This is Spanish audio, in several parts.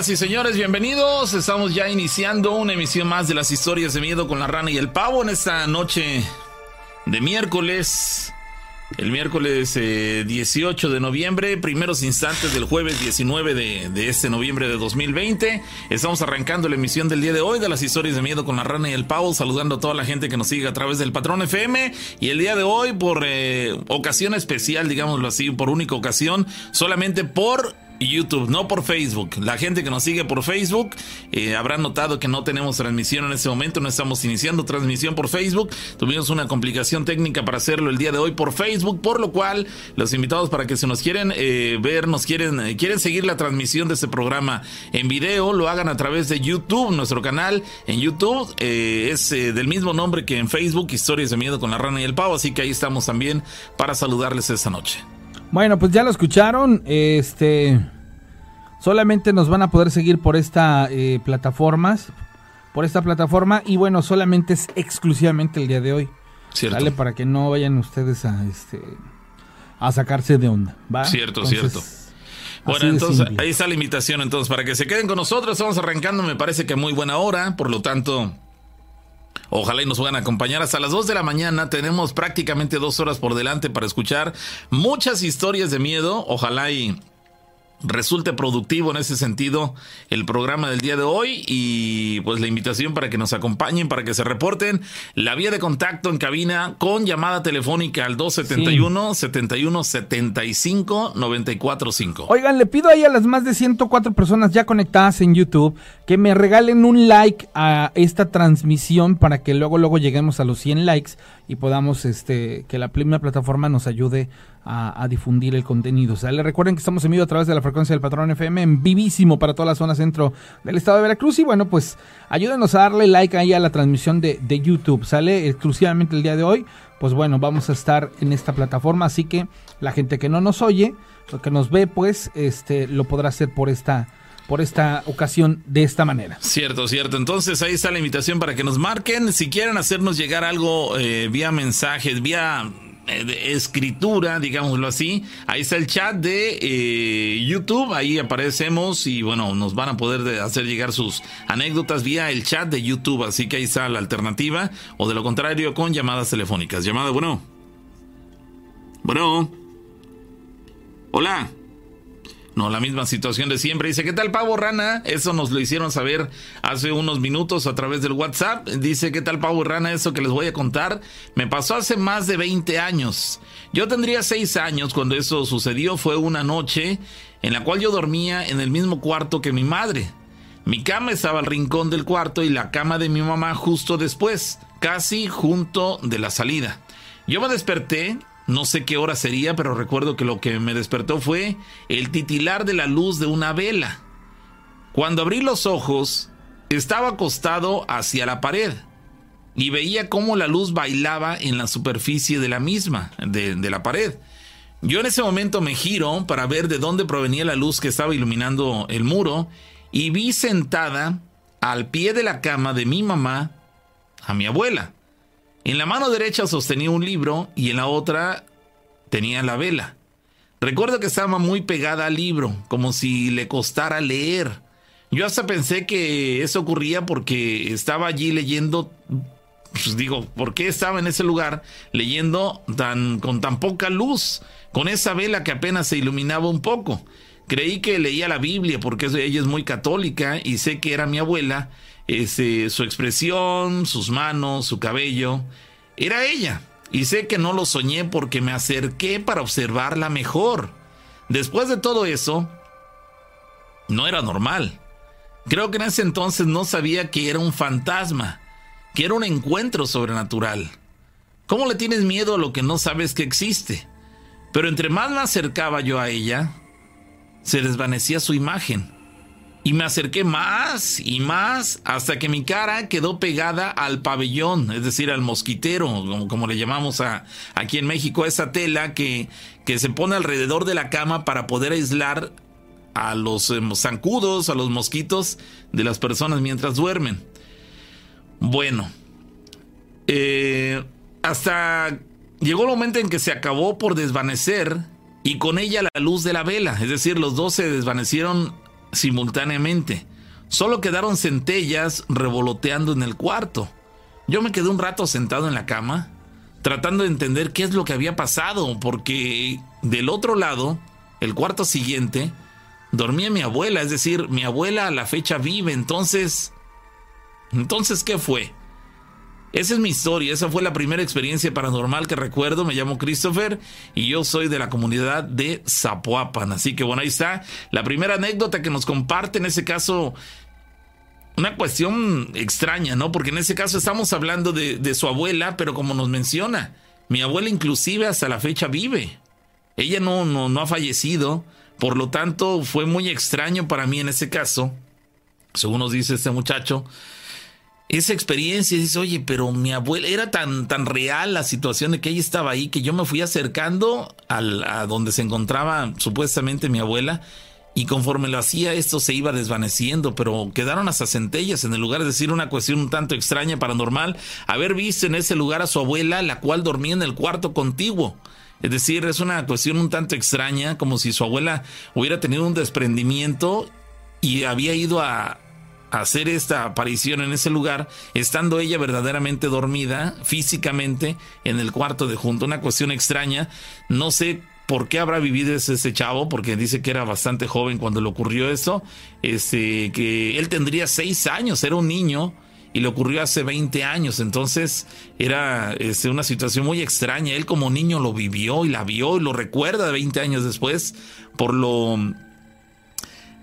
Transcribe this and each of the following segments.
Señoras y señores, bienvenidos. Estamos ya iniciando una emisión más de las historias de miedo con la rana y el pavo en esta noche de miércoles. El miércoles 18 eh, de noviembre, primeros instantes del jueves 19 de, de, este noviembre de 2020. Estamos arrancando la emisión del día de hoy de las historias de miedo con la rana y el pavo, saludando a toda la gente que nos sigue a través del Patrón FM. Y el día de hoy, por eh, ocasión especial, digámoslo así, por única ocasión, solamente por YouTube, no por Facebook. La gente que nos sigue por Facebook eh, habrá notado que no tenemos transmisión en este momento, no estamos iniciando transmisión por Facebook. Tuvimos una complicación técnica para hacerlo el día de hoy por Facebook, por lo cual los invitados para que se nos quieren eh, ver, nos quieren, eh, quieren seguir la transmisión de este programa en video, lo hagan a través de YouTube, nuestro canal en YouTube es del mismo nombre que en Facebook, Historias de Miedo con la Rana y el Pavo, así que ahí estamos también para saludarles esta noche. Bueno, pues ya lo escucharon. Este. Solamente nos van a poder seguir por esta eh, plataformas. Por esta plataforma. Y bueno, solamente es exclusivamente el día de hoy. Cierto. Para que no vayan ustedes a este. a sacarse de onda. ¿va? Cierto, cierto. Bueno, entonces ahí está la invitación. Entonces, para que se queden con nosotros, estamos arrancando, me parece que muy buena hora. Por lo tanto, Ojalá y nos puedan acompañar hasta las 2 de la mañana. Tenemos prácticamente dos horas por delante para escuchar muchas historias de miedo. Ojalá y resulte productivo en ese sentido el programa del día de hoy y pues la invitación para que nos acompañen, para que se reporten la vía de contacto en cabina con llamada telefónica al 271 71 75 945. Oigan, le pido ahí a las más de 104 personas ya conectadas en YouTube que me regalen un like a esta transmisión para que luego luego lleguemos a los 100 likes y podamos este que la primera plataforma nos ayude a, difundir el contenido. O le recuerden que estamos en vivo a través de la frecuencia del Patrón FM en vivísimo para toda la zona centro del estado de Veracruz y bueno, pues ayúdenos a darle like ahí a la transmisión de, de YouTube. Sale exclusivamente el día de hoy. Pues bueno, vamos a estar en esta plataforma, así que la gente que no nos oye, o que nos ve, pues este lo podrá hacer por esta por esta ocasión de esta manera. Cierto, cierto. Entonces ahí está la invitación para que nos marquen. Si quieren hacernos llegar algo eh, vía mensajes, vía eh, escritura, digámoslo así. Ahí está el chat de eh, YouTube, ahí aparecemos y bueno, nos van a poder hacer llegar sus anécdotas vía el chat de YouTube, así que ahí está la alternativa, o de lo contrario con llamadas telefónicas. Llamada, bueno. Bueno. Hola. No, la misma situación de siempre. Dice, ¿qué tal pavo rana? Eso nos lo hicieron saber hace unos minutos a través del WhatsApp. Dice, ¿qué tal pavo rana? Eso que les voy a contar me pasó hace más de 20 años. Yo tendría 6 años cuando eso sucedió. Fue una noche en la cual yo dormía en el mismo cuarto que mi madre. Mi cama estaba al rincón del cuarto y la cama de mi mamá justo después, casi junto de la salida. Yo me desperté no sé qué hora sería, pero recuerdo que lo que me despertó fue el titilar de la luz de una vela. Cuando abrí los ojos, estaba acostado hacia la pared y veía cómo la luz bailaba en la superficie de la misma, de, la pared. Yo en ese momento me giro para ver de dónde provenía la luz que estaba iluminando el muro y vi sentada al pie de la cama de mi mamá a mi abuela. En la mano derecha sostenía un libro y en la otra tenía la vela. Recuerdo que estaba muy pegada al libro, como si le costara leer. Yo hasta pensé que eso ocurría porque estaba allí leyendo, pues digo, ¿por qué estaba en ese lugar leyendo tan, con tan poca luz, con esa vela que apenas se iluminaba un poco? Creí que leía la Biblia porque ella es muy católica y sé que era mi abuela ese, su expresión, sus manos, su cabello, era ella. Y sé que no lo soñé porque me acerqué para observarla mejor. Después de todo eso, no era normal. Creo que en ese entonces no sabía que era un fantasma, que era un encuentro sobrenatural. ¿Cómo le tienes miedo a lo que no sabes que existe? Pero entre más me acercaba yo a ella, se desvanecía su imagen y me acerqué más y más hasta que mi cara quedó pegada al pabellón, es decir, al mosquitero, como, le llamamos aquí en México, esa tela que, que se pone alrededor de la cama para poder aislar a los eh, zancudos, a los mosquitos de las personas mientras duermen. Bueno, eh, hasta llegó el momento en que se acabó por desvanecer y con ella la luz de la vela, es decir, los dos se desvanecieron simultáneamente. Solo quedaron centellas revoloteando en el cuarto. Yo me quedé un rato sentado en la cama, tratando de entender qué es lo que había pasado, porque del otro lado, el cuarto siguiente, dormía mi abuela, es decir, mi abuela a la fecha vive, entonces... Entonces, ¿qué fue? Esa es mi historia, esa fue la primera experiencia paranormal que recuerdo, me llamo Christopher y yo soy de la comunidad de Zapoapan, así que bueno, ahí está la primera anécdota que nos comparte, en ese caso, una cuestión extraña, ¿no? Porque en ese caso estamos hablando de, su abuela, pero como nos menciona, mi abuela inclusive hasta la fecha vive, ella no, no, no ha fallecido, por lo tanto fue muy extraño para mí en ese caso, según nos dice este muchacho, esa experiencia, dice, oye, pero mi abuela, era tan, tan real la situación de que ella estaba ahí, que yo me fui acercando al, a donde se encontraba supuestamente mi abuela, y conforme lo hacía esto se iba desvaneciendo, pero quedaron hasta centellas en el lugar, es decir, una cuestión un tanto extraña, paranormal, haber visto en ese lugar a su abuela, la cual dormía en el cuarto contiguo. Es decir, es una cuestión un tanto extraña, como si su abuela hubiera tenido un desprendimiento y había ido a, hacer esta aparición en ese lugar, estando ella verdaderamente dormida físicamente en el cuarto de junto. Una cuestión extraña. No sé por qué habrá vivido ese, chavo, porque dice que era bastante joven cuando le ocurrió eso. Este, que él tendría seis años, era un niño. Y le ocurrió hace 20 años, entonces era este, una situación muy extraña. Él como niño lo vivió y la vio y lo recuerda 20 años después por lo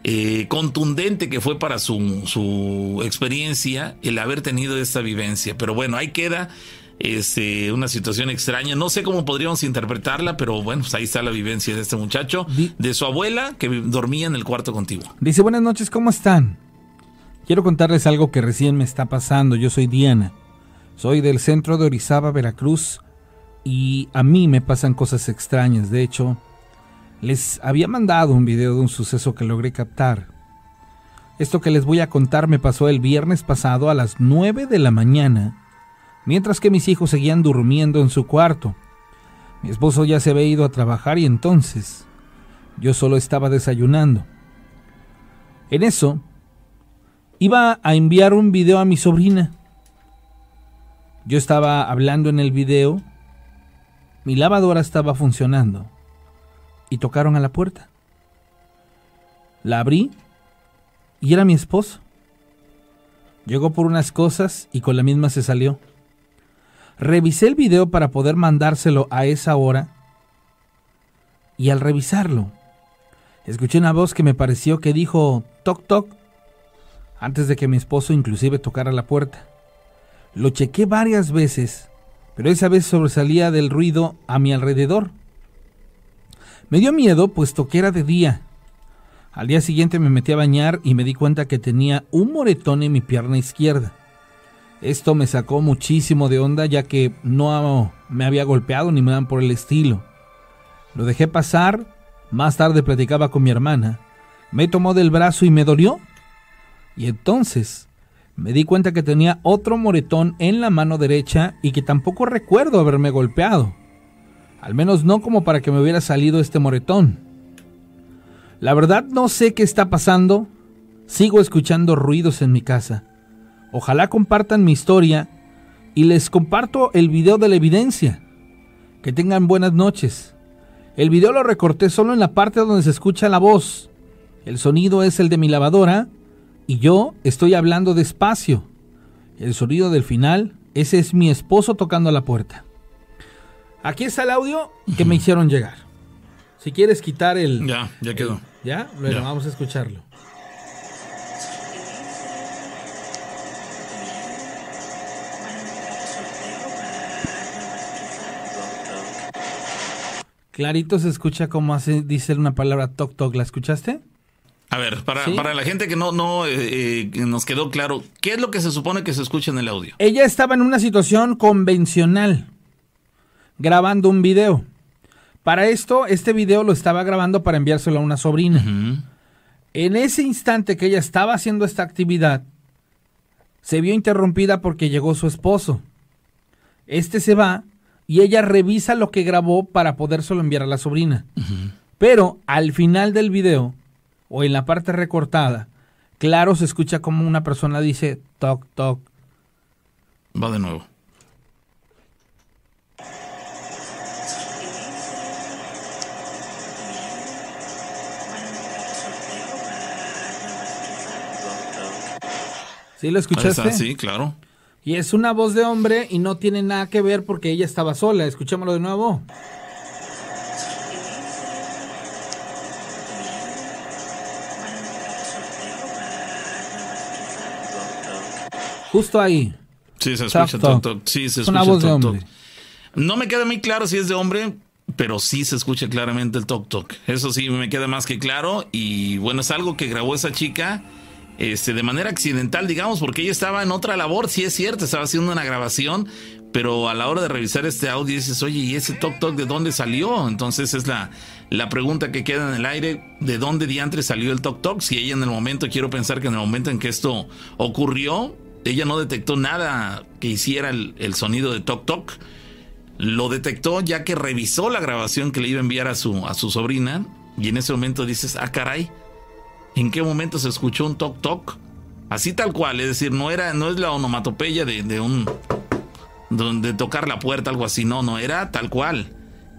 eh, contundente que fue para su, su, experiencia el haber tenido esta vivencia. Pero bueno, ahí queda este, una situación extraña. No sé cómo podríamos interpretarla, pero bueno, pues ahí está la vivencia de este muchacho, de su abuela que dormía en el cuarto contigo. Dice, buenas noches, ¿cómo están? Quiero contarles algo que recién me está pasando. Yo soy Diana. Soy del centro de Orizaba, Veracruz. Y a mí me pasan cosas extrañas. De hecho, les había mandado un video de un suceso que logré captar. Esto que les voy a contar me pasó el viernes pasado a las 9 de la mañana, mientras que mis hijos seguían durmiendo en su cuarto. Mi esposo ya se había ido a trabajar y entonces yo solo estaba desayunando. En eso, iba a enviar un video a mi sobrina. Yo estaba hablando en el video, mi lavadora estaba funcionando y tocaron a la puerta. La abrí y era mi esposo. Llegó por unas cosas y con la misma se salió. Revisé el video para poder mandárselo a esa hora y al revisarlo, escuché una voz que me pareció que dijo toc toc antes de que mi esposo inclusive tocara la puerta. Lo chequé varias veces, pero esa vez sobresalía del ruido a mi alrededor. Me dio miedo puesto que era de día. Al día siguiente me metí a bañar y me di cuenta que tenía un moretón en mi pierna izquierda. Esto me sacó muchísimo de onda ya que no me había golpeado ni me dan por el estilo. Lo dejé pasar, más tarde platicaba con mi hermana, me tomó del brazo y me dolió. Y entonces me di cuenta que tenía otro moretón en la mano derecha y que tampoco recuerdo haberme golpeado. Al menos no como para que me hubiera salido este moretón. La verdad no sé qué está pasando. Sigo escuchando ruidos en mi casa. Ojalá compartan mi historia y les comparto el video de la evidencia. Que tengan buenas noches. El video lo recorté solo en la parte donde se escucha la voz. El sonido es el de mi lavadora y yo estoy hablando despacio. El sonido del final, ese es mi esposo tocando la puerta. Aquí está el audio que me hicieron llegar. Si quieres quitar el... Ya, ya quedó. ¿Ya? Bueno, vamos a escucharlo. Clarito se escucha como hace, dice una palabra toc toc. ¿La escuchaste? A ver, para, para la gente que no, no eh, eh, nos quedó claro, ¿qué es lo que se supone que se escucha en el audio? Ella estaba en una situación convencional grabando un video. Para esto, este video lo estaba grabando para enviárselo a una sobrina. En ese instante que ella estaba haciendo esta actividad, se vio interrumpida porque llegó su esposo. Este se va y ella revisa lo que grabó para podérselo enviar a la sobrina. Pero al final del video, o en la parte recortada, claro se escucha como una persona dice toc, toc. Va de nuevo. ¿Sí lo escuchaste? sí, claro. Y es una voz de hombre y no tiene nada que ver porque ella estaba sola. Escuchémoslo de nuevo. Justo ahí. Sí, se escucha toc, toc. Sí, se escucha una voz de hombre. No me queda muy claro si es de hombre, pero sí se escucha claramente el toc toc. Eso sí me queda más que claro. Y bueno, es algo que grabó esa chica este, de manera accidental, digamos, porque ella estaba en otra labor, sí es cierto, estaba haciendo una grabación, pero a la hora de revisar este audio dices, oye, ¿y ese toc toc de dónde salió? Entonces es la, la pregunta que queda en el aire, ¿de dónde diantre salió el toc toc? Si ella en el momento, quiero pensar que en el momento en que esto ocurrió, ella no detectó nada que hiciera el, el sonido de toc toc. Lo detectó ya que revisó la grabación que le iba a enviar a su, a su sobrina y en ese momento dices, ah, caray, en qué momento se escuchó un toc toc. Así tal cual, es decir, no era, no es la onomatopeya de, de un de tocar la puerta, algo así, no, no, era tal cual.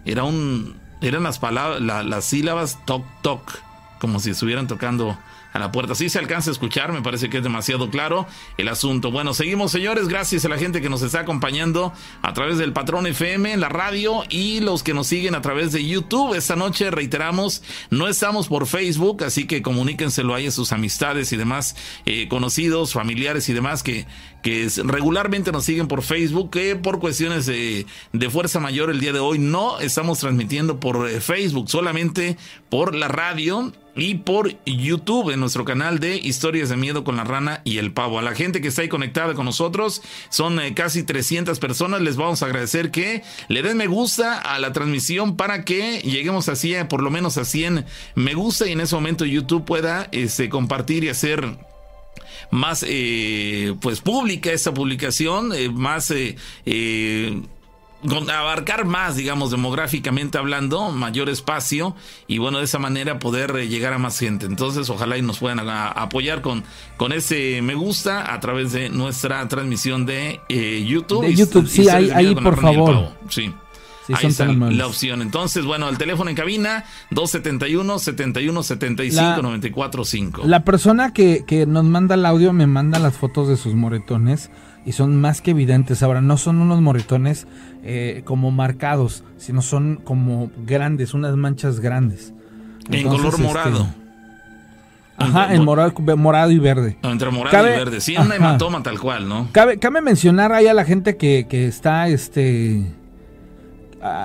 Era un, eran las palabras, las sílabas toc toc, como si estuvieran tocando a la puerta. Sí se alcanza a escuchar, me parece que es demasiado claro el asunto. Bueno, seguimos señores, gracias a la gente que nos está acompañando a través del Patrón FM, la radio y los que nos siguen a través de YouTube. Esta noche reiteramos, no estamos por Facebook, así que comuníquenselo ahí a sus amistades y demás eh, conocidos, familiares y demás que, que regularmente nos siguen por Facebook, que por cuestiones de, fuerza mayor el día de hoy no estamos transmitiendo por eh, Facebook, solamente por la radio y por YouTube en nuestro canal de Historias de Miedo con la Rana y el Pavo. A la gente que está ahí conectada con nosotros, son eh, casi 300 personas, les vamos a agradecer que le den me gusta a la transmisión para que lleguemos así por lo menos a 100 me gusta y en ese momento YouTube pueda este, compartir y hacer más eh, pues pública esta publicación, eh, más eh, eh, abarcar más, digamos, demográficamente hablando, mayor espacio y bueno, de esa manera poder eh, llegar a más gente. Entonces, ojalá y nos puedan apoyar con, con ese me gusta a través de nuestra transmisión de eh, YouTube. De YouTube, sí, ahí, ahí por favor. Sí. Ahí está la opción. Entonces, bueno, el teléfono en cabina 271 71 75 94 5. La persona que, que nos manda el audio me manda las fotos de sus moretones y son más que evidentes. Ahora, no son unos moretones eh, como marcados, sino son como grandes, unas manchas grandes. en color morado. Este, ajá, en morado, morado y verde. Entre morado y verde, sí, un hematoma tal cual, ¿no? Cabe, cabe mencionar ahí a la gente que, que está este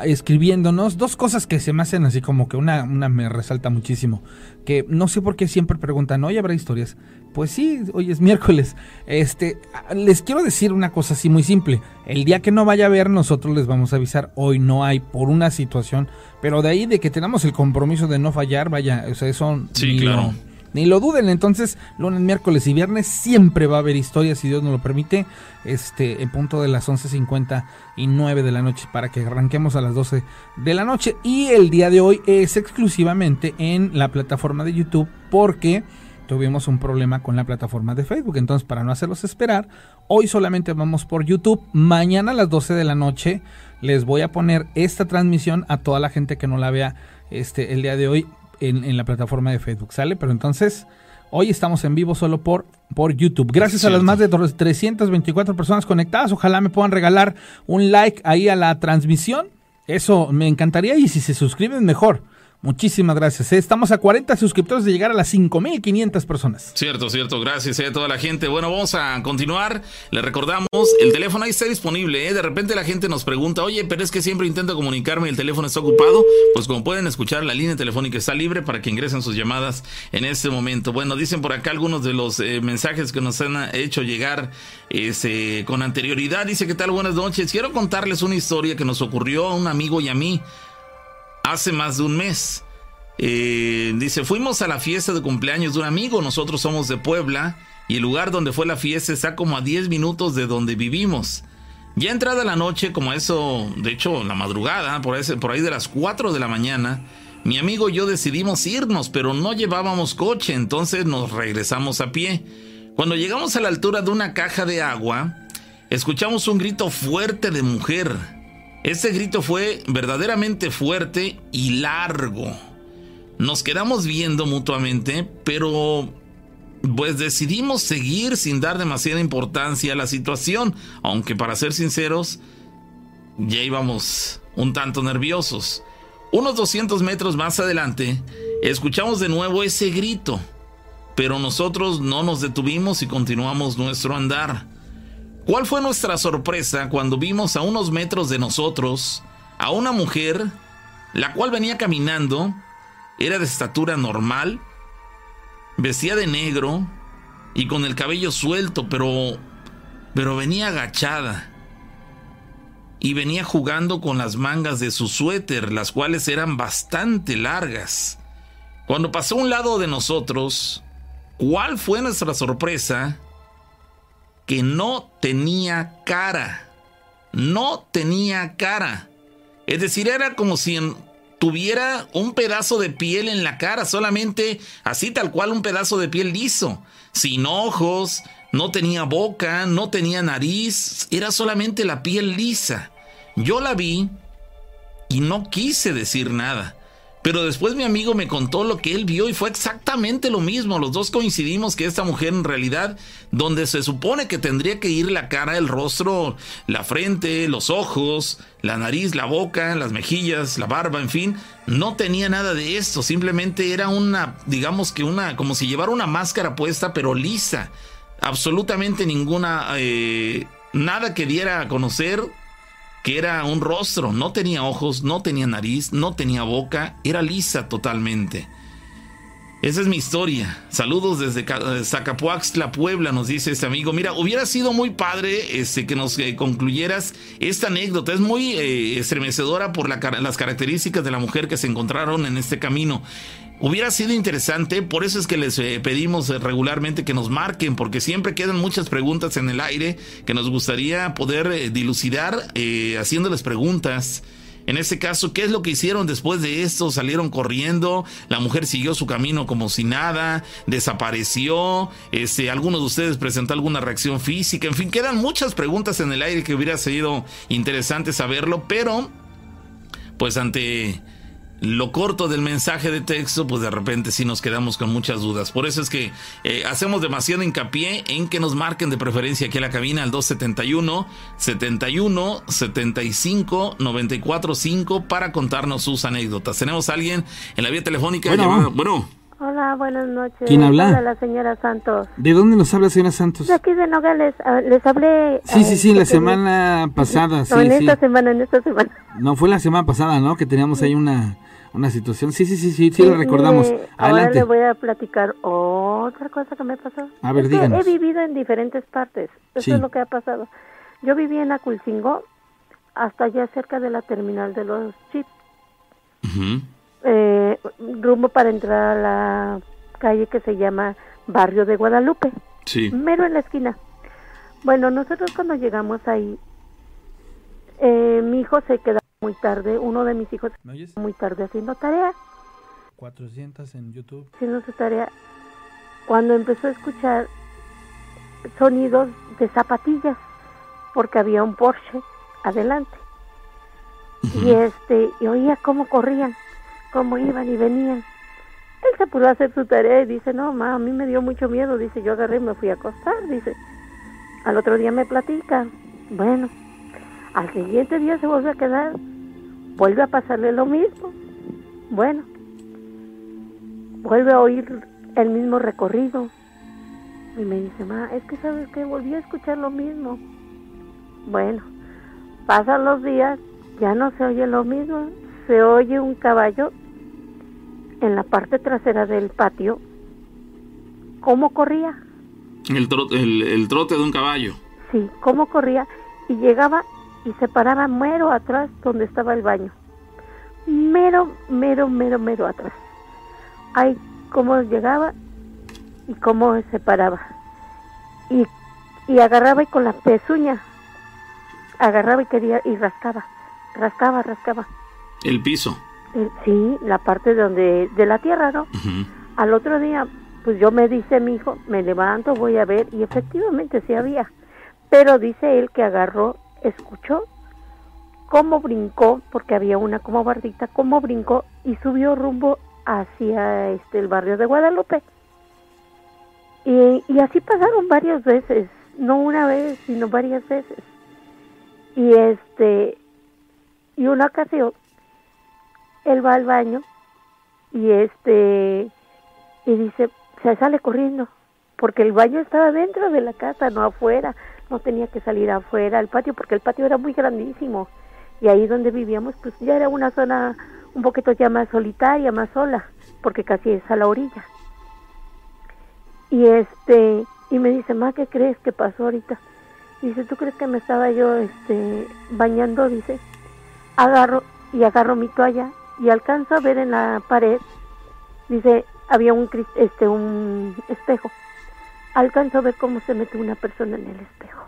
escribiéndonos dos cosas que se me hacen así como que una, una me resalta muchísimo. Que no sé por qué siempre preguntan, ¿hoy habrá historias? Pues sí, hoy es miércoles. Este, les quiero decir una cosa así muy simple. El día que no vaya a haber, nosotros les vamos a avisar. Hoy no hay por una situación. Pero de ahí de que tenemos el compromiso de no fallar, vaya, o sea, eso sí, claro. Ni lo duden, entonces lunes, miércoles y viernes siempre va a haber historias, si Dios nos lo permite, este, en punto de las 11.59 de la noche para que arranquemos a las 12 de la noche. Y el día de hoy es exclusivamente en la plataforma de YouTube porque tuvimos un problema con la plataforma de Facebook. Entonces, para no hacerlos esperar, hoy solamente vamos por YouTube. Mañana a las 12 de la noche les voy a poner esta transmisión a toda la gente que no la vea este, el día de hoy en, la plataforma de Facebook, ¿sale? Pero entonces, hoy estamos en vivo solo por, por YouTube. Gracias a las más de 324 personas conectadas. Ojalá me puedan regalar un like ahí a la transmisión. Eso me encantaría y si se suscriben mejor. Muchísimas gracias. ¿eh? Estamos a 40 suscriptores de llegar a las 5.500 personas. Cierto, cierto. Gracias eh, a toda la gente. Bueno, vamos a continuar. Le recordamos, el teléfono ahí está disponible. ¿eh? De repente la gente nos pregunta, oye, pero es que siempre intento comunicarme y el teléfono está ocupado. Pues como pueden escuchar, la línea telefónica está libre para que ingresen sus llamadas en este momento. Bueno, dicen por acá algunos de los mensajes que nos han hecho llegar este, con anterioridad. Dice, ¿qué tal? Buenas noches. Quiero contarles una historia que nos ocurrió a un amigo y a mí hace más de un mes. Eh, dice, fuimos a la fiesta de cumpleaños de un amigo, nosotros somos de Puebla y el lugar donde fue la fiesta está como a 10 minutos de donde vivimos. Ya entrada la noche, como eso, de hecho, la madrugada, por, ese, por ahí de las 4 de la mañana, Mi amigo y yo decidimos irnos, pero no llevábamos coche, entonces nos regresamos a pie. Cuando llegamos a la altura de una caja de agua, escuchamos un grito fuerte de mujer. Ese grito fue verdaderamente fuerte y largo. Nos quedamos viendo mutuamente, pero pues decidimos seguir sin dar demasiada importancia a la situación, aunque para ser sinceros, ya íbamos un tanto nerviosos. Unos 200 metros más adelante, escuchamos de nuevo ese grito, pero nosotros no nos detuvimos y continuamos nuestro andar. ¿Cuál fue nuestra sorpresa cuando vimos a unos metros de nosotros a una mujer, la cual venía caminando, era de estatura normal, vestía de negro y con el cabello suelto, pero pero venía agachada y venía jugando con las mangas de su suéter, las cuales eran bastante largas. Cuando pasó a un lado de nosotros, ¿cuál fue nuestra sorpresa? Que no tenía cara. No tenía cara. Es decir, era como si tuviera un pedazo de piel en la cara, solamente así tal cual un pedazo de piel liso, sin ojos, no tenía boca, no tenía nariz, era solamente la piel lisa. Yo la vi y no quise decir nada. Pero después mi amigo me contó lo que él vio y fue exactamente lo mismo. Los dos coincidimos que esta mujer en realidad, donde se supone que tendría que ir la cara, el rostro, la frente, los ojos, la nariz, la boca, las mejillas, la barba, en fin, no tenía nada de esto. Simplemente era una, digamos que una, como si llevara una máscara puesta, pero lisa. Absolutamente ninguna, eh, nada que diera a conocer que era un rostro, no tenía ojos, no tenía nariz, no tenía boca, era lisa totalmente. Esa es mi historia. Saludos desde Zacapuaxtla, Puebla, nos dice este amigo. Mira, hubiera sido muy padre este, que nos eh, concluyeras esta anécdota. Es muy eh, estremecedora por las características de la mujer que se encontraron en este camino. Hubiera sido interesante, por eso es que les eh, pedimos eh, regularmente que nos marquen, porque siempre quedan muchas preguntas en el aire que nos gustaría poder eh, dilucidar haciéndoles preguntas. En este caso, ¿qué es lo que hicieron después de esto? Salieron corriendo, la mujer siguió su camino como si nada, desapareció, este, algunos de ustedes presentó alguna reacción física, en fin, quedan muchas preguntas en el aire que hubiera sido interesante saberlo, pero pues ante lo corto del mensaje de texto, pues de repente sí nos quedamos con muchas dudas. Por eso es que eh, hacemos demasiado hincapié en que nos marquen de preferencia aquí a la cabina al 271 71 75 94 5 para contarnos sus anécdotas. Tenemos a alguien en la vía telefónica bueno, bueno. Hola, buenas noches. ¿Quién habla? Hola, la señora Santos. ¿De dónde nos habla, señora Santos? De aquí de Nogales. Les hablé. Sí, sí, sí, la semana pasada. No, en esta semana, en esta semana. No, fue la semana pasada, ¿no? Que teníamos ahí una una situación. Sí, sí, sí, sí, sí, lo recordamos. Adelante. Ahora le voy a platicar otra cosa que me pasó. A ver, He vivido en diferentes partes. Eso es lo que ha pasado. Yo viví en Aculcingo, hasta allá cerca de la terminal de los chips. eh, rumbo para entrar a la calle que se llama Barrio de Guadalupe. Sí. Mero en la esquina. Bueno, nosotros cuando llegamos ahí, eh, mi hijo se quedó muy tarde, uno de mis hijos muy tarde haciendo tarea. 400 en YouTube. Haciendo su tarea. Cuando empezó a escuchar sonidos de zapatillas, porque había un Porsche adelante. Y este, y oía cómo corrían, cómo iban y venían. Él se pudo hacer su tarea y dice, no, ma, a mí me dio mucho miedo. Dice, yo agarré y me fui a acostar. Dice, al otro día me platica. Bueno, al siguiente día se vuelve a quedar vuelve a pasarle lo mismo. Bueno, vuelve a oír el mismo recorrido. Y me dice, ma, es que sabes que volví a escuchar lo mismo. Bueno, pasan los días, ya no se oye lo mismo. Se oye un caballo en la parte trasera del patio. ¿Cómo corría? El trote, el trote de un caballo. Sí, cómo corría. Y llegaba y se paraba mero atrás donde estaba el baño. Mero, mero, mero, mero atrás. Ahí cómo llegaba y cómo se paraba. Y, y agarraba y con la pezuña agarraba y quería y rascaba, rascaba, rascaba. El piso. Sí, la parte donde de la tierra, ¿no? Al otro día, pues yo me dice mi hijo, me levanto, voy a ver, y efectivamente sí había. Pero dice él que agarró, escuchó cómo brincó, porque había una como bardita, cómo brincó y subió rumbo hacia este el barrio de Guadalupe. Y, y así pasaron varias veces, no una vez, sino varias veces. Y este, y una ocasión, él va al baño y este, y dice, se sale corriendo, porque el baño estaba dentro de la casa, no afuera, no tenía que salir afuera al patio, porque el patio era muy grandísimo, y ahí donde vivíamos, pues ya era una zona un poquito ya más solitaria, más sola, porque casi es a la orilla. Y este, y me dice, ma, ¿qué crees que pasó ahorita? Dice, ¿tú crees que me estaba yo este, bañando? Dice, agarro y agarro mi toalla y alcanzo a ver en la pared, dice, había un, este, un espejo. Alcanzo a ver cómo se mete una persona en el espejo.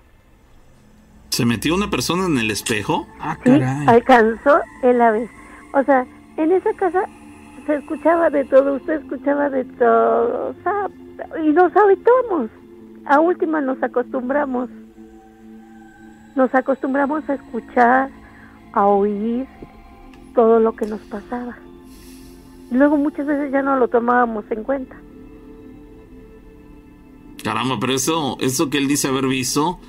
¿Se metió una persona en el espejo? Ah, Sí, caray. alcanzó él a ver. O sea, en esa casa se escuchaba de todo, usted escuchaba de todo, o sea, y nos habituamos. A última nos acostumbramos. Nos acostumbramos a escuchar, a oír todo lo que nos pasaba. Luego muchas veces ya no lo tomábamos en cuenta. Caramba, pero eso, eso que él dice haber visto,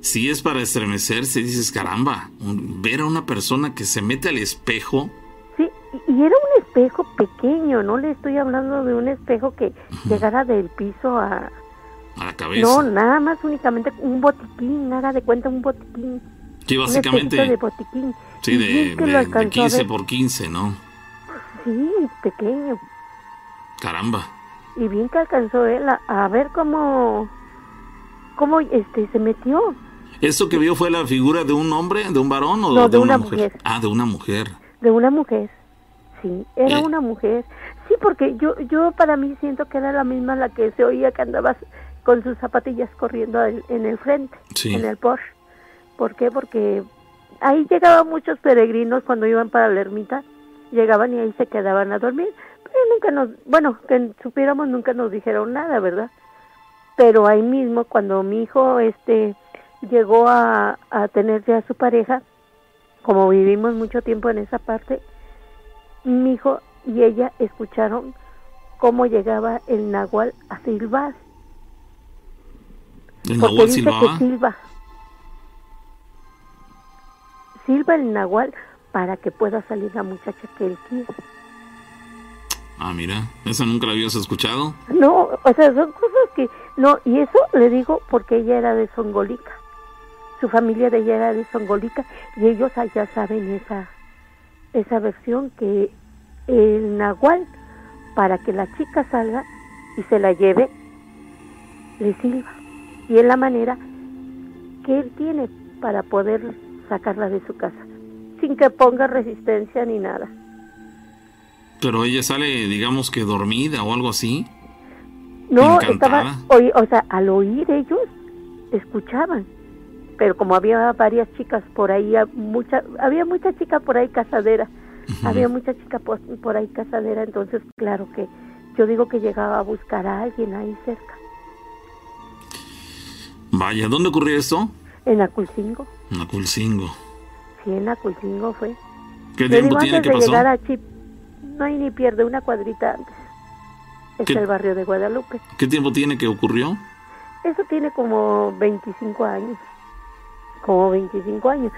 si es para estremecerse, dices, caramba, un- ver a una persona que se mete al espejo, Sí, y era un espejo pequeño, no le estoy hablando de un espejo que llegara del piso a, a la cabeza. No, nada más únicamente un botiquín, nada de cuenta un botiquín. sí, Un básicamente, de botiquín. sí, de, de- lo de alcanzó a 15 ver. por 15, ¿no? Sí, pequeño. Caramba. Y bien que alcanzó él a, a ver cómo, cómo este se metió. ¿Eso que vio fue la figura de un hombre, de un varón o No, de, de una, una mujer? mujer. Ah, de una mujer. De una mujer. Sí, era Eh. una mujer. Sí, porque yo, yo para mí siento que era la misma la que se oía que andaba con sus zapatillas corriendo en el frente, Sí. en el Porsche. ¿Por qué? Porque ahí llegaban muchos peregrinos cuando iban para la ermita, llegaban y ahí se quedaban a dormir. Nunca nos, bueno, que supiéramos nunca nos dijeron nada, ¿verdad? Pero ahí mismo cuando mi hijo este llegó a, a tener ya a su pareja, como vivimos mucho tiempo en esa parte, mi hijo y ella escucharon cómo llegaba el nahual a silbar. ¿El Porque Nahual dice silbaba? que silba. Silba el nahual para que pueda salir la muchacha que él quiere. Ah, mira, esa nunca la habías escuchado. No, o sea, son cosas que... No, y eso le digo porque ella era de Songolica. Su familia de ella era de Songolica y ellos allá saben esa, esa versión que el nahual, para que la chica salga y se la lleve, le silba. Y es la manera que él tiene para poder sacarla de su casa, sin que ponga resistencia ni nada. Pero ella sale, digamos que dormida o algo así. No, Encantada. estaba, o sea, al oír ellos, escuchaban. Pero como había varias chicas por ahí, mucha, había mucha chica por ahí casadera, había mucha chica por, por ahí casadera, entonces claro que yo digo que llegaba a buscar a alguien ahí cerca, Vaya, ¿dónde ocurrió esto? en Aculcingo, En Aculcingo. sí, en Aculcingo fue. ¿Qué tiempo digo tiene antes que de pasó? llegar a Chip, no hay ni pierde una cuadrita antes. Es ¿Qué? el barrio de Guadalupe. ¿Qué tiempo tiene que ocurrió? Eso tiene como 25 años. Como 25 años.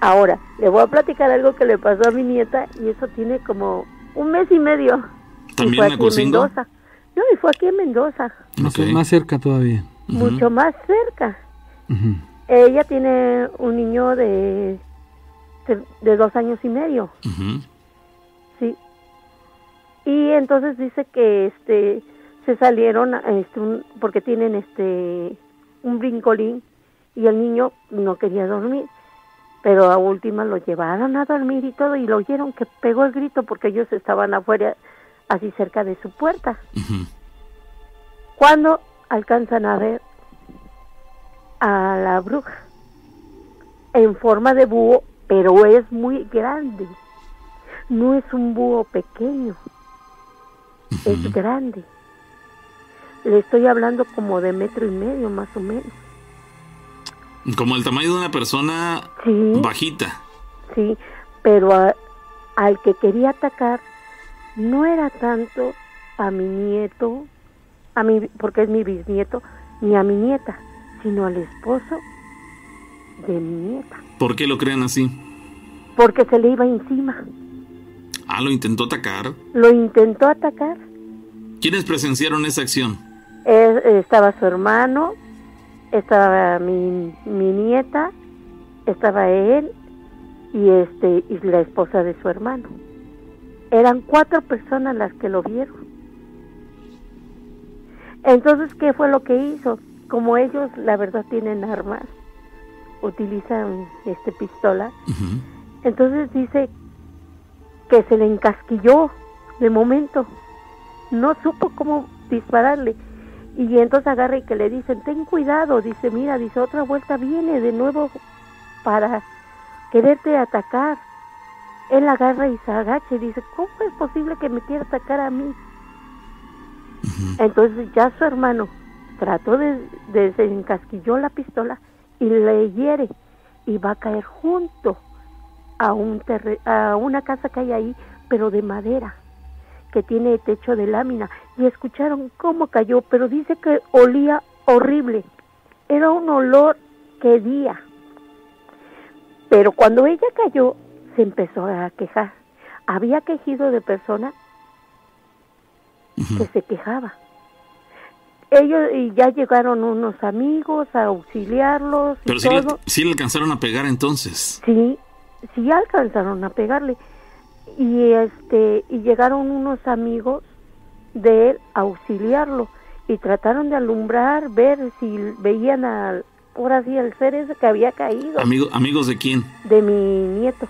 Ahora, le voy a platicar algo que le pasó a mi nieta y eso tiene como un mes y medio. Y ¿También fue en aquí en? Mendoza. No, y fue aquí en Mendoza, Más, Ok. más cerca todavía. mucho más cerca. Ella tiene un niño de, de, de dos años y medio, Ujú. Sí. Y entonces dice que este se salieron este, un- porque tienen este un brincolín y el niño no quería dormir. Pero a última lo llevaron a dormir y todo y lo oyeron que pegó el grito porque ellos estaban afuera así cerca de su puerta. Cuando alcanzan a ver a la bruja en forma de búho, pero es muy grande. No es un búho pequeño, es grande. Le estoy hablando como de metro y medio más o menos. Como el tamaño de una persona bajita. Sí, pero al que quería atacar no era tanto a mi nieto, a mi, porque es mi bisnieto, ni a mi nieta, sino al esposo de mi nieta. ¿Por qué lo creen así? Porque se le iba encima. Ah, lo intentó atacar. Lo intentó atacar. ¿Quiénes presenciaron esa acción? estaba su hermano, estaba mi, mi nieta, estaba él y este y la esposa de su hermano. Eran cuatro personas las que lo vieron. Entonces, ¿qué fue lo que hizo? Como ellos, la verdad, tienen armas, utilizan este pistola. Entonces dice que se le encasquilló de momento. No supo cómo dispararle. Y entonces agarra y que le dicen, ten cuidado, dice, mira, dice, otra vuelta viene de nuevo para quererte atacar. Él agarra y se agacha y dice, ¿cómo es posible que me quiera atacar a mí? Entonces ya su hermano trató de, de se encasquilló la pistola y le hiere y va a caer junto a un a una casa que hay ahí, pero de madera, que tiene techo de lámina. Y escucharon cómo cayó, pero dice que olía horrible. Era un olor que día. Pero cuando ella cayó, se empezó a quejar. Había quejido de personas que se quejaba. Ellos y ya llegaron unos amigos a auxiliarlos. Pero sí, Le, sí le alcanzaron a pegar entonces. Sí, sí alcanzaron a pegarle. Y este y llegaron unos amigos de él a auxiliarlo y trataron de alumbrar, ver si veían al, ahora sí, el ser ese que había caído. Amigo, ¿Amigos de quién? De mi nieto.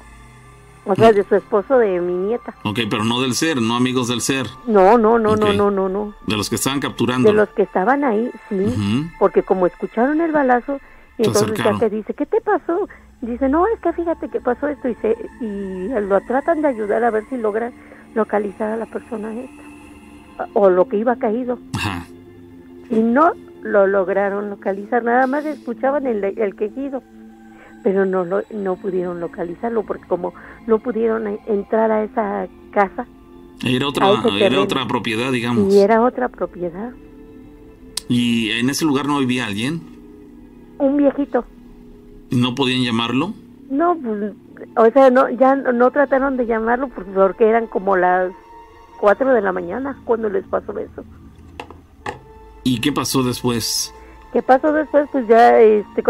O sea, de su esposo, de mi nieta. Ok, pero no del ser, no amigos del ser. No, no, no, no, no, no, no. De los que estaban capturando. De los que estaban ahí, sí. Porque como escucharon el balazo, y entonces ya te dice, ¿qué te pasó? Dice, no, es que fíjate que pasó esto y, se, y lo tratan de ayudar a ver si logran localizar a la persona esta. O lo que iba caído. Ajá. Y no lo lograron localizar, nada más escuchaban el, el quejido, pero no, lo, no pudieron localizarlo porque como no pudieron entrar a esa casa. Era otra, era otra propiedad, digamos. Y era otra propiedad. ¿Y en ese lugar no vivía alguien? Un viejito. ¿No podían llamarlo? No, pues, o sea, no, ya no trataron de llamarlo porque eran como las 4 de la mañana cuando les pasó eso. ¿Y qué pasó después? ¿Qué pasó después? Pues ya, este,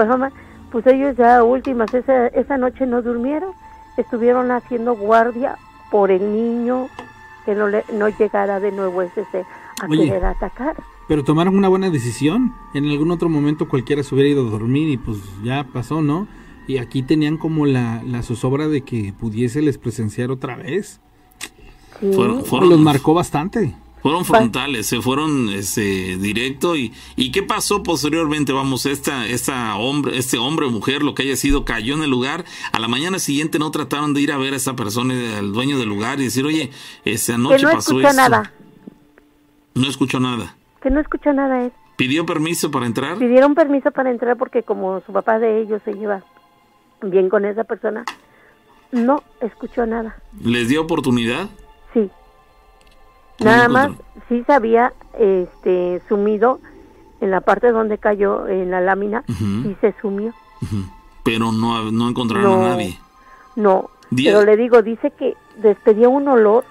pues ellos ya últimas, esa, esa noche no durmieron, estuvieron haciendo guardia por el niño, que no, le, no llegara de nuevo ese a querer atacar. Pero tomaron una buena decisión. En algún otro momento cualquiera se hubiera ido a dormir y pues ya pasó, ¿no? Y aquí tenían como la, la zozobra de que pudiese les presenciar otra vez. Sí. Los marcó bastante. Fueron frontales, se fueron este, directo y, y qué pasó posteriormente, vamos, esta, esta hombre, este hombre o mujer, lo que haya sido, cayó en el lugar, a la mañana siguiente no trataron de ir a ver a esa persona, al dueño del lugar y decir, oye, esa noche que no pasó escuchó nada. No escuchó nada. Que no escuchó nada él. ¿Pidió permiso para entrar? Pidieron permiso para entrar porque como su papá de ellos se lleva bien con esa persona, no escuchó nada. ¿Les dio oportunidad? Sí. Nada más sí se había este, sumido en la parte donde cayó en la lámina y se sumió. Pero no, no encontraron a nadie. No, pero le digo, dice que despedía un olor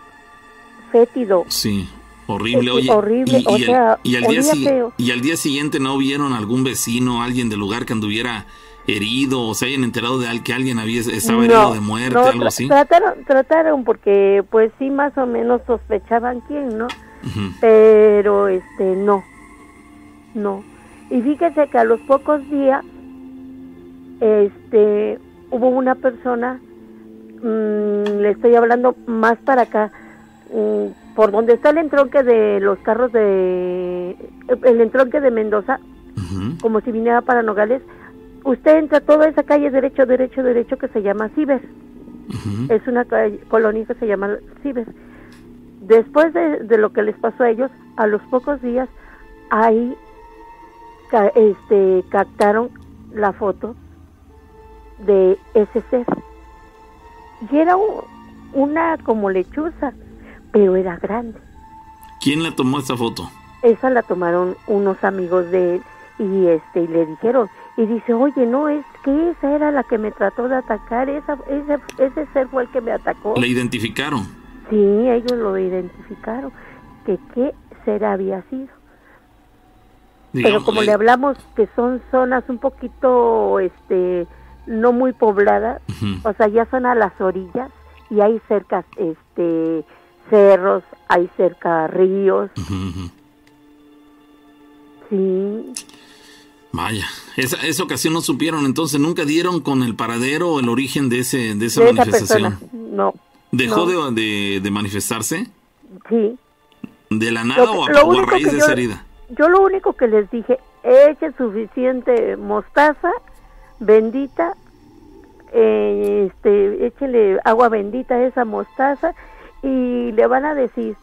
fétido. Sí, horrible. Oye, horrible, y, o sea, y al día, y al día siguiente no vieron algún vecino, alguien del lugar que anduviera herido o se hayan enterado de que alguien había estaba herido de muerte, algo así? Trataron, trataron porque pues sí más o menos sospechaban quién, ¿no? Pero este no, no. Y fíjese que a los pocos días este hubo una persona, mmm, le estoy hablando más para acá, mmm, por donde está el entronque de los carros de, el entronque de Mendoza, como si viniera para Nogales, usted entra toda esa calle derecho, derecho, derecho que se llama Ciber. Es una colonia que se llama Ciber. Después de, de, lo que les pasó a ellos, a los pocos días, ahí este, captaron la foto de ese ser. Y era una como lechuza, pero era grande. ¿Quién le tomó esta foto? Esa la tomaron unos amigos de él y este y le dijeron y dice oye no es que esa era la que me trató de atacar esa ese, ese ser fue el que me atacó le identificaron. Sí ellos lo identificaron que qué ser había sido. Pero como le hablamos que son zonas un poquito este no muy pobladas o sea ya son a las orillas y hay cerca este cerros hay cerca ríos sí Vaya, esa, esa ocasión no supieron, entonces nunca dieron con el paradero o el origen de ese de esa manifestación. no. ¿Dejó De, de, manifestarse? Sí. ¿De la nada o, a, raíz de esa herida? Yo lo único que les dije, eche suficiente mostaza bendita, eh, este, échele agua bendita a esa mostaza y le van a decir,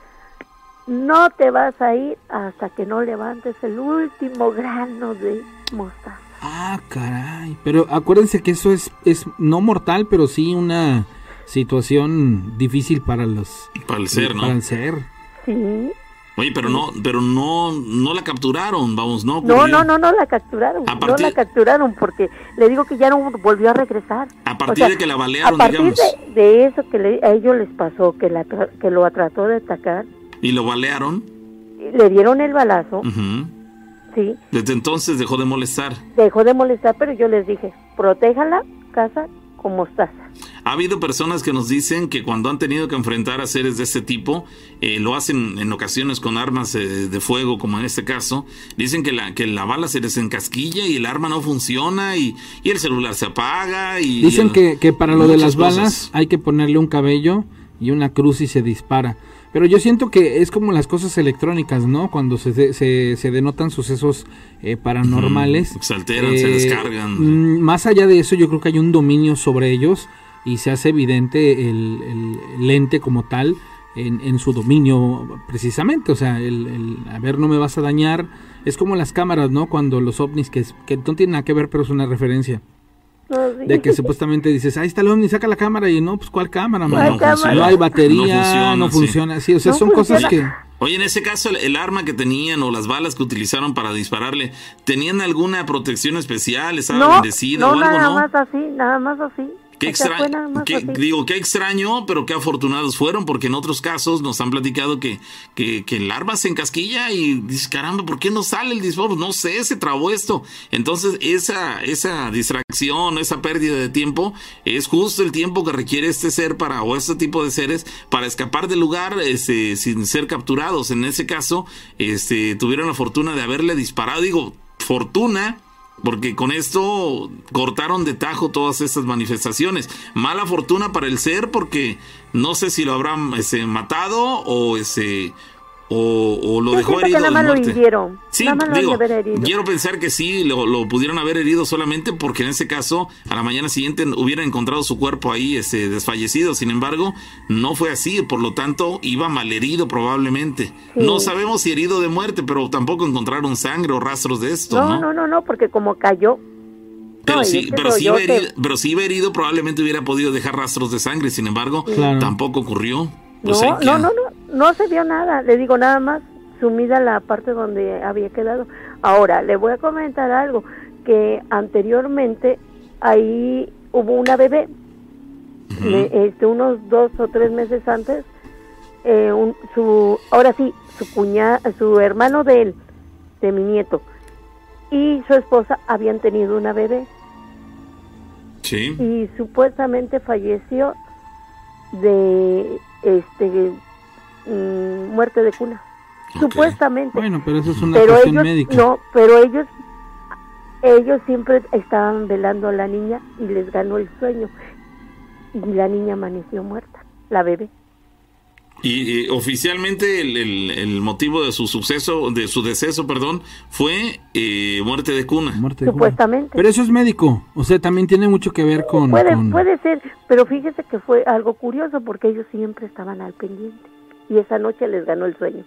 no te vas a ir hasta que no levantes el último grano de mostaza. Ah, caray. Pero acuérdense que eso es, es no mortal, pero sí una situación difícil para los... Para el ser, ¿no? Para el ser. Sí. Oye, pero no, pero no, no la capturaron, vamos, no. No, no, no, no la capturaron. No la capturaron porque le digo que ya no volvió a regresar. A partir de que la balearon, a partir De, eso que a ellos les pasó, que la que lo trató de atacar. ¿Y lo balearon? Le dieron el balazo. Sí. Desde entonces dejó de molestar. Dejó de molestar, pero yo les dije, protéjala, casa con mostaza. Ha habido personas que nos dicen que cuando han tenido que enfrentar a seres de este tipo, eh, lo hacen en ocasiones con armas eh, de fuego, como en este caso. Dicen que la, que la bala se les encasquilla y el arma no funciona y, el celular se apaga. y Dicen que, que, para lo de las balas hay que ponerle un cabello y una cruz y se dispara. Pero yo siento que es como las cosas electrónicas, ¿no? Cuando se, se, se denotan sucesos eh, paranormales. se alteran, se eh, descargan. Mm, más allá de eso, yo creo que hay un dominio sobre ellos y se hace evidente el, el, ente como tal en, en, su dominio precisamente. O sea, el, el, a ver, no me vas a dañar. Es como las cámaras, ¿no? Cuando los ovnis, que, que no tienen nada que ver, pero es una referencia de que supuestamente dices, ahí está el ovni, saca la cámara y no, pues ¿cuál cámara? No, no, hay batería, no funciona, sí. o sea, son cosas que... Oye, en ese caso, el, arma que tenían o las balas que utilizaron para dispararle, ¿tenían alguna protección especial? ¿Estaba bendecida o algo, nada más así, nada más así. Qué extraño, digo, qué extraño, pero qué afortunados fueron, porque en otros casos nos han platicado que, que, el arma se encasquilla y dices, caramba, ¿por qué no sale el disparo? No sé, se trabó esto. Entonces, esa, esa distracción, esa pérdida de tiempo, es justo el tiempo que requiere este ser para, o este tipo de seres, para escapar del lugar este, sin ser capturados. En ese caso, este, tuvieron la fortuna de haberle disparado, digo, fortuna, porque con esto cortaron de tajo todas estas manifestaciones. Mala fortuna para el ser porque no sé si lo habrán ese, matado o ese o, lo dejó herido de muerte. Sí, digo, quiero pensar que sí, lo, pudieron haber herido solamente porque en ese caso a la mañana siguiente hubieran encontrado su cuerpo ahí ese, desfallecido. Sin embargo, no fue así, por lo tanto iba malherido probablemente. No sabemos si herido de muerte, pero tampoco encontraron sangre o rastros de esto. No, no, no, no, porque como cayó pero, sí, pero, sí iba herido, pero sí iba herido, probablemente hubiera podido dejar rastros de sangre, sin embargo, tampoco ocurrió. Pues no, no, no, no, no se vio nada, le digo nada más sumida la parte donde había quedado. Ahora, le voy a comentar algo, que anteriormente ahí hubo una bebé, este, unos dos o tres meses antes, eh, su, ahora sí, su cuñada, su hermano de él, de mi nieto, y su esposa habían tenido una bebé. Sí. Y supuestamente falleció de este mm, muerte de cuna. Supuestamente. Bueno, pero eso es una pero ellos, médica. No, pero ellos ellos siempre estaban velando a la niña y les ganó el sueño. Y la niña amaneció muerta, la bebé. Y, oficialmente el, motivo de su suceso, de su deceso, perdón, fue eh, muerte de cuna. Supuestamente. Pero eso es médico, o sea, también tiene mucho que ver con puede, Puede ser, pero fíjese que fue algo curioso porque ellos siempre estaban al pendiente y esa noche les ganó el sueño.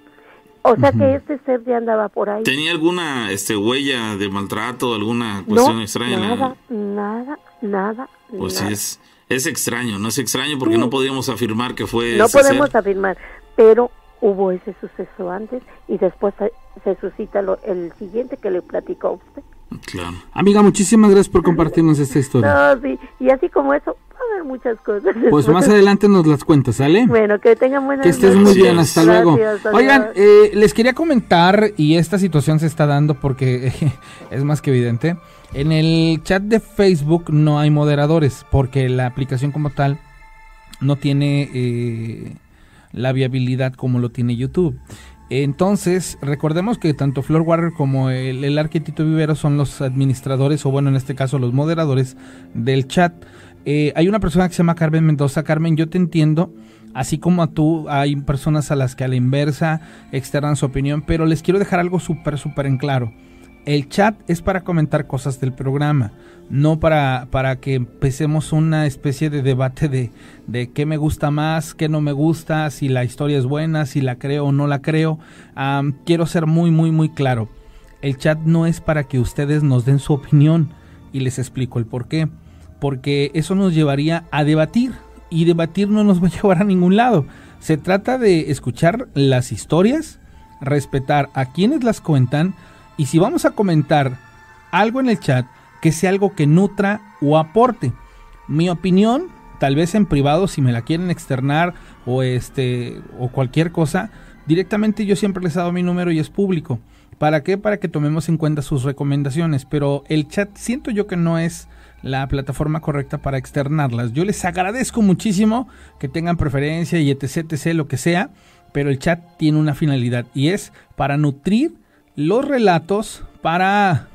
O sea que este ser ya andaba por ahí. ¿Tenía alguna este, huella de maltrato, alguna cuestión extraña? Nada, nada, nada. Pues es, es extraño, no es extraño porque no podíamos afirmar que fue. No podemos afirmar, pero hubo ese suceso antes y después se, suscita lo, el siguiente que le platicó a usted. Claro. Amiga, muchísimas gracias por compartirnos esta historia. No, sí, y así como eso, va a haber muchas cosas. Pues más adelante nos las cuentas, ¿sale? Bueno, que tengan buenas Que estés muy bien, hasta luego. Oigan, eh, les quería comentar, y esta situación se está dando porque es más que evidente, en el chat de Facebook no hay moderadores, porque la aplicación como tal no tiene eh, la viabilidad como lo tiene YouTube. Entonces, recordemos que tanto Flor Warrior como el, el Arquitito Vivero son los administradores, o bueno, en este caso los moderadores del chat. Eh, hay una persona que se llama Carmen Mendoza. Carmen, yo te entiendo. Así como a tú, hay personas a las que a la inversa externan su opinión, pero les quiero dejar algo súper, súper en claro. El chat es para comentar cosas del programa, no para, para que empecemos una especie de debate de, de qué me gusta más, qué no me gusta, si la historia es buena, si la creo o no la creo. quiero ser muy, muy, muy claro. El chat no es para que ustedes nos den su opinión y les explico el por qué. Porque eso nos llevaría a debatir y debatir no nos va a llevar a ningún lado. Se trata de escuchar las historias, respetar a quienes las cuentan, y si vamos a comentar algo en el chat, que sea algo que nutra o aporte. Mi opinión, tal vez en privado, si me la quieren externar o este o cualquier cosa, directamente yo siempre les dado mi número y es público. ¿Para qué? Para que tomemos en cuenta sus recomendaciones. Pero el chat siento yo que no es la plataforma correcta para externarlas. Yo les agradezco muchísimo que tengan preferencia y etc, etc, lo que sea. Pero el chat tiene una finalidad y es para nutrir los relatos para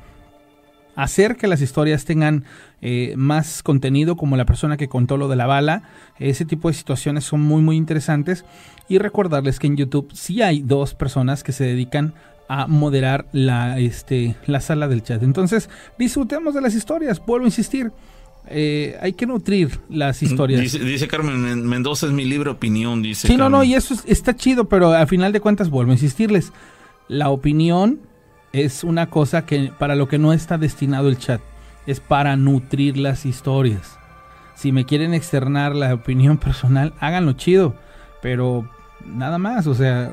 hacer que las historias tengan eh, más contenido, como la persona que contó lo de la bala. Ese tipo de situaciones son muy muy interesantes. Y recordarles que en YouTube sí hay dos personas que se dedican a moderar la, este, la sala del chat. Entonces, disfrutemos de las historias, vuelvo a insistir. Eh, hay que nutrir las historias. Dice, Carmen Mendoza es mi libre opinión, dice. Sí, no, no, y eso está chido, pero a final de cuentas vuelvo a insistirles la opinión es una cosa que para lo que no está destinado el chat, es para nutrir las historias. Si me quieren externar la opinión personal, háganlo chido, pero nada más, o sea,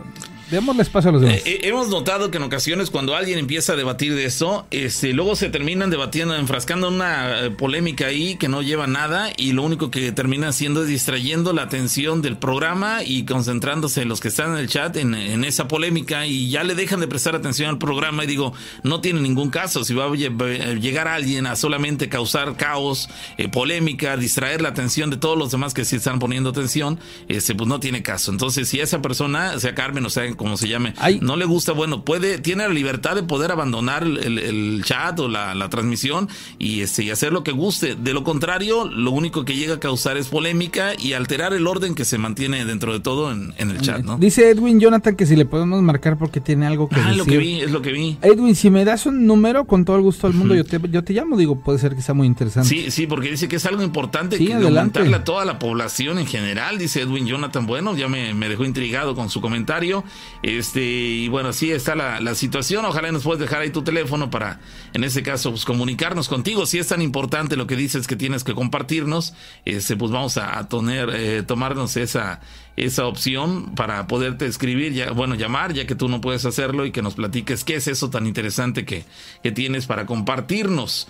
Démosle espacio a los demás. Eh, eh, hemos notado que en ocasiones cuando alguien empieza a debatir de eso, este, luego se terminan debatiendo, enfrascando una eh, polémica ahí que no lleva nada y lo único que termina haciendo es distrayendo la atención del programa y concentrándose los que están en el chat en, esa polémica y ya le dejan de prestar atención al programa y digo, no tiene ningún caso. Si va a llegar alguien a solamente causar caos, polémica, distraer la atención de todos los demás que sí están poniendo atención, este, pues no tiene caso. Entonces, si esa persona, sea Carmen o sea como se llame, no le gusta, bueno, puede, tiene la libertad de poder abandonar el, chat o la, transmisión y, este, y hacer lo que guste. De lo contrario, lo único que llega a causar es polémica y alterar el orden que se mantiene dentro de todo en, el chat, ¿no? Dice Edwin Jonathan que si le podemos marcar porque tiene algo que ah, lo que vi, es lo que vi. Edwin, si me das un número con todo el gusto del mundo, yo, te, yo te llamo, digo, puede ser que sea muy interesante. Sí, sí, porque dice que es algo importante que aumentarle a toda la población en general, dice Edwin Jonathan. Bueno, ya me, me dejó intrigado con su comentario. Este, y bueno, así está la, situación. Ojalá nos puedas dejar ahí tu teléfono para, en ese caso, pues, comunicarnos contigo. Si es tan importante lo que dices que tienes que compartirnos, este, pues vamos a, tener, eh, tomarnos esa, esa opción para poderte escribir, ya, bueno, llamar, ya que tú no puedes hacerlo y que nos platiques qué es eso tan interesante que, que tienes para compartirnos.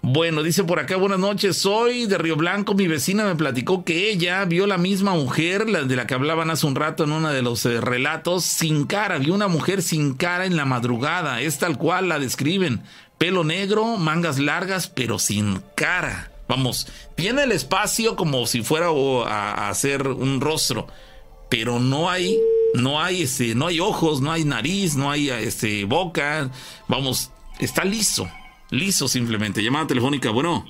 Bueno, dice por acá, buenas noches, soy de Río Blanco, mi vecina me platicó que ella vio la misma mujer, de la que hablaban hace un rato en uno de los eh, relatos, sin cara, vio una mujer sin cara en la madrugada, es tal cual la describen, pelo negro, mangas largas, pero sin cara. Vamos, tiene el espacio como si fuera a, hacer un rostro, pero no hay, no hay, este, no hay ojos, no hay nariz, no hay, este, boca, vamos, está liso Liso simplemente. Llamada telefónica, bueno.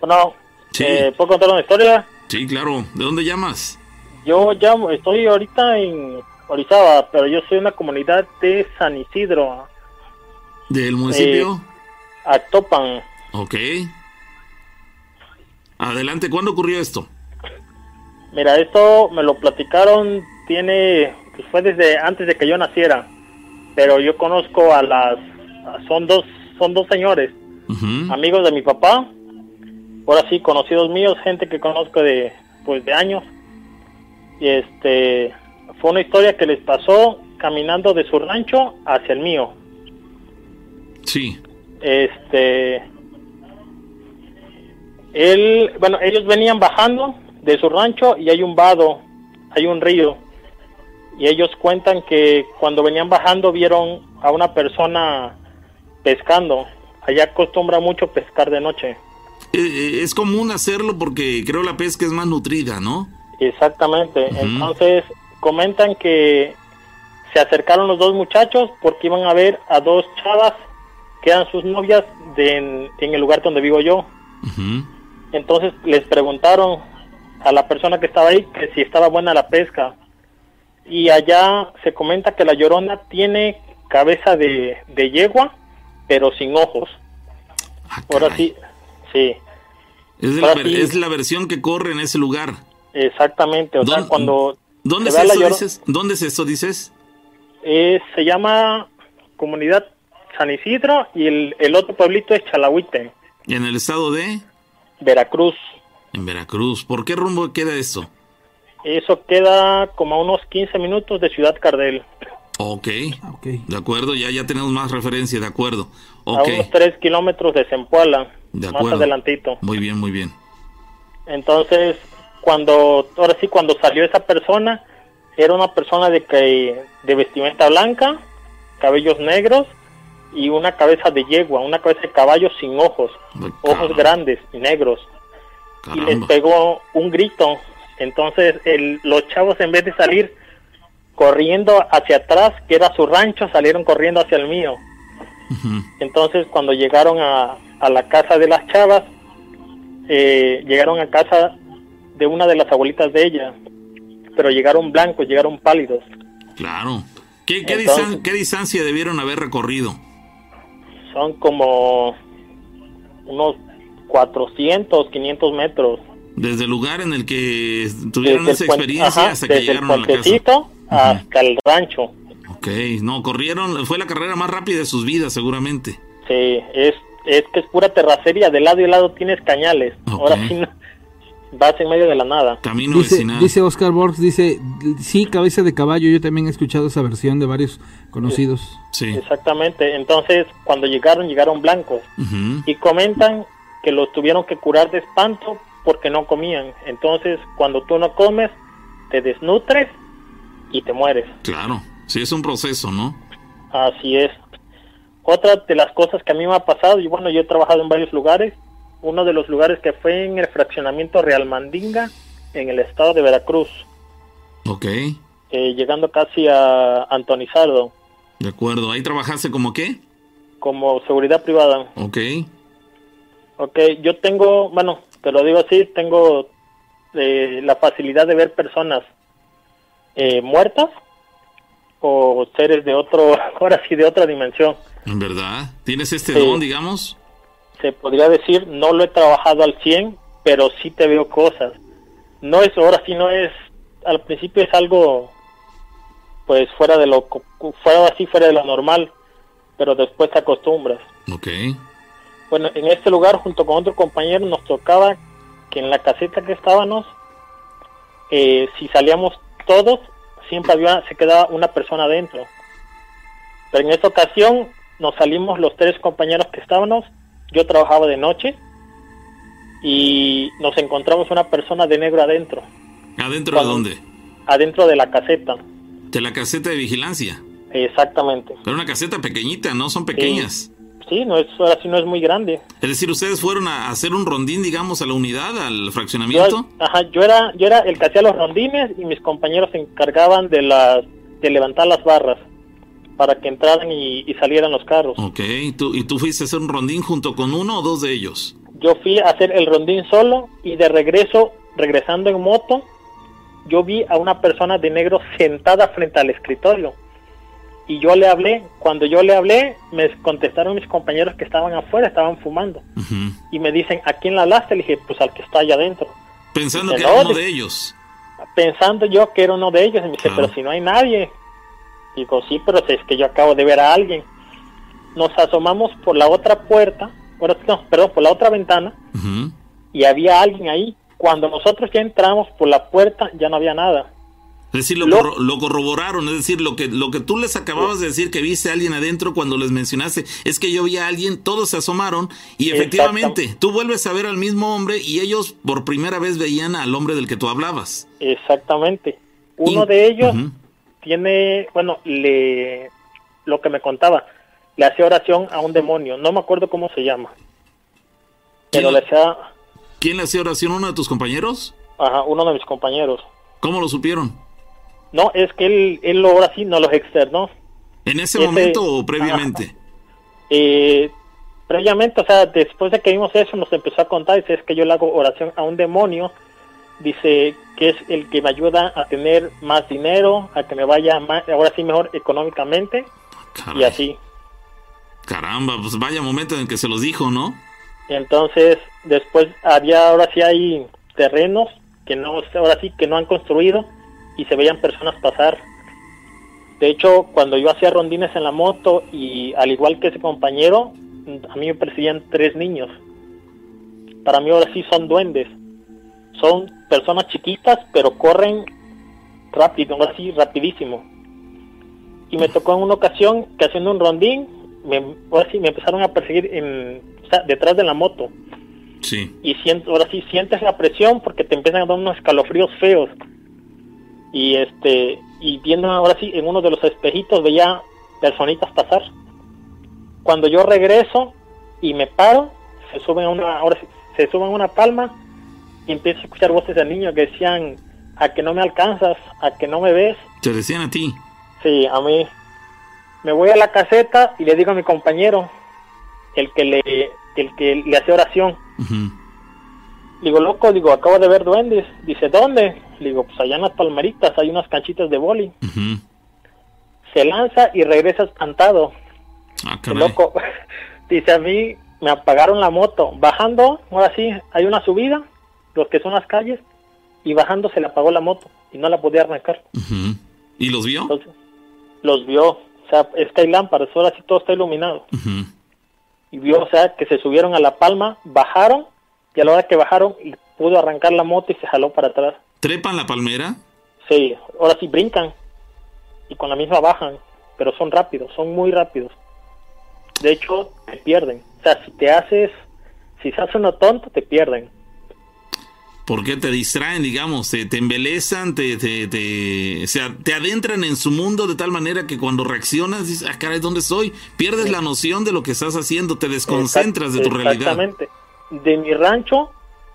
Bueno, sí. Eh, ¿puedo contar una historia? Sí, claro. ¿De dónde llamas? Yo ya estoy ahorita en Orizaba, pero yo soy una comunidad de San Isidro. ¿Del municipio? Eh, Actopan. Ok. Adelante, ¿cuándo ocurrió esto? Mira, esto me lo platicaron, tiene, pues fue desde antes de que yo naciera, pero yo conozco a las, son dos, son dos señores, amigos de mi papá, ahora sí, conocidos míos, gente que conozco de, pues de años, y este, fue una historia que les pasó caminando de su rancho hacia el mío. Sí. Este, él, bueno, ellos venían bajando de su rancho y hay un vado, hay un río. Y ellos cuentan que cuando venían bajando vieron a una persona pescando. Allá acostumbra mucho pescar de noche. Eh, eh, es común hacerlo porque creo la pesca es más nutrida, ¿no? Exactamente. Entonces comentan que se acercaron los dos muchachos porque iban a ver a dos chavas que eran sus novias de, en, el lugar donde vivo yo. Entonces les preguntaron a la persona que estaba ahí que si estaba buena la pesca. Y allá se comenta que la llorona tiene cabeza de, yegua, pero sin ojos. Ah, Ahora sí, sí. Es, la, es la versión que corre en ese lugar. Exactamente, o sea, cuando... ¿Dónde es, esto, dices? ¿Dónde es esto, dices? se llama Comunidad San Isidro y el, el otro pueblito es Chalahuite. ¿Y en el estado de? Veracruz. En Veracruz. ¿Por qué rumbo queda eso? Eso queda como a unos 15 minutos de Ciudad Cardel. Ok, okay. de acuerdo, ya, ya tenemos más referencia, de acuerdo. Okay. A unos 3 kilómetros de Zempoala, de más adelantito. Muy bien, muy bien. Entonces, cuando, ahora sí, cuando salió esa persona, era una persona de, que, de vestimenta blanca, cabellos negros y una cabeza de yegua, una cabeza de caballo sin ojos, ojos grandes y negros. Y les pegó un grito. Entonces el, los chavos en vez de salir corriendo hacia atrás, que era su rancho, salieron corriendo hacia el mío. Entonces cuando llegaron a, a, la casa de las chavas, eh, llegaron a casa de una de las abuelitas de ella, pero llegaron blancos, llegaron pálidos. Claro. ¿Qué, qué, ¿qué distancia debieron haber recorrido? son como unos 400, 500 metros. Desde el lugar en el que tuvieron esa experiencia hasta que llegaron a la casa. Hasta el rancho. Ok, no, corrieron, fue la carrera más rápida de sus vidas seguramente. Sí, es, es que es pura terracería, de lado y lado tienes cañales. Ahora sí no, vas en medio de la nada. Camino dice, dice Oscar Borges, dice, sí, cabeza de caballo, yo también he escuchado esa versión de varios conocidos. Sí. Exactamente, entonces cuando llegaron, llegaron blancos y comentan que los tuvieron que curar de espanto porque no comían. Entonces, cuando tú no comes, te desnutres y te mueres. Claro, sí, es un proceso, ¿no? Así es. Otra de las cosas que a mí me ha pasado, y bueno, yo he trabajado en varios lugares, uno de los lugares que fue en el fraccionamiento Real Mandinga, en el estado de Veracruz. Ok. Eh, llegando casi a Antonizado. De acuerdo. ¿Ahí trabajaste como qué? Como seguridad privada. Ok. Ok, yo tengo, bueno, te lo digo así, tengo eh, la facilidad de ver personas eh, muertas o seres de otro, ahora sí, de otra dimensión. ¿En verdad? ¿Tienes este don, digamos? se podría decir, no lo he trabajado al 100, pero sí te veo cosas. No es, ahora sí no es, al principio es algo, pues fuera de lo, fuera así, fuera de lo normal, pero después te acostumbras. Ok. Bueno, en este lugar, junto con otro compañero, nos tocaba que en la caseta que estábamos, eh, si salíamos todos, siempre había, se quedaba una persona adentro. Pero en esta ocasión nos salimos los tres compañeros que estábamos yo trabajaba de noche y nos encontramos una persona de negro adentro. ¿Adentro de dónde? Adentro de la caseta. ¿De la caseta de vigilancia? Exactamente. Pero una caseta pequeñita, ¿no? Son pequeñas. Sí, no es, ahora sí no es muy grande. Es decir, ustedes fueron a hacer un rondín, digamos, a la unidad, al fraccionamiento. Yo, ajá, yo era, yo era el que hacía los rondines y mis compañeros se encargaban de las, de levantar las barras para que entraran y, salieran los carros. Ok, ¿Tú, ¿y tú fuiste a hacer un rondín junto con uno o dos de ellos? Yo fui a hacer el rondín solo y de regreso, regresando en moto, yo vi a una persona de negro sentada frente al escritorio. Y yo le hablé, cuando yo le hablé, me contestaron mis compañeros que estaban afuera, estaban fumando. Y me dicen, ¿a quién la hablaste? Le dije, pues al que está allá adentro. Pensando que era uno de ellos. Pensando yo que era uno de ellos. Y me dice, pero si no hay nadie. Digo, sí, pero es que yo acabo de ver a alguien. Nos asomamos por la otra puerta, no, perdón, por la otra ventana, y había alguien ahí. Cuando nosotros ya entramos por la puerta, ya no había nada. Es decir, lo, corroboraron, es decir, lo que, lo que tú les acababas de decir que viste a alguien adentro cuando les mencionaste, es que yo vi a alguien, todos se asomaron y efectivamente tú vuelves a ver al mismo hombre y ellos por primera vez veían al hombre del que tú hablabas. Exactamente. Uno de ellos tiene, bueno, le, lo que me contaba, le hacía oración a un demonio, no me acuerdo cómo se llama. Pero le hacía... ¿Quién le hacía oración? ¿Uno de tus compañeros? Ajá, uno de mis compañeros. ¿Cómo lo supieron? No, es que él, él ahora sí no los externó. ¿En ese, momento o previamente? Eh, previamente, o sea, después de que vimos eso, nos empezó a contar, dice, es que yo le hago oración a un demonio, dice que es el que me ayuda a tener más dinero, a que me vaya más, ahora sí mejor económicamente, y así. Caramba, pues vaya momento en que se los dijo, ¿no? Entonces, después había, ahora sí hay terrenos que no, ahora sí que no han construido, y se veían personas pasar. De hecho, cuando yo hacía rondines en la moto y al igual que ese compañero, a mí me perseguían tres niños. Para mí ahora sí son duendes. Son personas chiquitas, pero corren rápido, ahora sí, rapidísimo. Y me tocó en una ocasión que haciendo un rondín, me, ahora sí me empezaron a perseguir en, detrás de la moto. Sí. Y siento, ahora sí sientes la presión porque te empiezan a dar unos escalofríos feos y este y viendo ahora sí en uno de los espejitos veía personitas pasar. Cuando yo regreso y me paro se suben a una ahora se suben a una palma y empiezo a escuchar voces de niños que decían a que no me alcanzas a que no me ves te decían a ti. Sí a mí. Me voy a la caseta y le digo a mi compañero el que le el que le hace oración Digo, loco, digo, acabo de ver duendes. Dice, ¿dónde? digo, pues allá en las palmeritas hay unas canchitas de boli. Se lanza y regresa espantado. Ah, loco, dice a mí, me apagaron la moto. Bajando, ahora sí, hay una subida, los que son las calles, y bajando se le apagó la moto y no la podía arrancar. ¿Y los vio? los vio. O sea, es que hay lámparas, ahora sí todo está iluminado. Y vio, o sea, que se subieron a la palma, bajaron y a la hora que bajaron pudo arrancar la moto y se jaló para atrás. ¿Trepan la palmera? Sí, ahora sí brincan y con la misma bajan, pero son rápidos, son muy rápidos. De hecho, te pierden. O sea, si te haces, si se hace uno tonto, te pierden. ¿Por qué te distraen, digamos? Te, te embelezan, te, te, o sea, te adentran en su mundo de tal manera que cuando reaccionas dices, ah, caray, ¿dónde estoy? Pierdes la noción de lo que estás haciendo, te desconcentras de tu realidad. Exactamente de mi rancho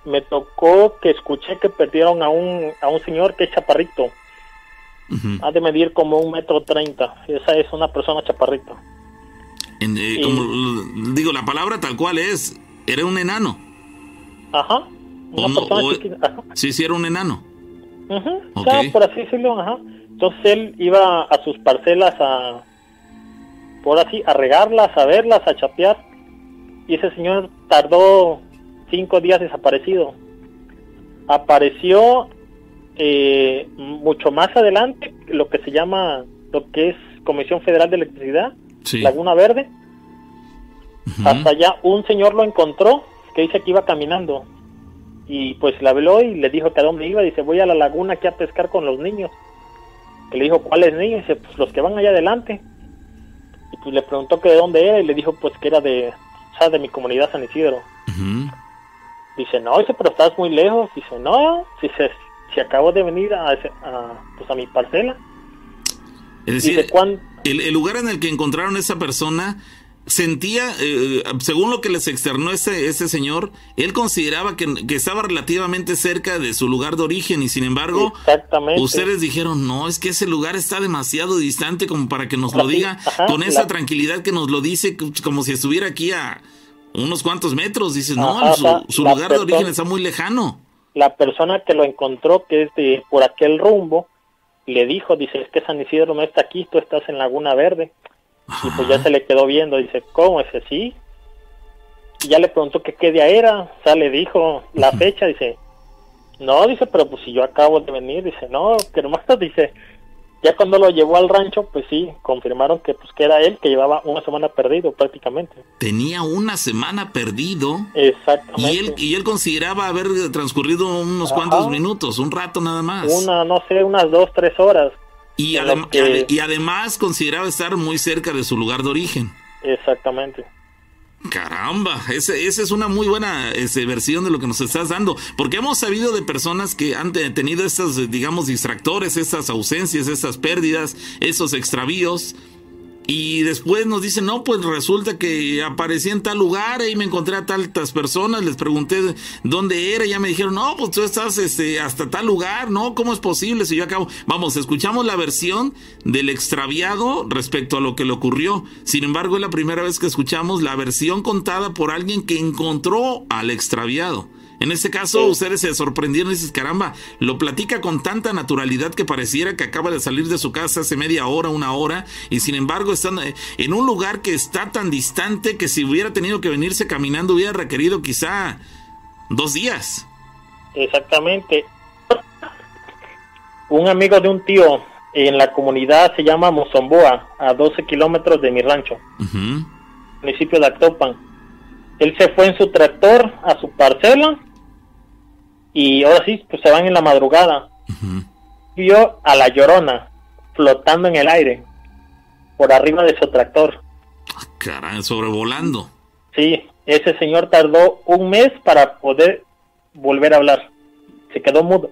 me tocó que escuché que perdieron a un, a un señor que es chaparrito. Ha de medir como un metro treinta. Esa es una persona chaparrita. Eh, como, digo, la palabra tal cual es, era un enano. Ajá. Una persona Sí, sí, era un enano. Ajá. por así decirlo, ajá. Entonces él iba a sus parcelas a, por así, a regarlas, a verlas, a chapear y ese señor tardó cinco días desaparecido. Apareció eh, mucho más adelante lo que se llama, lo que es Comisión Federal de Electricidad, Laguna Verde. Hasta allá un señor lo encontró que dice que iba caminando y pues le habló y le dijo que a dónde iba. Dice, voy a la laguna aquí a pescar con los niños. Que le dijo, ¿cuáles niños? Dice, pues los que van allá adelante. Y pues le preguntó que de dónde era y le dijo pues que era de, de mi comunidad San Isidro. Dice, no, dice, pero estás muy lejos. Dice, no, si se, si acabo de venir a, pues a mi parcela. Es decir, el, lugar en el que encontraron esa persona sentía, eh, según lo que les externó ese, ese señor, él consideraba que, estaba relativamente cerca de su lugar de origen y sin embargo, ustedes dijeron, no, es que ese lugar está demasiado distante como para que nos lo diga con esa tranquilidad que nos lo dice como si estuviera aquí a unos cuantos metros. Dices, no, su, lugar de origen está muy lejano. la persona que lo encontró, que es de por aquel rumbo, le dijo, dice, es que San Isidro no está aquí, tú estás en Laguna Verde. Y pues ya se le quedó viendo, dice, ¿cómo es así? Y ya le preguntó que qué día era, o sea, le dijo la fecha, dice, no, dice, pero pues si yo acabo de venir, dice, no, que nomás, dice, ya cuando lo llevó al rancho, pues sí, confirmaron que pues que era él que llevaba una semana perdido prácticamente. Tenía una semana perdido. Exactamente. Y él, y él consideraba haber transcurrido unos cuantos minutos, un rato nada más. Una, no sé, unas dos, tres horas. Y, y además consideraba estar muy cerca de su lugar de origen. Exactamente. Caramba, esa es una muy buena este, versión de lo que nos estás dando, porque hemos sabido de personas que han tenido estos, digamos, distractores, estas ausencias, estas pérdidas, esos extravíos, y después nos dicen, no, pues resulta que aparecí en tal lugar y me encontré a tantas personas, les pregunté dónde era, y ya me dijeron, no, pues tú estás este, hasta tal lugar, ¿no? ¿Cómo es posible si yo acabo? Vamos, escuchamos la versión del extraviado respecto a lo que le ocurrió. Sin embargo, es la primera vez que escuchamos la versión contada por alguien que encontró al extraviado. En este caso, ustedes se sorprendieron y dices, caramba, lo platica con tanta naturalidad que pareciera que acaba de salir de su casa hace media hora, una hora, y sin embargo están eh, en un lugar que está tan distante que si hubiera tenido que venirse caminando hubiera requerido quizá dos días. Exactamente. Un amigo de un tío en la comunidad se llama Mozomboa, a 12 kilómetros de mi rancho, municipio de Actopan. Él se fue en su tractor a su parcela y ahora sí, pues se van en la madrugada. Vio a la llorona flotando en el aire por arriba de su tractor. Caray, sobrevolando. Sí, ese señor tardó un mes para poder volver a hablar. Se quedó mudo.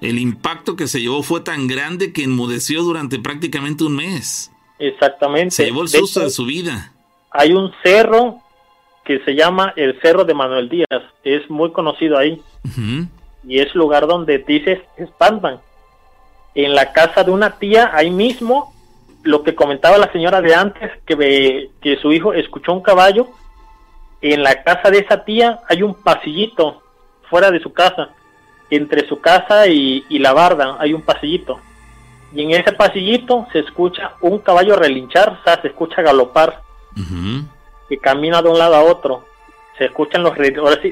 El impacto que se llevó fue tan grande que enmudeció durante prácticamente un mes. Exactamente. Se llevó el susto de, su vida. Hay un cerro que se llama el Cerro de Manuel Díaz. Es muy conocido ahí. Y es lugar donde dices espantan. En la casa de una tía, ahí mismo, lo que comentaba la señora de antes, que, que su hijo escuchó un caballo. En la casa de esa tía hay un pasillito fuera de su casa. Entre su casa y, la barda hay un pasillito. Y en ese pasillito se escucha un caballo relinchar, o sea, se escucha galopar que camina de un lado a otro. Se escuchan los,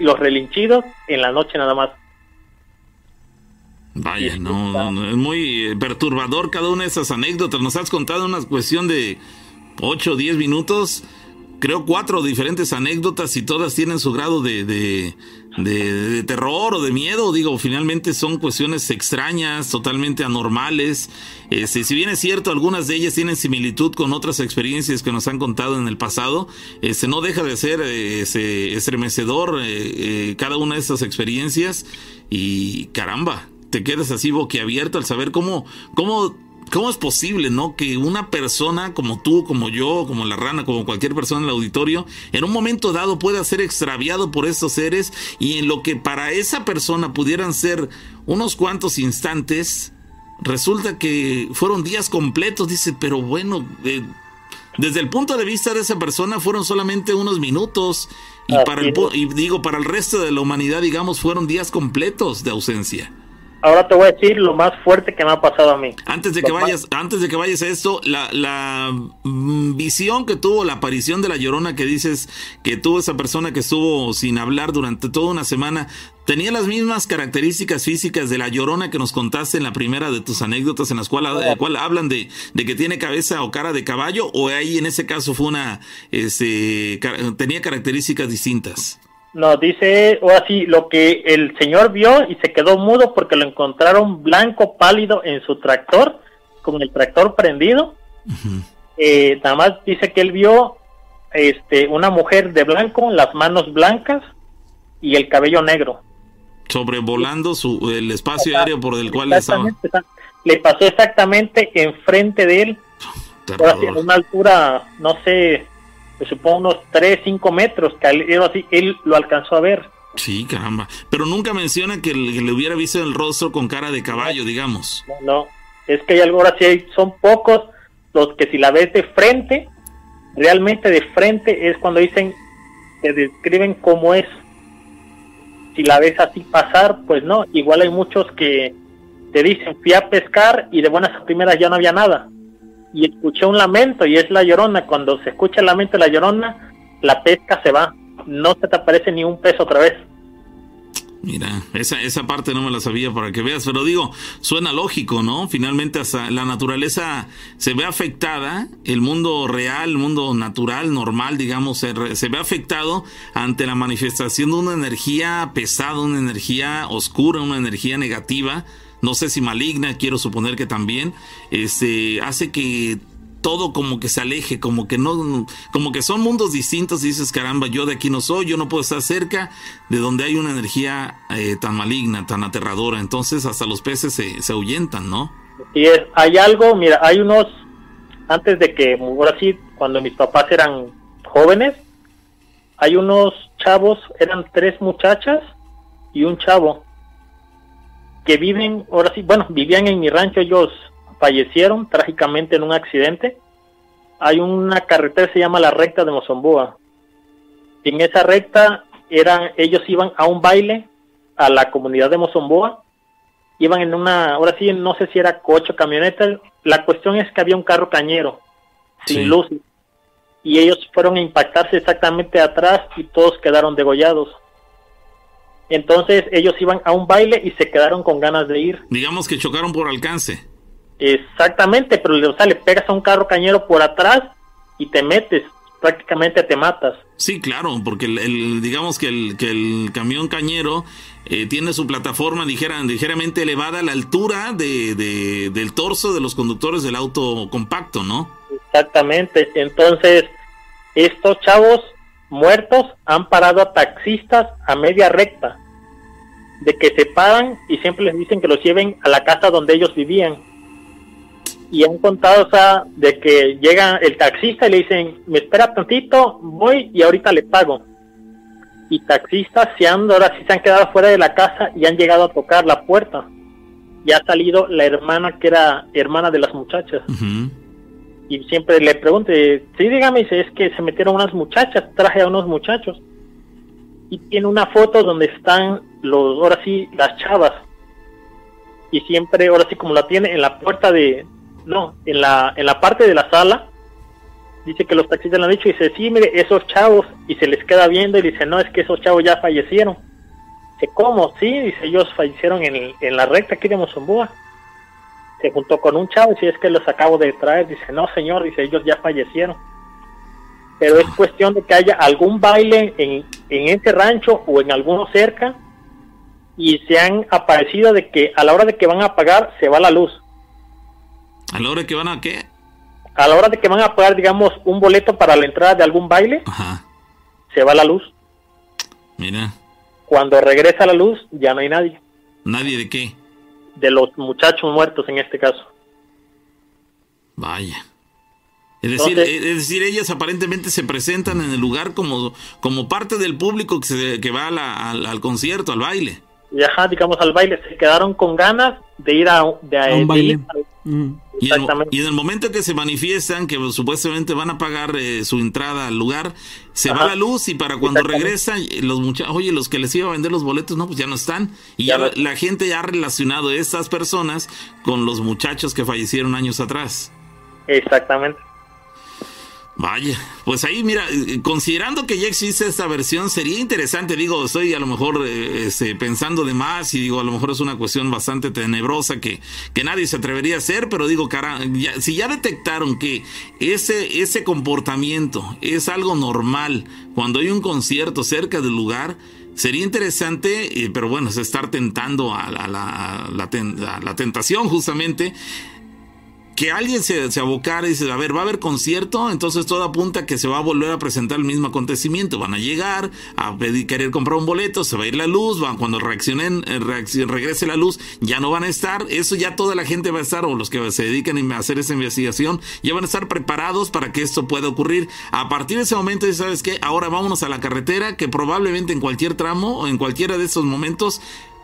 los relinchidos en la noche nada más. Vaya, no, es muy eh, perturbador cada una de esas anécdotas. Nos has contado una cuestión de 8 o 10 minutos creo, cuatro diferentes anécdotas y todas tienen su grado de, de, terror o de miedo. Digo, finalmente son cuestiones extrañas, totalmente anormales. Este, si bien es cierto, algunas de ellas tienen similitud con otras experiencias que nos han contado en el pasado, este, no deja de ser ese, estremecedor eh, eh, cada una de estas experiencias. Y caramba, te quedas así boquiabierto al saber cómo, cómo ¿Cómo es posible, no? Que una persona como tú, como yo, como la rana, como cualquier persona en el auditorio, en un momento dado pueda ser extraviado por estos seres y en lo que para esa persona pudieran ser unos cuantos instantes, resulta que fueron días completos, dice, pero bueno, eh, desde el punto de vista de esa persona fueron solamente unos minutos y para el, y digo, para el resto de la humanidad, digamos, fueron días completos de ausencia ahora te voy a decir lo más fuerte que me ha pasado a mí. Antes de que vayas, antes de que vayas a esto, la, la mm, visión que tuvo, la aparición de la llorona que dices que tuvo esa persona que estuvo sin hablar durante toda una semana, ¿tenía las mismas características físicas de la llorona que nos contaste en la primera de tus anécdotas en las cuales cual hablan de, de, que tiene cabeza o cara de caballo? ¿O ahí en ese caso fue una, este, tenía características distintas? No, dice, o así, lo que el señor vio y se quedó mudo porque lo encontraron blanco pálido en su tractor, con el tractor prendido. eh, nada más dice que él vio este, una mujer de blanco, las manos blancas y el cabello negro. Sobrevolando su, el espacio aéreo por el cual estaba. Le pasó exactamente enfrente de él, a una altura, no sé, pues supongo unos 3, 5 metros, que así, él lo alcanzó a ver. Sí, caramba. Pero nunca menciona que le, hubiera visto el rostro con cara de caballo, digamos. No, no, es que hay algo ahora sí, son pocos los que si la ves de frente, realmente de frente es cuando dicen, te describen cómo es. si la ves así pasar, pues no, igual hay muchos que te dicen, fui a pescar y de buenas a primeras ya no había nada. Y escuché un lamento y es la llorona. Cuando se escucha el lamento de la llorona, la pesca se va. No se te aparece ni un peso otra vez. Mira, esa, esa parte no me la sabía para que veas, pero digo, suena lógico, ¿no? Finalmente hasta la naturaleza se ve afectada, el mundo real, el mundo natural, normal, digamos, se, se ve afectado ante la manifestación de una energía pesada, una energía oscura, una energía negativa, no sé si maligna, quiero suponer que también, este, hace que todo como que se aleje, como que no, como que son mundos distintos y dices, caramba, yo de aquí no soy, yo no puedo estar cerca de donde hay una energía eh, tan maligna, tan aterradora. Entonces hasta los peces se, se ahuyentan, ¿no? Y es, hay algo, mira, hay unos, antes de que, ahora sí, cuando mis papás eran jóvenes, hay unos chavos, eran tres muchachas y un chavo, que viven, ahora sí, bueno, vivían en mi rancho, ellos fallecieron trágicamente en un accidente. Hay una carretera se llama la recta de Mozamboa. En esa recta eran, ellos iban a un baile a la comunidad de Mozamboa. Iban en una, ahora sí, no sé si era coche o camioneta. La cuestión es que había un carro cañero sin luz y ellos fueron a impactarse exactamente atrás y todos quedaron degollados. Entonces ellos iban a un baile y se quedaron con ganas de ir. Digamos que chocaron por alcance. Exactamente, pero o sea, le pegas a un carro cañero por atrás y te metes, prácticamente te matas. Sí, claro, porque el, digamos que el, que el camión cañero eh, tiene su plataforma ligera, ligeramente elevada a la altura de, del torso de los conductores del auto compacto, ¿no? Exactamente, entonces estos chavos muertos han parado a taxistas a media recta, de que se paran y siempre les dicen que los lleven a la casa donde ellos vivían y han contado, o sea, de que llega el taxista y le dicen, me espera tantito, voy y ahorita le pago. Y taxistas se han, ahora sí se han quedado fuera de la casa y han llegado a tocar la puerta. Y ha salido la hermana que era hermana de las muchachas. Y siempre le pregunto, sí, dígame, dice, es que se metieron unas muchachas, traje a unos muchachos. Y tiene una foto donde están los, ahora sí, las chavas. Y siempre, ahora sí, como la tiene en la puerta de, no, en la, en la parte de la sala, dice que los taxistas le han dicho, y dice, sí, mire, esos chavos, y se les queda viendo y dice, no, es que esos chavos ya fallecieron. Dice, ¿cómo? Sí, dice, ellos fallecieron en, en la recta aquí de Mozamboa. Se juntó con un chavo y dice, es que los acabo de traer. Dice, no, señor, dice, ellos ya fallecieron. Pero es cuestión de que haya algún baile en, en ese rancho o en alguno cerca y se han aparecido de que a la hora de que van a apagar se va la luz. ¿A la hora que van a qué? A la hora de que van a pagar, digamos, un boleto para la entrada de algún baile, se va la luz. Mira. Cuando regresa la luz, ya no hay nadie. ¿Nadie de qué? De los muchachos muertos en este caso. Vaya. Es decir, es decir, ellas aparentemente se presentan en el lugar como, como parte del público que, se, que va al, concierto, al baile. Y ajá, digamos, al baile. Se quedaron con ganas de ir a, de, un baile. Mm. Y en, el momento que se manifiestan, que supuestamente van a pagar eh, su entrada al lugar, se va la luz y para cuando regresan, los muchachos, oye, los que les iba a vender los boletos, no, pues ya no están. Y ya, la gente ya ha relacionado a estas personas con los muchachos que fallecieron años atrás. Exactamente. Vaya, pues ahí mira, considerando que ya existe esta versión, sería interesante, digo, estoy a lo mejor eh, este, pensando de más y digo, a lo mejor es una cuestión bastante tenebrosa que, que nadie se atrevería a hacer, pero digo, cara, si ya detectaron que ese, ese comportamiento es algo normal cuando hay un concierto cerca del lugar, sería interesante, eh, pero bueno, es estar tentando a, la, a la tentación justamente que alguien se, se abocara y dice, a ver, va a haber concierto, entonces todo apunta que se va a volver a presentar el mismo acontecimiento. Van a llegar a pedir, querer comprar un boleto, se va a ir la luz, van, cuando reaccionen, eh, regrese la luz, ya no van a estar. Eso ya toda la gente va a estar, o los que se dedican a hacer esa investigación, ya van a estar preparados para que esto pueda ocurrir. A partir de ese momento, ¿sabes qué? Ahora vámonos a la carretera, que probablemente en cualquier tramo o en cualquiera de esos momentos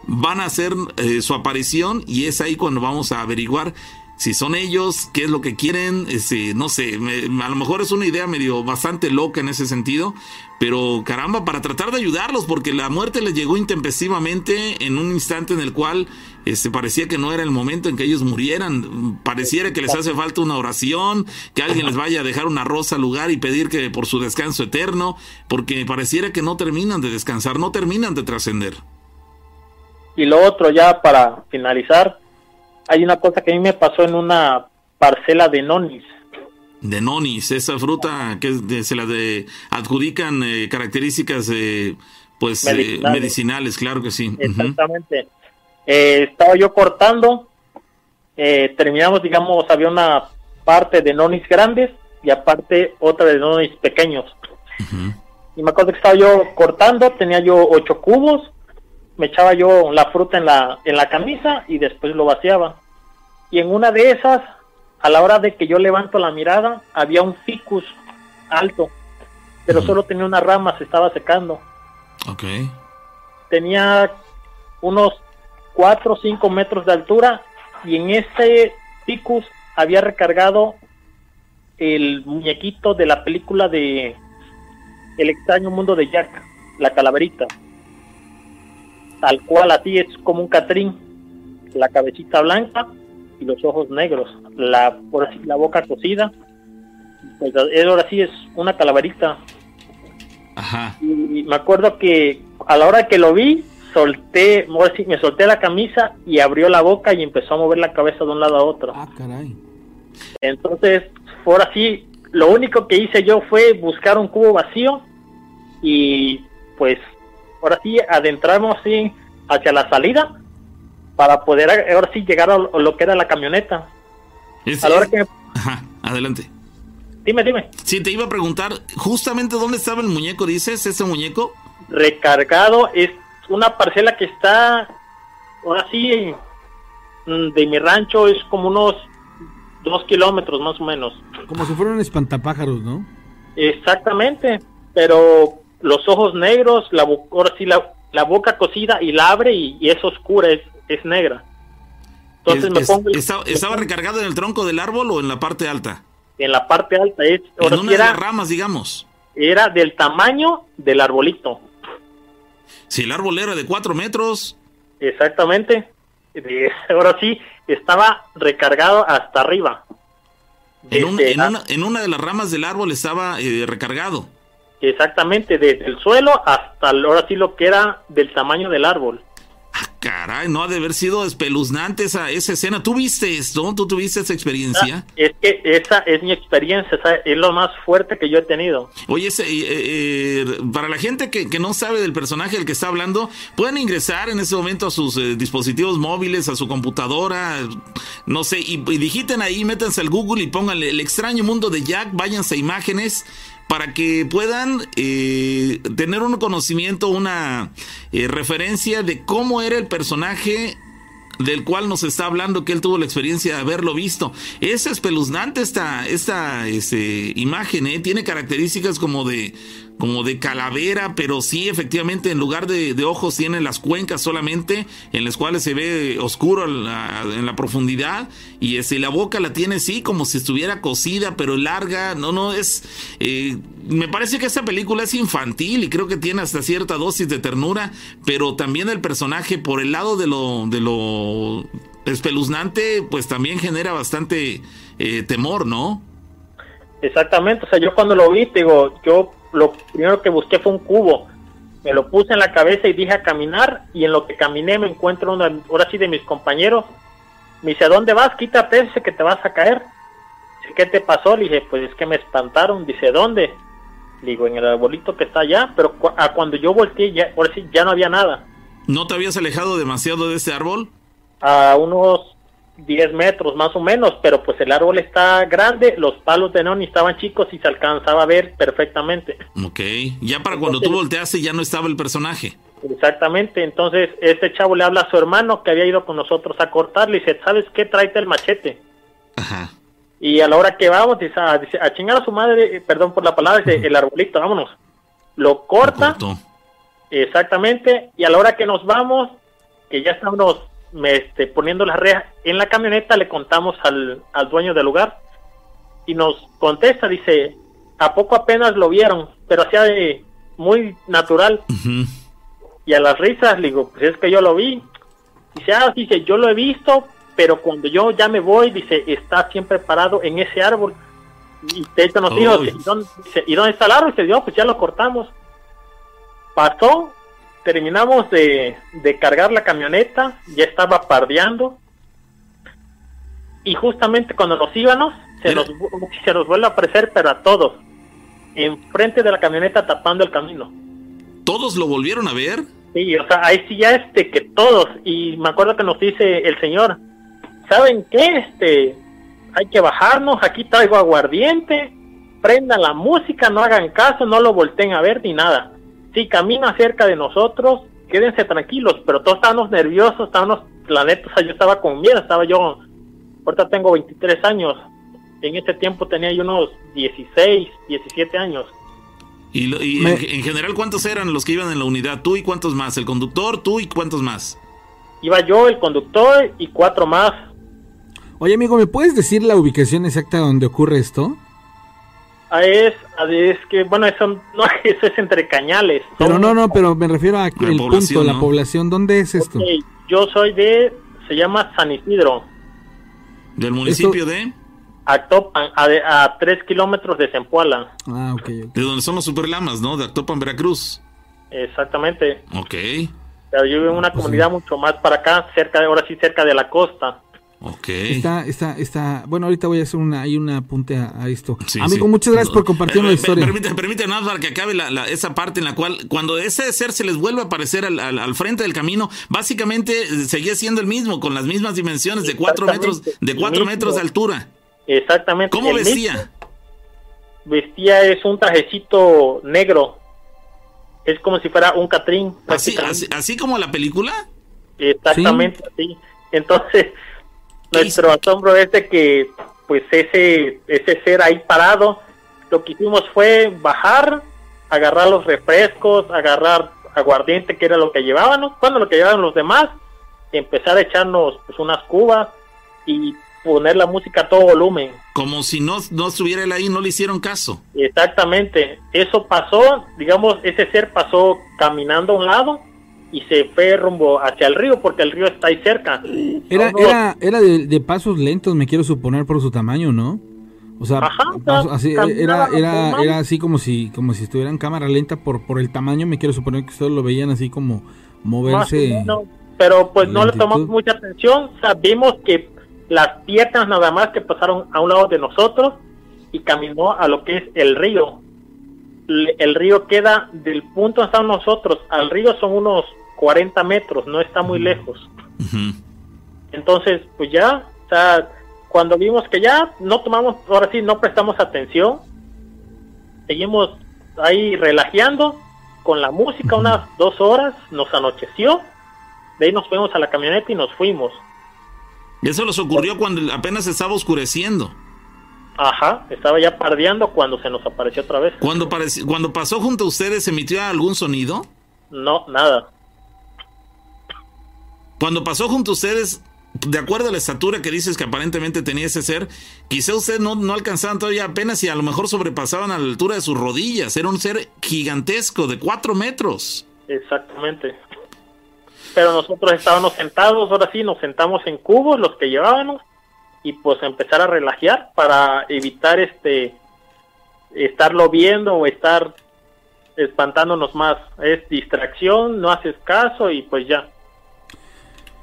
van a hacer eh, su aparición y es ahí cuando vamos a averiguar si son ellos, qué es lo que quieren, este, no sé, a lo mejor es una idea medio bastante loca en ese sentido, pero caramba, para tratar de ayudarlos, porque la muerte les llegó intempestivamente en un instante en el cual este, parecía que no era el momento en que ellos murieran, pareciera que les hace falta una oración, que alguien les vaya a dejar una rosa al lugar y pedir que por su descanso eterno, porque pareciera que no terminan de descansar, no terminan de trascender. Y lo otro ya para finalizar, hay una cosa que a mí me pasó en una parcela de nonis. De nonis, esa fruta que se la de, adjudican eh, características pues eh, medicinales. claro que sí. Exactamente. Eh, estaba yo cortando, terminamos, digamos, había una parte de nonis grandes y aparte otra de nonis pequeños. Y me acuerdo que estaba yo cortando, tenía yo ocho cubos, me echaba yo la fruta en la, en la camisa y después lo vaciaba. Y en una de esas, a la hora de que yo levanto la mirada, había un ficus alto, pero solo tenía una rama, se estaba secando. Ok. Tenía unos 4 o 5 metros de altura y en ese ficus había recargado el muñequito de la película de El extraño mundo de Jack, la calaverita. Tal cual así es como un catrín, la cabecita blanca y los ojos negros, la, por así, la boca cocida, pues ahora sí es una calaverita. Ajá. Y, me acuerdo que a la hora que lo vi, solté, me solté la camisa y abrió la boca y empezó a mover la cabeza de un lado a otro. Ah, caray. Entonces, por así, lo único que hice yo fue buscar un cubo vacío y pues ahora sí adentramos así hacia la salida para poder ahora sí llegar a lo que era la camioneta. Ajá, adelante. Dime, dime. Sí, te iba a preguntar, justamente dónde estaba el muñeco, dices, ese muñeco. Recargado, es una parcela que está, ahora sí, mm, de mi rancho es como unos dos kilómetros más o menos. Como si fueran espantapájaros, ¿no? Exactamente, pero los ojos negros, la, ahora sí, la, la boca cocida y la abre y, y es oscura, es, es negra. Entonces me pongo ¿Estaba recargado en el tronco del árbol o en la parte alta? En la parte alta. Es, en una de las ramas, digamos. Era del tamaño del arbolito. Si el árbol era de cuatro metros. Exactamente. Ahora sí, estaba recargado hasta arriba. En, este, una, en, una, de las ramas del árbol estaba eh, recargado. Exactamente, desde el suelo hasta ahora sí lo que era del tamaño del árbol. Ah, caray, no ha de haber sido espeluznante esa, esa escena. ¿Tú viste esto? ¿Tú tuviste esa experiencia? Ah, es que esa es mi experiencia, es lo más fuerte que yo he tenido. Oye, ese, eh, eh, para la gente que, que, no sabe del personaje del que está hablando, pueden ingresar en ese momento a sus eh, dispositivos móviles, a su computadora, no sé, y, y digiten ahí, métanse al Google y pónganle el extraño mundo de Jack, váyanse a imágenes para que puedan eh, tener un conocimiento, una eh, referencia de cómo era el personaje del cual nos está hablando que él tuvo la experiencia de haberlo visto. Es espeluznante esta, esta este, imagen, ¿eh? tiene características como de como de calavera, pero sí, efectivamente, en lugar de, ojos tiene las cuencas solamente, en las cuales se ve oscuro en la, profundidad, y ese, la boca la tiene sí, como si estuviera cocida, pero larga, no, no, es... Eh, me parece que esta película es infantil y creo que tiene hasta cierta dosis de ternura, pero también el personaje, por el lado de lo, de lo espeluznante, pues también genera bastante eh, temor, ¿no? Exactamente, o sea, yo cuando lo vi, digo, yo lo primero que busqué fue un cubo. Me lo puse en la cabeza y dije a caminar y en lo que caminé me encuentro una, ahora sí de mis compañeros. Me dice, ¿a dónde vas? Quítate ese que te vas a caer. Dice, ¿qué te pasó? Le dije, pues es que me espantaron. Dice, ¿dónde? Le digo, en el arbolito que está allá, pero a cuando yo volteé, ya, ahora sí, ya no había nada. ¿No te habías alejado demasiado de ese árbol? A unos 10 metros más o menos, pero pues el árbol está grande, los palos de neón estaban chicos y se alcanzaba a ver perfectamente. Ok, ya para cuando tú volteaste ya no estaba el personaje. Exactamente, entonces este chavo le habla a su hermano que había ido con nosotros a cortarle y dice, ¿sabes qué? Tráete el machete. Ajá. Y a la hora que vamos, dice, a, a chingar a su madre, perdón por la palabra, dice, el arbolito, vámonos. Lo corta. exactamente, y a la hora que nos vamos, que ya está unos este, poniendo las rejas en la camioneta, le contamos al, al dueño del lugar y nos contesta, dice, ¿a poco apenas lo vieron? Pero hacía de muy natural. Y a las risas le digo, pues es que yo lo vi. Dice, ah, dice, yo lo he visto, pero cuando yo ya me voy, dice, está siempre parado en ese árbol. Y de hecho nos dijo. ¿y dónde, ¿y está el árbol? Dice, yo, pues ya lo cortamos. Pasó, terminamos de, de cargar la camioneta, ya estaba pardeando. Y justamente cuando nos íbamos, se nos, se nos vuelve a aparecer, pero a todos, enfrente de la camioneta tapando el camino. ¿Todos lo volvieron a ver? Sí, o sea, ahí sí ya este que todos, y me acuerdo que nos dice el señor, ¿saben qué? Este, hay que bajarnos, aquí traigo aguardiente, prendan la música, no hagan caso, no lo volteen a ver ni nada. Si camina cerca de nosotros, quédense tranquilos, pero todos estábamos nerviosos, estábamos, la neta, o sea, yo estaba con miedo, estaba yo, ahorita tengo 23 años, en ese tiempo tenía yo unos 16, 17 años. Y, lo- y Me- en, en general, ¿cuántos eran los que iban en la unidad? ¿Tú y cuántos más? ¿El conductor, tú y cuántos más? Iba yo, el conductor y cuatro más. Oye, amigo, ¿me puedes decir la ubicación exacta donde ocurre esto? Ah, es, ah, es que, bueno, eso, no, eso es entre cañales. Pero no, no, pero me refiero a La el punto, la población. ¿Dónde es esto? Yo soy de, se llama San Isidro, ¿Del municipio de? Actopan, a, a tres kilómetros de Zempoala. Ah, ok. De donde son los superlamas, ¿no? De Actopan, Veracruz. Exactamente. Ok, Pero yo vivo en una Pues comunidad sí. mucho más para acá, cerca de, ahora sí, cerca de la costa. Ok. Está, está, está. Bueno, ahorita voy a hacer una, hay un apunte a, a esto. Sí, Amigo, sí. muchas gracias por compartir Eh, la eh, historia. Permíteme, permíteme nada más para que acabe la- la- esa parte en la cual, cuando ese ser se les vuelve a aparecer al, al- al frente del camino, básicamente eh, seguía siendo el mismo, con las mismas dimensiones, de cuatro metros, de cuatro metros de altura. Exactamente. ¿Cómo el vestía? mismo Vestía es un trajecito negro. Es como si fuera un catrín. Así, así, así como la película. Exactamente, así. Entonces, nuestro asombro es de que, pues, ese, ese ser ahí parado, lo que hicimos fue bajar, agarrar los refrescos, agarrar aguardiente, que era lo que llevábamos, bueno, lo que llevaban los demás, empezar a echarnos, pues, unas cubas y poner la música a todo volumen. Como si no, no estuviera él ahí, no le hicieron caso. Exactamente, eso pasó, digamos, ese ser pasó caminando a un lado y se fue rumbo hacia el río, porque el río está ahí cerca. Era, No, no, era, era de, de pasos lentos, me quiero suponer por su tamaño, ¿no? O sea, Ajá, paso- así, caminaba era, era, era así como si, como si estuviera en cámara lenta por, por el tamaño, me quiero suponer que ustedes lo veían así como moverse. menos, pero pues no le tomamos mucha atención, sabemos que las piernas nada más que pasaron a un lado de nosotros y caminó a lo que es el río. El río queda del punto estamos nosotros al río son unos 40 metros, no está muy lejos. Entonces, pues ya, o sea, cuando vimos que ya no tomamos, ahora sí, no prestamos atención, seguimos ahí relajeando con la música unas dos horas, nos anocheció, de ahí nos fuimos a la camioneta y nos fuimos. Eso les ocurrió cuando apenas estaba oscureciendo. Ajá, estaba ya pardeando cuando se nos apareció otra vez. Cuando, cuando pasó junto a ustedes, ¿emitió algún sonido? No, nada. Cuando pasó junto a ustedes, de acuerdo a la estatura que dices que aparentemente tenía ese ser, quizá ustedes no, no alcanzaban todavía apenas y a lo mejor sobrepasaban a la altura de sus rodillas. Era un ser gigantesco de cuatro metros. Exactamente. Pero nosotros estábamos sentados, ahora sí, nos sentamos en cubos, los que llevábamos, y pues empezar a relajear para evitar este estarlo viendo o estar espantándonos más. Es distracción, no haces caso y pues ya.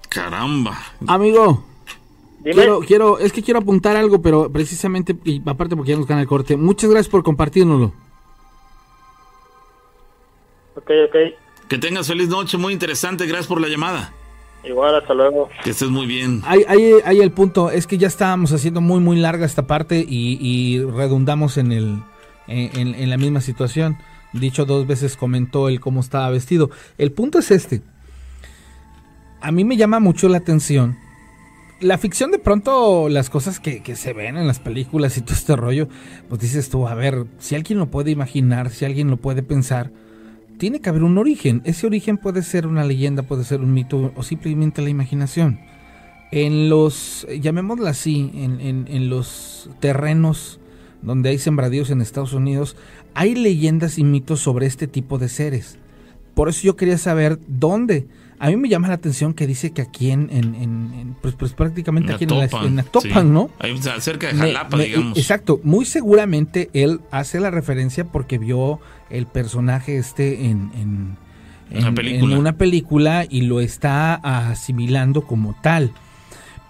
Caramba. Amigo, Dime. quiero, quiero, es que quiero apuntar algo, pero precisamente, y aparte porque ya nos gana el corte. Muchas gracias por compartirnoslo. Ok, ok. Que tengas feliz noche, muy interesante. Gracias por la llamada. Igual, hasta luego. Que estés muy bien. Ahí, ahí, ahí el punto, es que ya estábamos haciendo muy muy larga esta parte y, y redundamos en el en, en- en la misma situación. Dicho dos veces comentó él cómo estaba vestido. El punto es este. A mí me llama mucho la atención. La ficción de pronto, las cosas que, que se ven en las películas y todo este rollo, pues dices tú, a ver, si alguien lo puede imaginar, si alguien lo puede pensar, tiene que haber un origen. Ese origen puede ser una leyenda, puede ser un mito o simplemente la imaginación. En los, llamémoslo así, en, en los terrenos donde hay sembradíos en Estados Unidos, hay leyendas y mitos sobre este tipo de seres. Por eso yo quería saber dónde a mí me llama la atención que dice que aquí en, en, pues, pues, prácticamente aquí en, Actopan, ¿no? Ahí cerca de Jalapa, digamos. Exacto, muy seguramente él hace la referencia porque vio el personaje este en, en, una, película. una película y lo está asimilando como tal.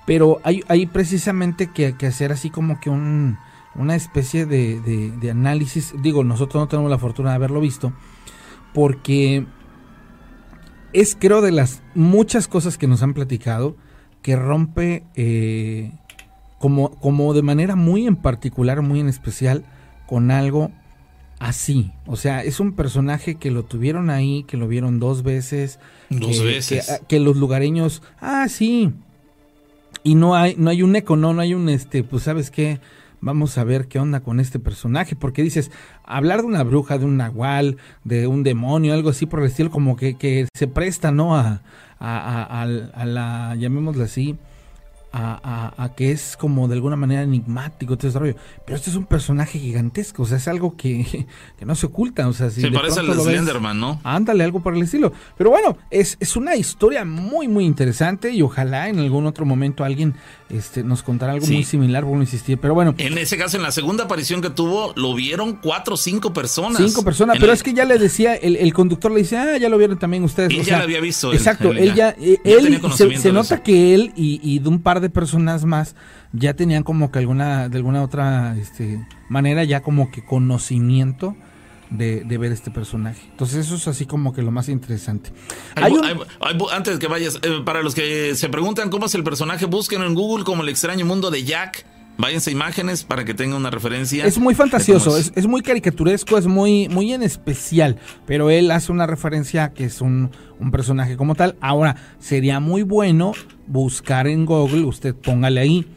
Pero hay, hay precisamente que, que hacer así como que un, una especie de, de análisis. Digo, nosotros no tenemos la fortuna de haberlo visto porque es creo de las muchas cosas que nos han platicado que rompe eh, como, como de manera muy en particular, muy en especial, con algo así. O sea, es un personaje que lo tuvieron ahí, que lo vieron dos veces. Dos veces. Que, que, los lugareños, ah, sí. Y no hay, no hay un eco, no, no hay un, este, pues sabes qué, vamos a ver qué onda con este personaje, porque dices, hablar de una bruja, de un nahual, de un demonio, algo así por el estilo, como que, que se presta, ¿no? A, a, a, a la, llamémosla así, a, a, que es como de alguna manera enigmático todo ese rollo. Pero este es un personaje gigantesco, o sea, es algo que, que no se oculta. O sea, si se parece al Slenderman, ¿no? Ándale, algo por el estilo. Pero bueno, es, es una historia muy, muy interesante y ojalá en algún otro momento alguien este, nos contará algo muy similar, por no insistir. Pero bueno. En ese caso, en la segunda aparición que tuvo, lo vieron cuatro o cinco personas. Cinco personas, pero es que ya le decía, el, el, conductor le dice, ah, ya lo vieron también ustedes. Él ya lo había visto. Exacto, él ya, eh, él, se, se nota que él y, y de un par de personas más ya tenían como que alguna, de alguna otra este, manera, ya como que conocimiento de, ver este personaje. Entonces eso es así como que lo más interesante. antes de que vayas, eh, para los que se preguntan cómo es el personaje, busquen en Google como el extraño mundo de Jack. Váyanse imágenes para que tengan una referencia. Es muy fantasioso, es. Es, muy caricaturesco, es muy, muy en especial, pero él hace una referencia que es un, un personaje como tal. Ahora, sería muy bueno buscar en Google, usted póngale ahí,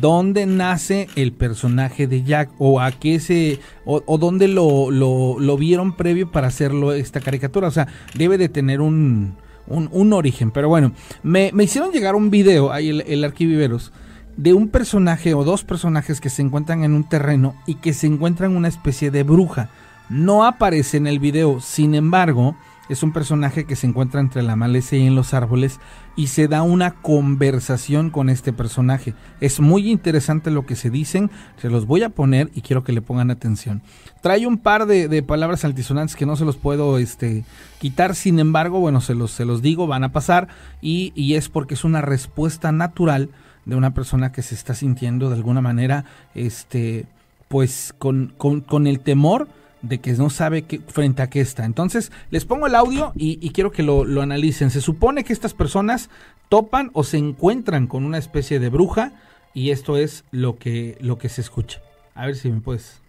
dónde nace el personaje de Jack o a qué se o, dónde lo, lo, vieron previo para hacerlo esta caricatura. O sea, debe de tener un, un, origen. Pero bueno, me, hicieron llegar un video, ahí el, el arquiviveros, de un personaje o dos personajes que se encuentran en un terreno y que se encuentran una especie de bruja. No aparece en el video, sin embargo, es un personaje que se encuentra entre la maleza y en los árboles y se da una conversación con este personaje. Es muy interesante lo que se dicen, se los voy a poner y quiero que le pongan atención. Trae un par de, palabras altisonantes que no se los puedo este, quitar, sin embargo, bueno, se los, se los digo, van a pasar y, y es porque es una respuesta natural de una persona que se está sintiendo de alguna manera, este, pues con, con, con el temor de que no sabe qué, frente a qué está. Entonces, les pongo el audio y, quiero que lo, lo, analicen. Se supone que estas personas topan o se encuentran con una especie de bruja y esto es lo que, lo que se escucha. A ver si me puedes.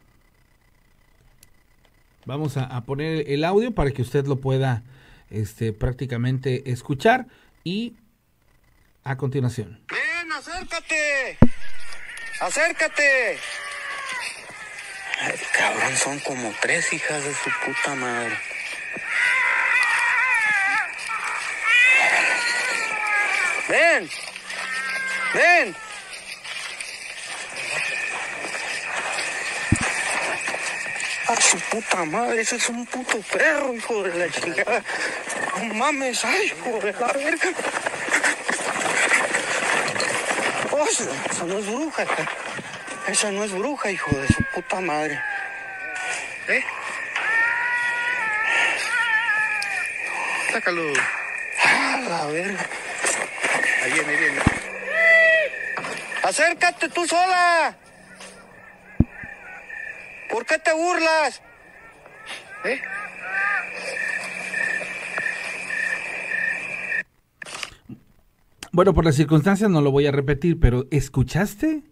Vamos a, poner el audio para que usted lo pueda este, prácticamente escuchar y a continuación. Acércate. Acércate. Ay, cabrón, son como tres hijas de su puta madre. Ven, ven. A su puta madre, ese es un puto perro, hijo de la chingada. No mames, ay, hijo de la verga. Oh, eso no es bruja, esa no es bruja, hijo de su puta madre. ¿Eh? Sácalo. Ah, la verga. Ahí viene, ahí viene. Acércate tú sola. ¿Por qué te burlas? ¿Eh? Bueno, por las circunstancias no lo voy a repetir, pero ¿escuchaste?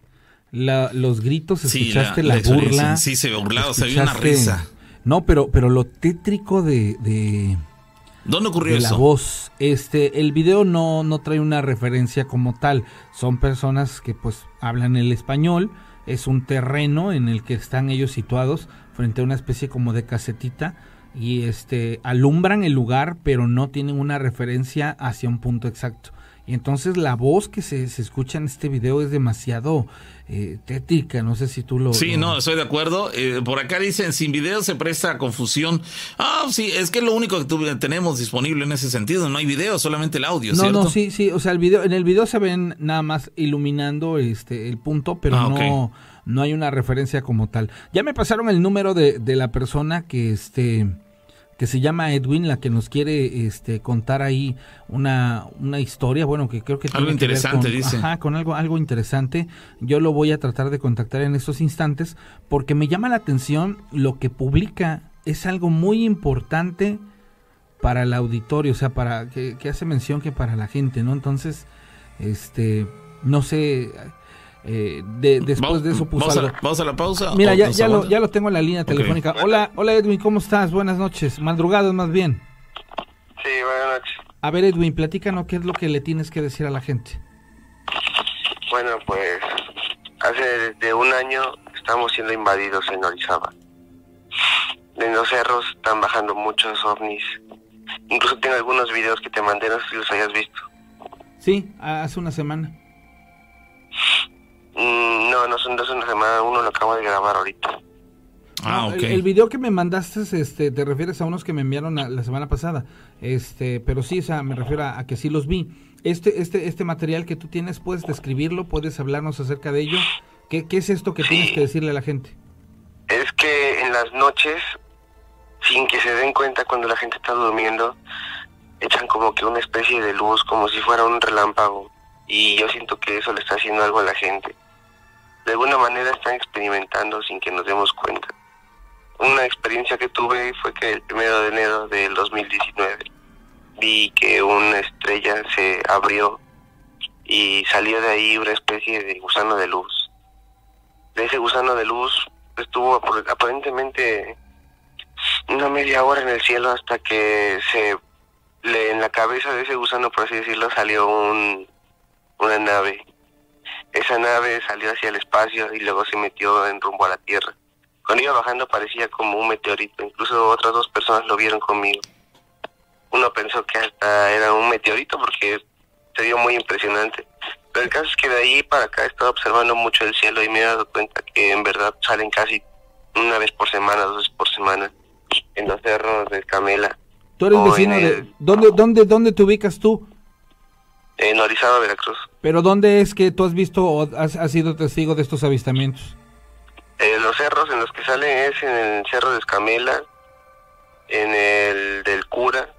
la, los gritos, escuchaste la, burla. Sí, se burlaba, o sea, había una risa. No, pero, pero lo tétrico de, de ¿Dónde ocurrió La voz. Este, el video no, no trae una referencia como tal. Son personas que pues hablan el español. Es un terreno en el que están ellos situados frente a una especie como de casetita y este alumbran el lugar, pero no tienen una referencia hacia un punto exacto. Y entonces la voz que se, se escucha en este video es demasiado eh, tétrica, no sé si tú lo... Sí, no, estoy de acuerdo. Eh, por acá dicen, sin video se presta a confusión. Ah, sí, es que es lo único que tu- tenemos disponible en ese sentido. No hay video, solamente el audio, No, ¿cierto? no, sí, sí, o sea, el video, en el video se ven nada más iluminando este el punto, pero Ah, no, no hay una referencia como tal. Ya me pasaron el número de, de la persona que este que se llama Edwin, la que nos quiere este contar ahí una, una historia, bueno, que creo que Algo tiene que ver interesante, con, dice. Ajá, con algo, algo interesante. Yo lo voy a tratar de contactar en estos instantes porque me llama la atención lo que publica. Es algo muy importante para el auditorio, o sea, para que, que hace mención que para la gente, ¿no? Entonces, este, no sé, eh, de- después de eso puso vamos, a, algo. la- vamos a la pausa. Mira, ¿O ya, lo, aguanta? ya lo tengo en la línea telefónica. Hola, hola Edwin, ¿cómo estás? Buenas noches, madrugadas más bien. Sí, buenas noches. A ver Edwin, platícanos qué es lo que le tienes que decir a la gente. Bueno, pues hace desde un año estamos siendo invadidos en Orizaba. En los cerros están bajando muchos ovnis. Incluso tengo algunos videos que te mandé, no sé si los hayas visto. Sí, hace una semana. Mm, no, no son dos una semana, uno lo acabo de grabar ahorita. Ah, No, ok. el, el video que me mandaste, este, te refieres a unos que me enviaron la, la semana pasada. Este, pero sí, o sea, me refiero a, a que sí los vi. Este, este, este material que tú tienes, ¿puedes describirlo? ¿Puedes hablarnos acerca de ello? ¿Qué, qué es esto que tienes que decirle a la gente? Es que en las noches, sin que se den cuenta cuando la gente está durmiendo, echan como que una especie de luz, como si fuera un relámpago. Y yo siento que eso le está haciendo algo a la gente. De alguna manera están experimentando sin que nos demos cuenta. Una experiencia que tuve fue que el primero de enero del 2019 vi que una estrella se abrió y salió de ahí una especie de gusano de luz. De ese gusano de luz estuvo ap- aparentemente una media hora en el cielo hasta que se le, en la cabeza de ese gusano, por así decirlo, salió un, una nave. Esa nave salió hacia el espacio y luego se metió en rumbo a la Tierra. Cuando iba bajando parecía como un meteorito, incluso otras dos personas lo vieron conmigo. Uno pensó que hasta era un meteorito porque se vio muy impresionante. Pero el caso es que de ahí para acá he estado observando mucho el cielo y me he dado cuenta que en verdad salen casi una vez por semana, dos veces por semana, en los cerros de Camela, Tú eres vecino de... ¿dónde, dónde, ¿Dónde te ubicas tú? en Orizaba, Veracruz. Pero ¿dónde es que tú has visto o has, has sido testigo de estos avistamientos? Eh, los cerros en los que salen es en el cerro de Escamela, en el del Cura,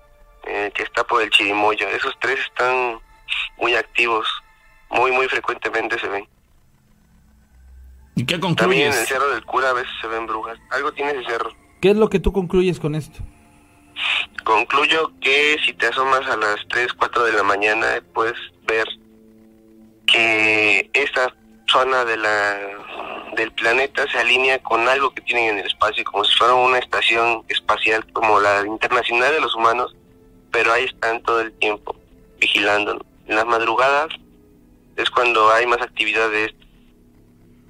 en el que está por el Chirimoyo. Esos tres están muy activos, muy, muy frecuentemente se ven. ¿Y qué También concluyes? en el cerro del Cura a veces se ven brujas. Algo tiene ese cerro. ¿Qué es lo que tú concluyes con esto? Concluyo que si te asomas a las 3, 4 de la mañana puedes ver zona de la del planeta se alinea con algo que tienen en el espacio, como si fuera una estación espacial como la internacional de los humanos, pero ahí están todo el tiempo vigilándonos. En las madrugadas es cuando hay más actividad de esto.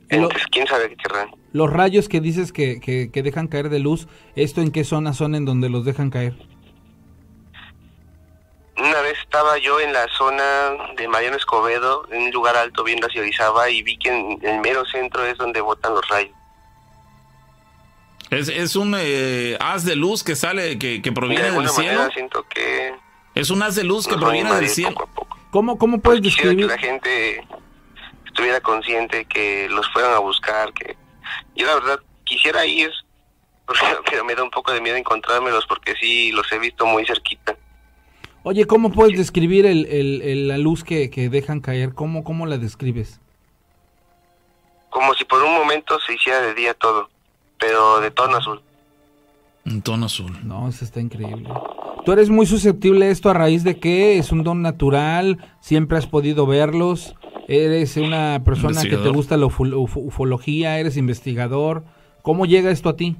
Entonces, quién sabe qué querrán. Los rayos que dices que, que, que dejan caer de luz, ¿esto en qué zonas son en donde los dejan caer? Una vez estaba yo en la zona de Mariano Escobedo, en un lugar alto viendo hacia Orizaba y vi que en el mero centro es donde botan los rayos. Es, es un eh, haz de luz que sale, que, que De proviene del cielo. siento que Es un haz de luz que proviene del cielo. poco a poco. ¿Cómo, cómo puedes Quisiera que describir? la gente estuviera consciente, que los fueran a buscar, que yo la verdad quisiera ir, pero me da un poco de miedo encontrármelos porque sí los he visto muy cerquita. Oye, ¿cómo puedes describir el, el- el- la luz que, que dejan caer? ¿Cómo, ¿Cómo la describes? Como si por un momento se hiciera de día todo, pero de tono azul. Un tono azul. No, eso está increíble. ¿Tú eres muy susceptible a esto a raíz de que es un don natural? ¿Siempre has podido verlos? ¿Eres una persona que te gusta la ufo- ufo- ufología? ¿Eres investigador? ¿Cómo llega esto a ti?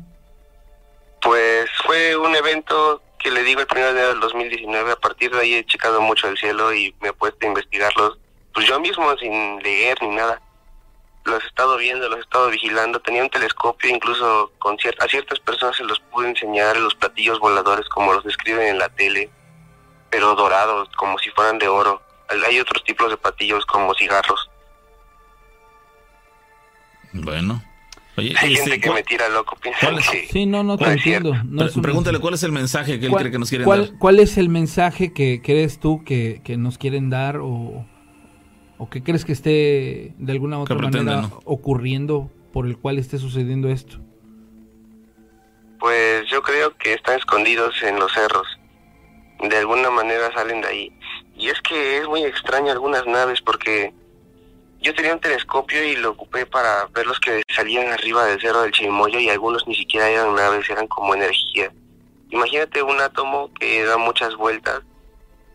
Pues fue un evento que le digo el primer día del 2019. A partir de ahí he checado mucho el cielo y me he puesto a investigarlos, pues yo mismo sin leer ni nada. los he estado viendo, los he estado vigilando. Tenía un telescopio, incluso con a ciertas personas se los pude enseñar los platillos voladores como los describen en la tele, pero dorados, como si fueran de oro. Hay otros tipos de platillos como cigarros. Bueno. Oye, Hay gente que me tira loco, piensa que Sí, no, no te entiendo. pregúntale cuál es el mensaje que él cree que nos quieren dar. ¿Cuál es el mensaje que crees tú que, que nos quieren dar o, o qué crees que esté de alguna u otra manera ocurriendo por el cual esté sucediendo esto? Pues yo creo que están escondidos en los cerros. De alguna manera salen de ahí. Y es que es muy extraño algunas naves porque yo tenía un telescopio y lo ocupé para ver los que salían arriba del cerro del Chimoyo y algunos ni siquiera eran naves, eran como energía. Imagínate un átomo que da muchas vueltas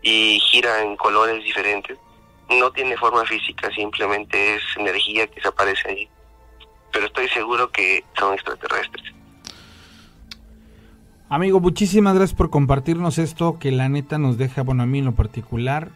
y gira en colores diferentes no tiene forma física, simplemente es energía que se aparece ahí. Pero estoy seguro que son extraterrestres. Amigo, muchísimas gracias por compartirnos esto que la neta nos deja, bueno, a mí en lo particular,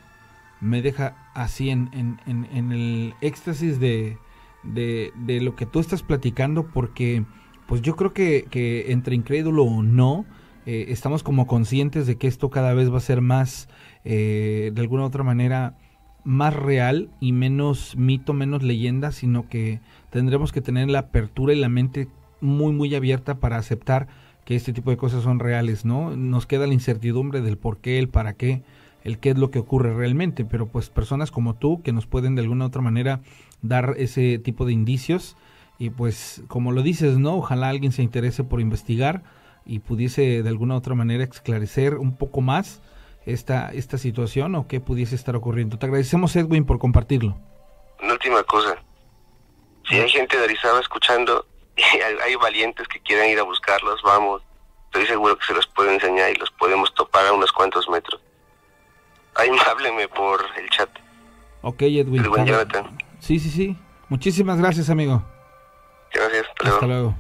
me deja así en, en, en, el éxtasis de, de, de, lo que tú estás platicando, porque pues yo creo que, que entre incrédulo o no, eh, estamos como conscientes de que esto cada vez va a ser más, eh, de alguna u otra manera, más real y menos mito, menos leyenda, sino que tendremos que tener la apertura y la mente muy, muy abierta para aceptar que este tipo de cosas son reales, ¿no? Nos queda la incertidumbre del por qué, el para qué, el qué es lo que ocurre realmente, pero pues personas como tú que nos pueden de alguna otra manera dar ese tipo de indicios y pues como lo dices, ¿no? Ojalá alguien se interese por investigar y pudiese de alguna otra manera esclarecer un poco más esta, esta situación o qué pudiese estar ocurriendo. Te agradecemos, Edwin, por compartirlo. Una última cosa. Si hay gente de Arizaba escuchando y hay valientes que quieran ir a buscarlos, vamos. Estoy seguro que se los puedo enseñar y los podemos topar a unos cuantos metros. Ahí hábleme por el chat. Ok, Edwin. Sí, sí, sí. Muchísimas gracias, amigo. Gracias. Hasta luego.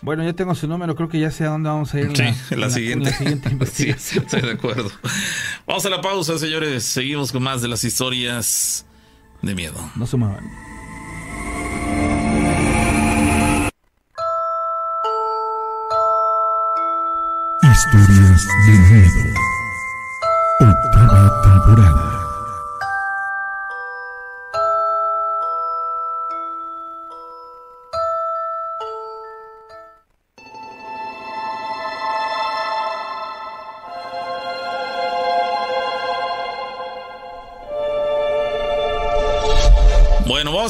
Bueno, ya tengo su número, creo que ya sé a dónde vamos a ir. Sí, en la, siguiente. investigación. estoy de acuerdo. Vamos a la pausa, señores. Seguimos con más de las historias de miedo. No se muevan. Historias de miedo. Octava jurada.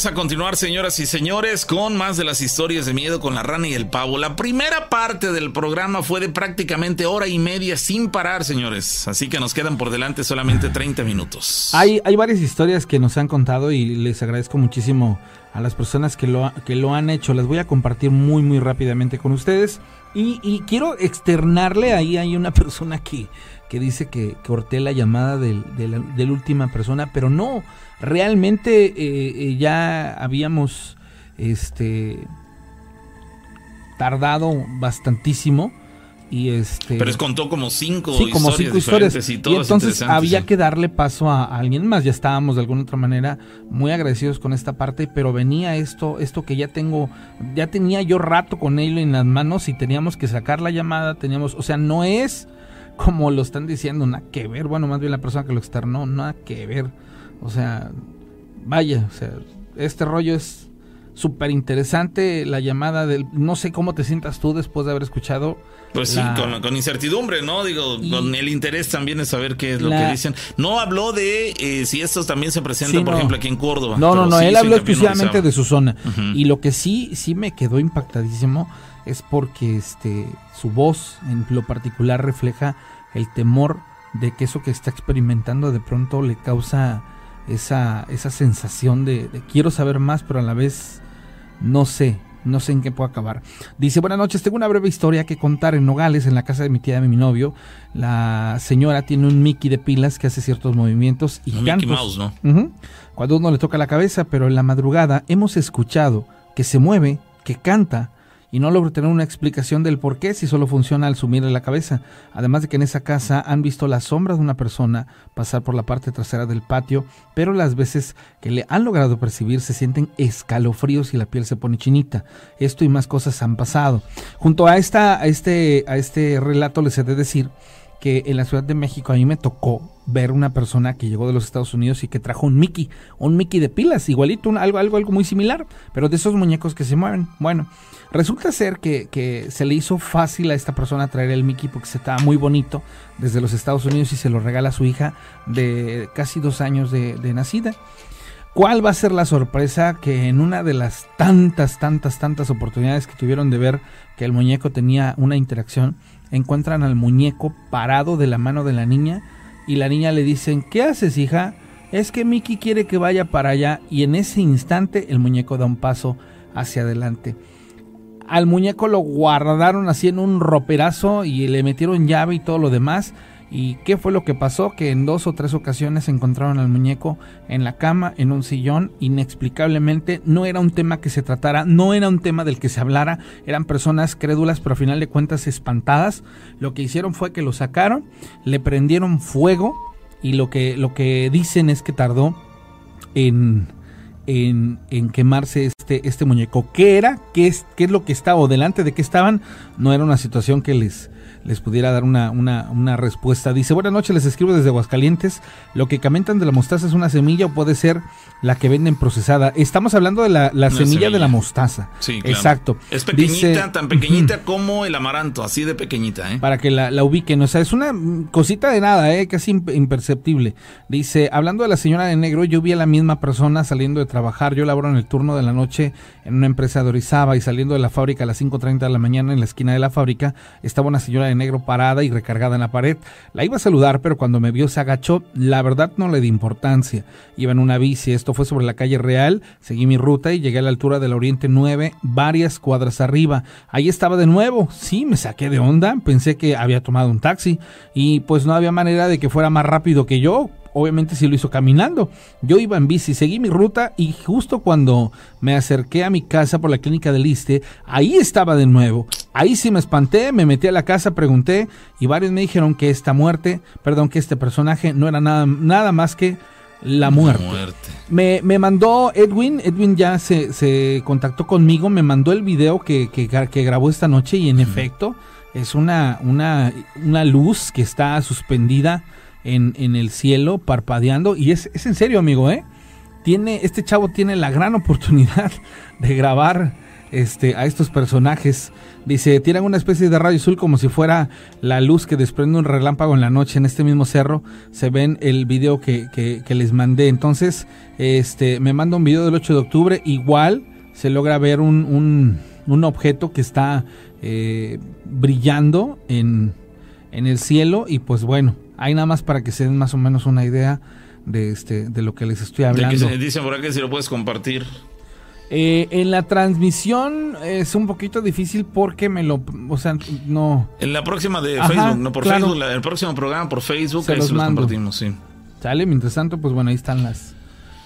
A continuar, señoras y señores, con más de las historias de miedo con la rana y el pavo. La primera parte del programa fue de prácticamente hora y media sin parar, señores. Así que nos quedan por delante solamente 30 minutos. Hay, hay varias historias que nos han contado y les agradezco muchísimo a las personas que lo, que lo han hecho. Las voy a compartir muy, muy rápidamente con ustedes. Y, quiero externarle, ahí hay una persona que, que dice que corté la llamada de la última persona, pero no realmente eh, eh, ya habíamos este tardado bastantísimo y este pero es contó como cinco sí, como cinco historias y, entonces había que darle paso a, alguien más ya estábamos de alguna otra manera muy agradecidos con esta parte pero venía esto esto que ya tengo ya tenía yo rato con él en las manos y teníamos que sacar la llamada teníamos o sea no es como lo están diciendo nada que ver bueno más bien la persona que lo externó nada que ver o sea, vaya, o sea, este rollo es súper interesante. La llamada del. No sé cómo te sientas tú después de haber escuchado. Pues sí, con, incertidumbre, ¿no? Digo, con el interés también de saber qué es lo que dicen. No habló de eh, si estos también se presentan, por ejemplo, aquí en Córdoba. No, no, no, él habló exclusivamente de su zona. Y lo que sí, sí me quedó impactadísimo es porque este su voz en lo particular refleja el temor de que eso que está experimentando de pronto le causa esa, esa sensación de, quiero saber más, pero a la vez no sé, no sé en qué puedo acabar. Dice, buenas noches, tengo una breve historia que contar en Nogales, en la casa de mi tía de mi novio. La señora tiene un Mickey de pilas que hace ciertos movimientos y cantos. Cuando uno le toca la cabeza, pero en la madrugada hemos escuchado que se mueve, que canta y no logro tener una explicación del por qué si solo funciona al sumirle la cabeza. Además de que en esa casa han visto la sombra de una persona pasar por la parte trasera del patio, pero las veces que le han logrado percibir se sienten escalofríos y la piel se pone chinita. Esto y más cosas han pasado. Junto a, esta, a, este, a este relato les he de decir que en la Ciudad de México a mí me tocó ver una persona que llegó de los Estados Unidos y que trajo un Mickey, un Mickey de pilas, igualito, algo, algo, algo muy similar, pero de esos muñecos que se mueven. Bueno, resulta ser que, que, se le hizo fácil a esta persona traer el Mickey porque se estaba muy bonito desde los Estados Unidos y se lo regala a su hija de casi dos años de, de nacida. ¿Cuál va a ser la sorpresa que en una de las tantas, tantas, tantas oportunidades que tuvieron de ver que el muñeco tenía una interacción, encuentran al muñeco parado de la mano de la niña y la niña le dicen, ¿qué haces hija? Es que Mickey quiere que vaya para allá y en ese instante el muñeco da un paso hacia adelante. Al muñeco lo guardaron así en un roperazo y le metieron llave y todo lo demás ¿Y qué fue lo que pasó? Que en dos o tres ocasiones encontraron al muñeco en la cama, en un sillón, inexplicablemente. No era un tema que se tratara, no era un tema del que se hablara, eran personas crédulas, pero a final de cuentas espantadas. Lo que hicieron fue que lo sacaron, le prendieron fuego y lo que, lo que dicen es que tardó en, en, en, quemarse este, este muñeco. ¿Qué era? ¿Qué es, ¿Qué es lo que estaba? ¿O delante de qué estaban? No era una situación que les, les pudiera dar una, una, una respuesta. Dice, buenas noches, les escribo desde Aguascalientes. Lo que comentan de la mostaza es una semilla o puede ser la que venden procesada. Estamos hablando de la, la semilla, de la mostaza. Sí, Exacto. Es pequeñita, tan pequeñita como el amaranto, así de pequeñita. ¿eh? Para que la, la, ubiquen. O sea, es una cosita de nada, ¿eh? casi imperceptible. Dice, hablando de la señora de negro, yo vi a la misma persona saliendo de trabajar. Yo laboro en el turno de la noche en una empresa de Orizaba y saliendo de la fábrica a las 5.30 de la mañana en la esquina de la fábrica estaba una señora de negro parada y recargada en la pared. La iba a saludar, pero cuando me vio se agachó. La verdad no le di importancia. Iba en una bici, esto fue sobre la calle Real. Seguí mi ruta y llegué a la altura del Oriente 9, varias cuadras arriba. Ahí estaba de nuevo. Sí, me saqué de onda. Pensé que había tomado un taxi y pues no había manera de que fuera más rápido que yo obviamente sí lo hizo caminando. Yo iba en bici, seguí mi ruta y justo cuando me acerqué a mi casa por la clínica del Iste, ahí estaba de nuevo. Ahí sí me espanté, me metí a la casa, pregunté y varios me dijeron que esta muerte, perdón, que este personaje no era nada, nada más que la muerte. Me, me, mandó Edwin, Edwin ya se, se, contactó conmigo, me mandó el video que, que, que grabó esta noche y en efecto es una, una, una luz que está suspendida en, en el cielo parpadeando. Y es, es en serio, amigo, ¿eh? Tiene, este chavo tiene la gran oportunidad de grabar este, a estos personajes. Dice, tiran una especie de radio azul como si fuera la luz que desprende un relámpago en la noche en este mismo cerro. Se ven el video que, que, les mandé. Entonces, este, me manda un video del 8 de octubre. Igual se logra ver un, un, un objeto que está eh, brillando en, en el cielo. Y pues bueno, Ahí nada más para que se den más o menos una idea de este de lo que les estoy hablando. De dicen por acá si lo puedes compartir. Eh, en la transmisión es un poquito difícil porque me lo, o sea, no. En la próxima de Facebook, no por Facebook, el próximo programa por Facebook, se ahí los, se los compartimos, sí. Sale, mientras tanto, pues bueno, ahí están las,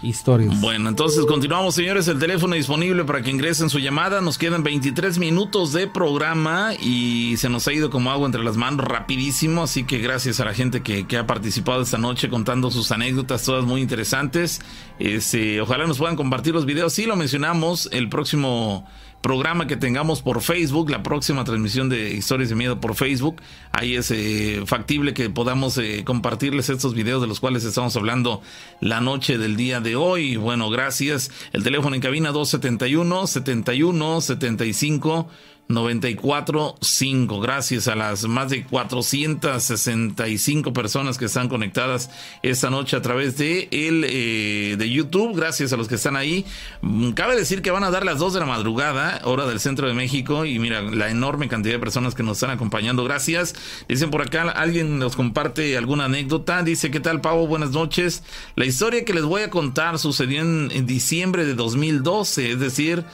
historias. Bueno, entonces continuamos, señores. El teléfono disponible para que ingresen su llamada. Nos quedan 23 minutos de programa y se nos ha ido como agua entre las manos rapidísimo. Así que gracias a la gente que, que ha participado esta noche contando sus anécdotas, todas muy interesantes. Este, ojalá nos puedan compartir los videos. Sí, lo mencionamos el próximo programa que tengamos por Facebook, la próxima transmisión de Historias de Miedo por Facebook. Ahí es eh, factible que podamos eh, compartirles estos videos de los cuales estamos hablando la noche del día de hoy. Bueno, gracias. El teléfono en cabina 271 71 75 94.5. Gracias a las más de 465 personas que están conectadas esta noche a través de el eh, de YouTube. Gracias a los que están ahí. Mm, cabe decir que van a dar las 2 de la madrugada, hora del centro de México. Y mira, la enorme cantidad de personas que nos están acompañando. Gracias. Dicen por acá, alguien nos comparte alguna anécdota. Dice, ¿qué tal, Pavo? Buenas noches. La historia que les voy a contar sucedió en, en diciembre de 2012, es decir,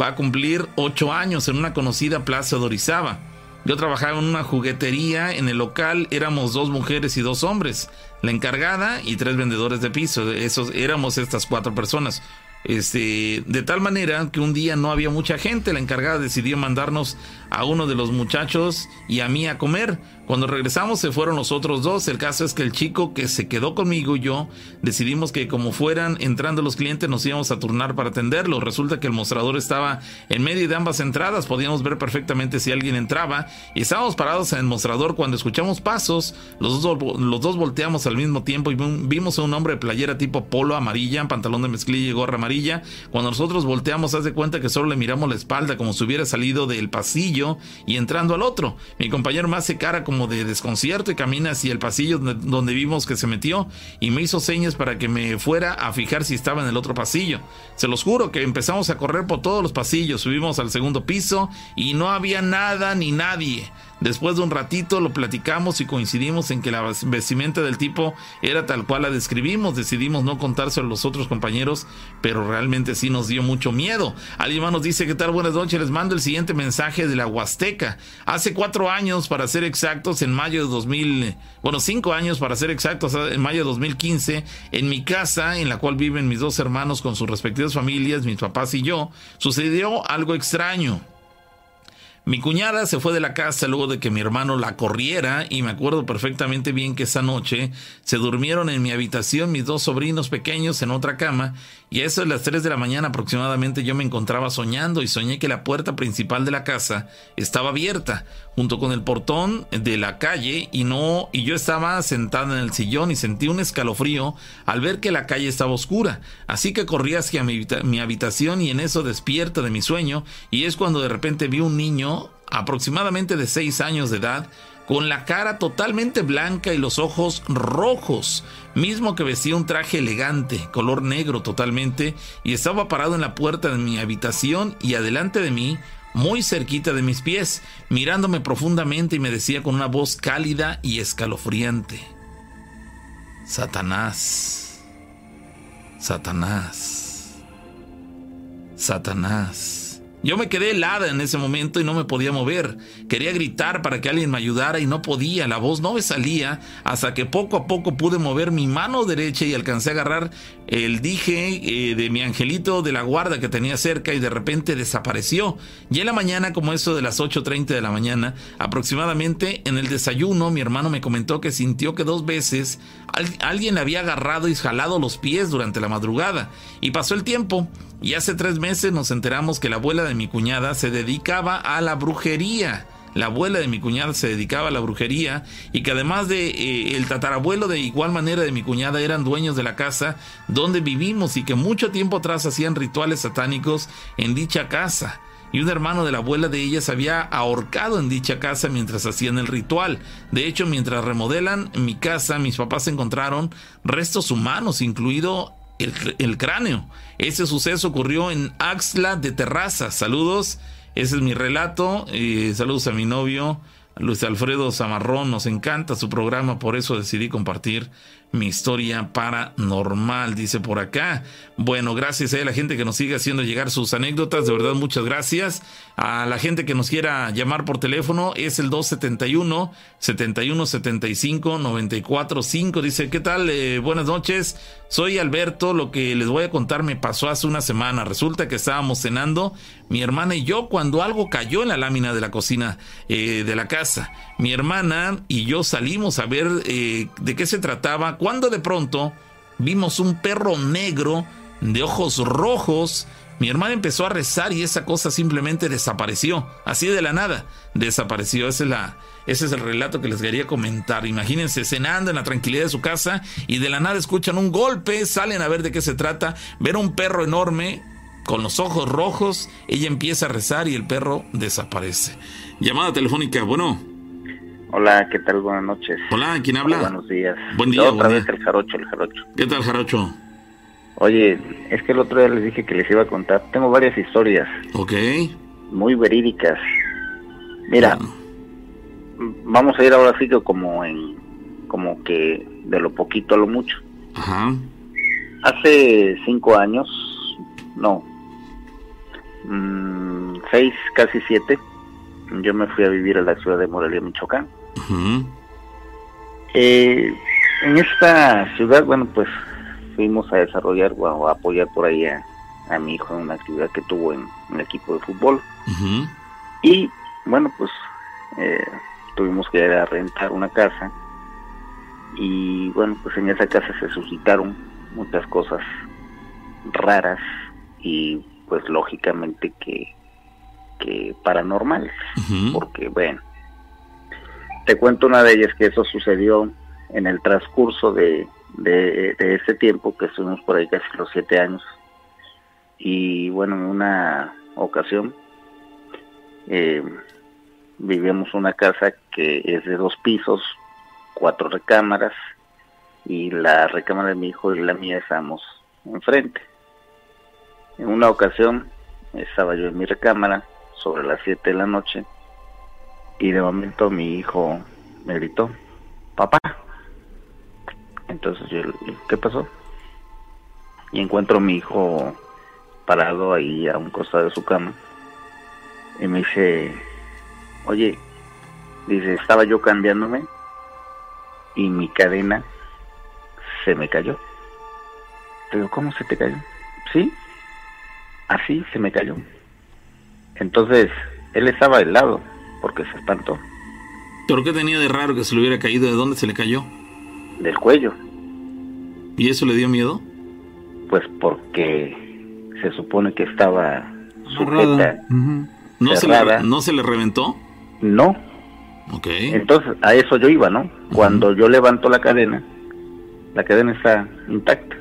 va a cumplir ocho años en una conocida plaza de Orizaba. Yo trabajaba en una juguetería, en el local éramos dos mujeres y dos hombres, la encargada y tres vendedores de piso, esos éramos estas cuatro personas. Este, de tal manera que un día no había mucha gente, la encargada decidió mandarnos a uno de los muchachos y a mí a comer. Cuando regresamos se fueron los otros dos. El caso es que el chico que se quedó conmigo y yo decidimos que como fueran entrando los clientes nos íbamos a turnar para atenderlo. Resulta que el mostrador estaba en medio de ambas entradas. Podíamos ver perfectamente si alguien entraba y estábamos parados en el mostrador cuando escuchamos pasos. Los dos, los dos volteamos al mismo tiempo y vimos a un hombre de playera tipo polo amarilla, pantalón de mezclilla y gorra amarilla. Cuando nosotros volteamos, haz de cuenta que solo le miramos la espalda como si hubiera salido del pasillo y entrando al otro. Mi compañero me hace cara como de desconcierto y camina hacia el pasillo donde vimos que se metió y me hizo señas para que me fuera a fijar si estaba en el otro pasillo. Se los juro que empezamos a correr por todos los pasillos, subimos al segundo piso y no había nada ni nadie. Después de un ratito lo platicamos y coincidimos en que la vestimenta del tipo era tal cual la describimos. Decidimos no contárselo a los otros compañeros, pero realmente sí nos dio mucho miedo. Alguien nos dice, ¿qué tal? Buenas noches. Les mando el siguiente mensaje de la Huasteca. Hace cuatro años, para ser exactos, en mayo de 2000, bueno, cinco años para ser exactos, en mayo de 2015, en mi casa, en la cual viven mis dos hermanos con sus respectivas familias, mis papás y yo, sucedió algo extraño. Mi cuñada se fue de la casa luego de que mi hermano la corriera y me acuerdo perfectamente bien que esa noche se durmieron en mi habitación mis dos sobrinos pequeños en otra cama y a eso de las 3 de la mañana aproximadamente yo me encontraba soñando y soñé que la puerta principal de la casa estaba abierta junto con el portón de la calle y no y yo estaba sentada en el sillón y sentí un escalofrío al ver que la calle estaba oscura. Así que corrí hacia mi, mi habitación y en eso despierta de mi sueño y es cuando de repente vi un niño aproximadamente de 6 años de edad con la cara totalmente blanca y los ojos rojos, mismo que vestía un traje elegante, color negro totalmente, y estaba parado en la puerta de mi habitación y adelante de mí, muy cerquita de mis pies, mirándome profundamente y me decía con una voz cálida y escalofriante, Satanás, Satanás, Satanás. Yo me quedé helada en ese momento y no me podía mover. Quería gritar para que alguien me ayudara y no podía. La voz no me salía hasta que poco a poco pude mover mi mano derecha y alcancé a agarrar el dije eh, de mi angelito de la guarda que tenía cerca y de repente desapareció. Y en la mañana, como eso de las 8.30 de la mañana, aproximadamente en el desayuno, mi hermano me comentó que sintió que dos veces alguien le había agarrado y jalado los pies durante la madrugada. Y pasó el tiempo y hace tres meses nos enteramos que la abuela de mi cuñada se dedicaba a la brujería. La abuela de mi cuñada se dedicaba a la brujería y que además de eh, el tatarabuelo de igual manera de mi cuñada eran dueños de la casa donde vivimos y que mucho tiempo atrás hacían rituales satánicos en dicha casa y un hermano de la abuela de ella se había ahorcado en dicha casa mientras hacían el ritual. De hecho, mientras remodelan mi casa, mis papás encontraron restos humanos, incluido el, cráneo. Ese suceso ocurrió en Axla de Terraza. Saludos, ese es mi relato. Saludos a mi novio, Luis Alfredo Zamarrón. Nos encanta su programa, por eso decidí compartir mi historia paranormal, dice por acá. Bueno, gracias a la gente que nos sigue haciendo llegar sus anécdotas, de verdad muchas gracias. A la gente que nos quiera llamar por teléfono es el 271 7175 945. Dice, ¿qué tal? Eh, buenas noches. Soy Alberto. Lo que les voy a contar me pasó hace una semana. Resulta que estábamos cenando mi hermana y yo cuando algo cayó en la lámina de la cocina eh, de la casa. Mi hermana y yo salimos a ver eh, de qué se trataba cuando de pronto vimos un perro negro de ojos rojos mi hermana empezó a rezar y esa cosa simplemente desapareció, así de la nada, desapareció. Ese es, el relato que les quería comentar. Imagínense cenando en la tranquilidad de su casa y de la nada escuchan un golpe, salen a ver de qué se trata, ver un perro enorme con los ojos rojos, ella empieza a rezar y el perro desaparece. Llamada telefónica, bueno. Hola, ¿qué tal? Buenas noches. Hola, ¿quién habla? buenos días. Buen día. otra vez el jarocho, el jarocho. ¿Qué tal, jarocho? Oye, es que el otro día les dije que les iba a contar. Tengo varias historias. Ok. Muy verídicas. Mira, vamos a ir ahora sí que como en, como que de lo poquito a lo mucho. Ajá. Hace cinco años, no, mm, seis, casi siete, yo me fui a vivir a la ciudad de Morelia, Michoacán. Eh, en esta ciudad, bueno, pues fuimos a desarrollar o a apoyar por ahí a, a mi hijo en una actividad que tuvo en un equipo de fútbol. Y bueno, pues eh, tuvimos que ir a rentar una casa. Y bueno, pues en esa casa se suscitaron muchas cosas raras y pues lógicamente que, que paranormales, porque bueno, te cuento una de ellas que eso sucedió en el transcurso de, de, ese tiempo que estuvimos por ahí casi los siete años y bueno, en una ocasión eh, vivíamos una casa que es de dos pisos, cuatro recámaras y la recámara de mi hijo y la mía estábamos enfrente. En una ocasión estaba yo en mi recámara sobre las 7 de la noche y de momento mi hijo me gritó, papá. Entonces yo, ¿qué pasó? Y encuentro a mi hijo parado ahí a un costado de su cama y me dice, oye, dice, estaba yo cambiándome y mi cadena se me cayó. Digo, ¿cómo se te cayó? Sí, así se me cayó. Entonces, él estaba helado porque se espantó ¿Pero qué tenía de raro que se le hubiera caído? ¿De dónde se le cayó? del cuello, ¿Y eso le dio miedo? pues porque se supone que estaba sujeta. Ujú. ¿No se, le, Cerrada. ¿No se le reventó? No, Ok. entonces a eso yo iba, ¿no? Cuando yo levanto la cadena, la cadena está intacta.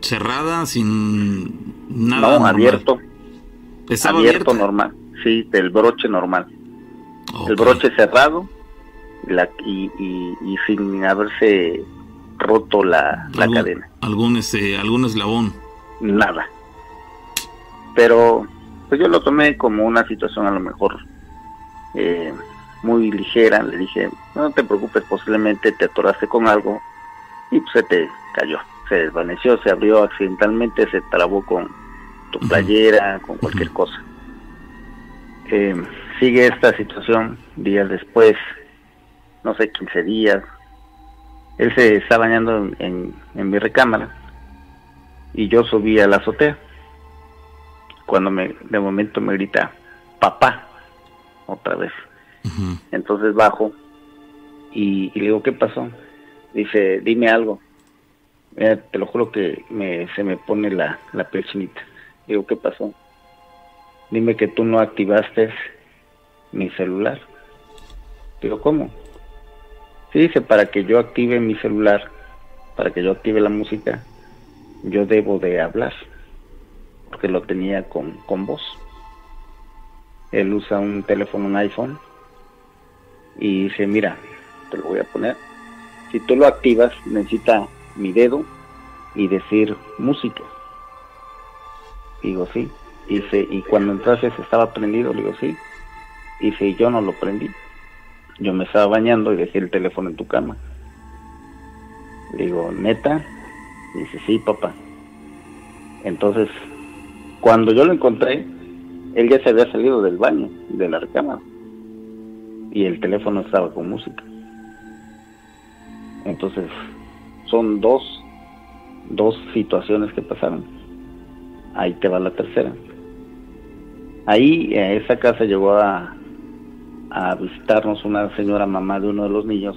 Cerrada, sin nada. no, normal. abierto, Estaba abierto abierta. normal, sí, del broche normal. El broche cerrado y, la, y, y, y sin haberse roto la, la cadena, Algún, este, algún eslabón. nada. Pero pues yo lo tomé como una situación a lo mejor eh, muy ligera. Le dije, no te preocupes, posiblemente te atoraste con algo y pues se te cayó. Se desvaneció, se abrió accidentalmente, se trabó con tu playera, con cualquier cosa. Eh, sigue esta situación días después, no sé, 15 días. Él se está bañando en, en- en mi recámara y yo subí a la azotea. Cuando me, de momento me grita, papá, otra vez. Entonces bajo y, y le digo, ¿qué pasó? Dice, dime algo. Mira, te lo juro que me, se me pone la, la piel chinita. Digo, ¿qué pasó? Dime que tú no activaste mi celular. Digo, ¿cómo? Sí, dice, para que yo active mi celular, para que yo active la música, yo debo de hablar, porque lo tenía con, con voz. Él usa un teléfono, un iPhone, y dice, mira, te lo voy a poner. Si tú lo activas, necesita mi dedo y decir música. Digo, sí. Dice, y cuando entraste estaba prendido, digo, sí. Dice, yo no lo prendí. Yo me estaba bañando y dejé el teléfono en tu cama. Digo, neta. Dice, sí, papá. Entonces, cuando yo lo encontré, él ya se había salido del baño, de la recámara. Y el teléfono estaba con música. Entonces, son dos, dos situaciones que pasaron. Ahí te va la tercera. Ahí, a esa casa llegó a, a visitarnos una señora mamá de uno de los niños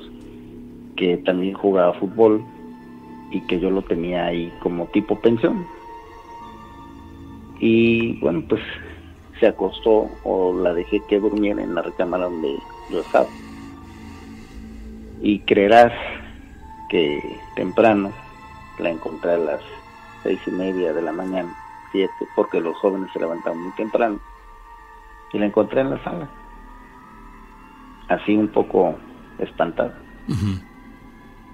que también jugaba fútbol y que yo lo tenía ahí como tipo pensión. Y bueno, pues se acostó o la dejé que durmiera en la recámara donde yo estaba. Y creerás que temprano la encontré a las seis y media de la mañana, siete, porque los jóvenes se levantaban muy temprano. Y la encontré en la sala, así un poco espantada. Ujú.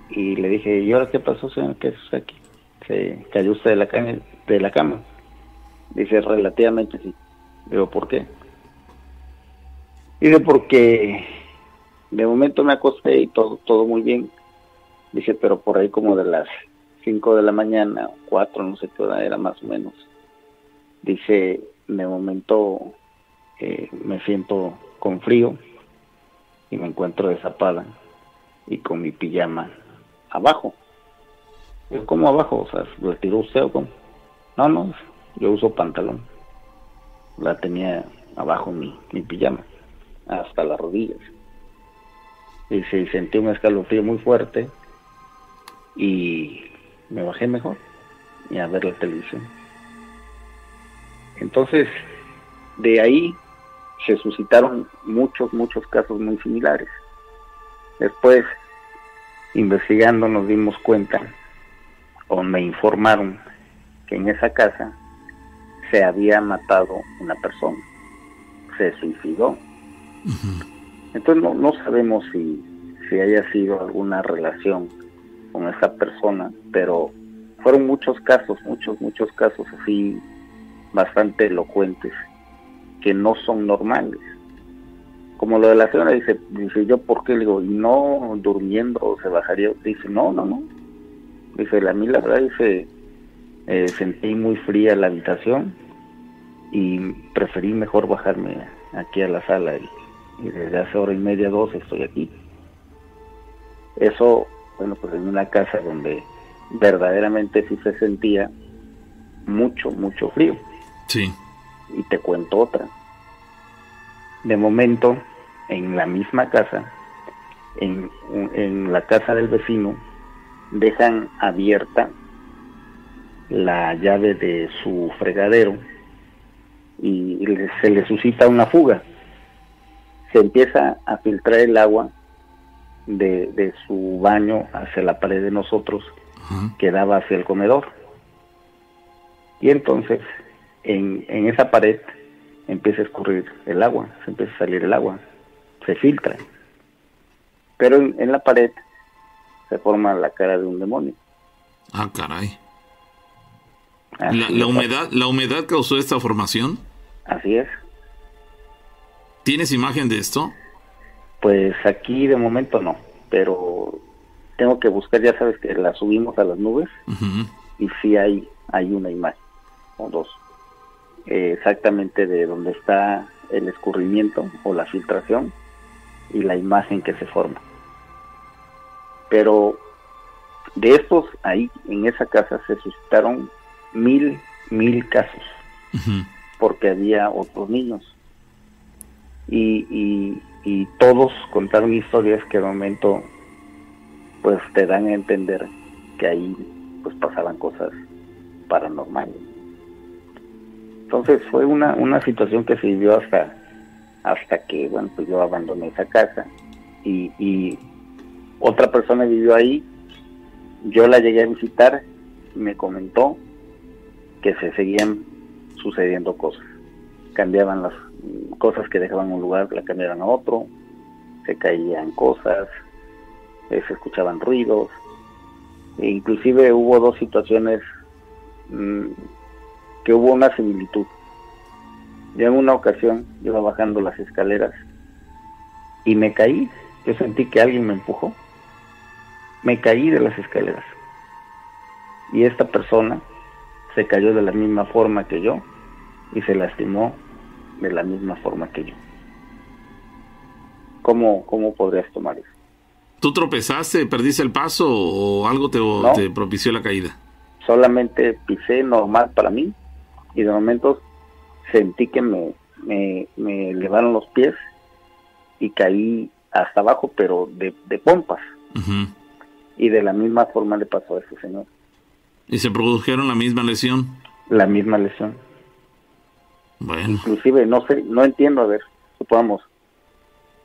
Y le dije, ¿y ahora qué pasó, señor? ¿Qué es aquí? ¿Se cayó usted de la, cama, de la cama? Dice, relativamente sí. Digo, ¿por qué? Dice, porque de momento me acosté y todo, todo muy bien. Dice, pero por ahí como de las 5 de la mañana, 4, no sé qué hora era más o menos. Dice, de momento eh, me siento con frío y me encuentro desapada y con mi pijama abajo. ¿cómo abajo? O sea, ¿lo tiró usted o cómo? No, no, yo uso pantalón. La tenía abajo mi, mi pijama, hasta las rodillas. Y se sentí un escalofrío muy fuerte y me bajé mejor y a ver la televisión. Entonces, de ahí se suscitaron muchos, muchos casos muy similares. Después, investigando, nos dimos cuenta, o me informaron, que en esa casa se había matado una persona, se suicidó. Entonces no, no sabemos si, si haya sido alguna relación con esa persona, pero fueron muchos casos, muchos, muchos casos así bastante elocuentes que no son normales. Como lo de la señora dice, dice yo por qué le digo, no durmiendo se bajaría, dice no, no, no. Dice, a mí la verdad dice, eh, sentí muy fría la habitación y preferí mejor bajarme aquí a la sala y, y desde hace hora y media, dos estoy aquí. Eso, bueno, pues en una casa donde verdaderamente sí se sentía mucho, mucho frío. Sí. Y te cuento otra. De momento, en la misma casa, en, en la casa del vecino, dejan abierta la llave de su fregadero y se le suscita una fuga. Se empieza a filtrar el agua de, de su baño hacia la pared de nosotros que daba hacia el comedor. Y entonces en, en esa pared empieza a escurrir el agua, se empieza a salir el agua, se filtra. Pero en, en la pared se forma la cara de un demonio. Ah, caray. La, la humedad, ¿La humedad causó esta formación? Así es. ¿Tienes imagen de esto? Pues aquí de momento no, pero tengo que buscar, ya sabes que la subimos a las nubes y sí hay, hay una imagen, o dos, eh, exactamente de donde está el escurrimiento o la filtración y la imagen que se forma. Pero de estos ahí, en esa casa, se suscitaron mil, mil casos, porque había otros niños. Y, y, y todos contaron historias que de momento pues te dan a entender que ahí pues pasaban cosas paranormales. Entonces fue una, una situación que se vivió hasta, hasta que bueno pues yo abandoné esa casa. Y, otra persona vivió ahí, yo la llegué a visitar. Y me comentó que se seguían sucediendo cosas. Cambiaban las cosas que dejaban un lugar, la cambiaban a otro, se caían cosas, eh, se escuchaban ruidos, e inclusive hubo dos situaciones mm, que hubo una similitud. Yo en una ocasión iba bajando las escaleras y me caí, yo sentí que alguien me empujó, me caí de las escaleras y esta persona se cayó de la misma forma que yo y se lastimó de la misma forma que yo. ¿Cómo, cómo podrías tomar eso? ¿Tú tropezaste, perdiste el paso o algo te, No. te propició la caída? Solamente pisé normal para mí y de momentos sentí que me, me, me elevaron los pies y caí hasta abajo, pero de, de pompas. Y de la misma forma le pasó a ese señor. ¿Y se produjeron la misma lesión? La misma lesión. Bueno, Inclusive, no sé, no entiendo, a ver, supongamos,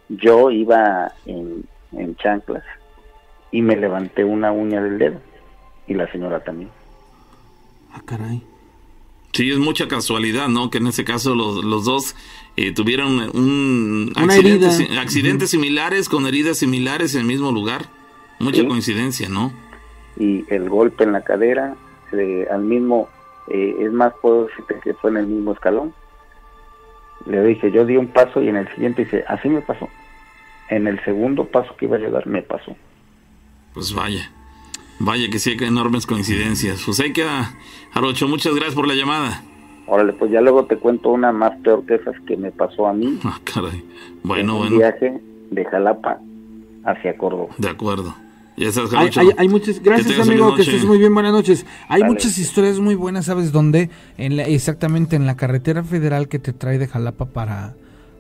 yo iba en, en chanclas y me levanté una uña del dedo y la señora también. Ah, caray. Sí, es mucha casualidad, ¿no? Que en ese caso los, los dos eh, tuvieron un accidente, si- accidentes similares con heridas similares en el mismo lugar. Mucha Sí. coincidencia, ¿no? y el golpe en la cadera, eh, al mismo, eh, es más, puedo decirte que fue en el mismo escalón. Le dije, yo di un paso y en el siguiente dice, así me pasó. En el segundo paso que iba a llegar me pasó. Pues vaya. Vaya que sí hay enormes coincidencias. Pues ahí queda, Jarocho. Muchas gracias por la llamada. Órale, pues ya luego te cuento una más peor que esas que me pasó a mí Ah, caray. en Bueno, un bueno. viaje de Jalapa hacia Córdoba. De acuerdo. hay, muchas, gracias amigo, que estés muy bien, buenas noches. Hay muchas historias muy buenas, ¿sabes dónde? En exactamente en la carretera federal que te trae de Jalapa para,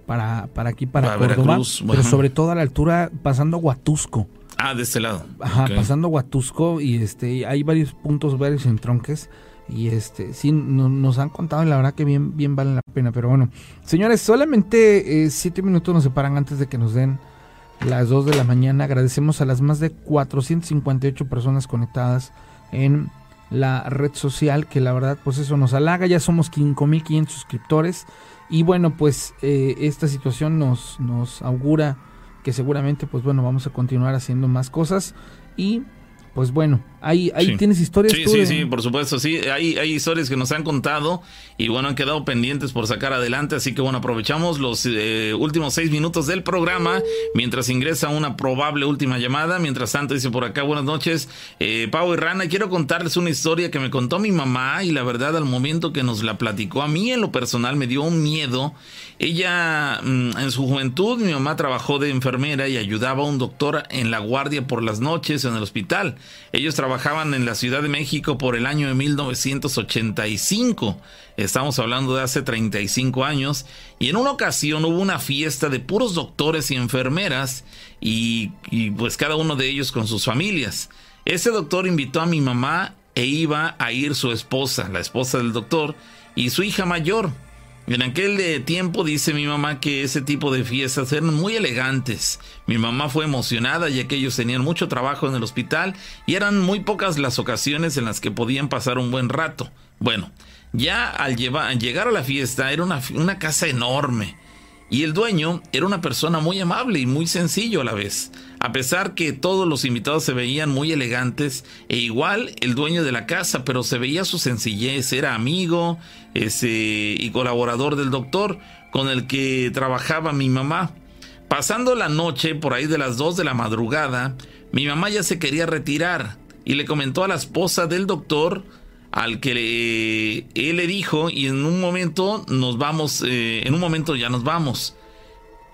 para, para aquí, para, Córdoba, pero sobre todo a la altura pasando Huatusco. Ah, de este lado. Ajá, pasando Huatusco y este hay varios puntos, varios entronques y este sí nos han contado y la verdad que bien bien vale la pena, pero bueno, señores, solamente eh, siete minutos nos separan antes de que nos den las 2 de la mañana. Agradecemos a las más de 458 personas conectadas en la red social, que la verdad pues eso nos halaga, ya somos 5.500 suscriptores y bueno pues eh, esta situación nos, nos augura que seguramente pues bueno vamos a continuar haciendo más cosas. Y pues bueno, ahí, ahí tienes historias. Sí, sí, sí, por supuesto, sí. Hay, hay historias que nos han contado y bueno, han quedado pendientes por sacar adelante. Así que bueno, aprovechamos los eh, últimos seis minutos del programa mientras ingresa una probable última llamada. Mientras tanto, dice por acá, buenas noches, eh, Pau y Rana. Quiero contarles una historia que me contó mi mamá y la verdad, al momento que nos la platicó, a mí en lo personal me dio un miedo ella, mm, en su juventud, mi mamá trabajó de enfermera y ayudaba a un doctor en la guardia por las noches en el hospital. Ellos trabajaban en la Ciudad de México por el año de 1985. Estamos hablando de hace 35 años. Y en una ocasión hubo una fiesta de puros doctores y enfermeras y, y pues cada uno de ellos con sus familias. Ese doctor invitó a mi mamá e iba a ir su esposa, la esposa del doctor, y su hija mayor. En aquel eh, tiempo dice mi mamá que ese tipo de fiestas eran muy elegantes. Mi mamá fue emocionada ya que ellos tenían mucho trabajo en el hospital y eran muy pocas las ocasiones en las que podían pasar un buen rato. Bueno, ya al, llegar a la fiesta era una, una casa enorme y el dueño era una persona muy amable y muy sencillo a la vez. A pesar que todos los invitados se veían muy elegantes, e igual el dueño de la casa, pero se veía su sencillez, era amigo ese, y colaborador del doctor con el que trabajaba mi mamá. Pasando la noche, por ahí de las 2 de la madrugada, mi mamá ya se quería retirar y le comentó a la esposa del doctor al que él le dijo y en un momento nos vamos, eh, en un momento ya nos vamos.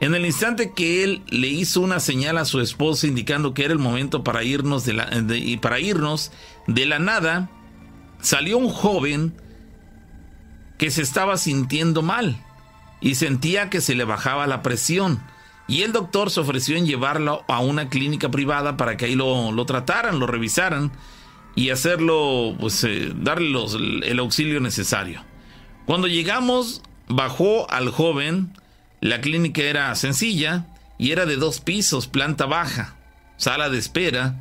En el instante que él le hizo una señal a su esposa indicando que era el momento para irnos de la, y para irnos de la nada, salió un joven que se estaba sintiendo mal y sentía que se le bajaba la presión. Y el doctor se ofreció en llevarlo a una clínica privada para que ahí lo, lo trataran, lo revisaran y hacerlo, pues eh, darle el auxilio necesario. Cuando llegamos, bajó al joven la clínica era sencilla y era de dos pisos, planta baja, sala de espera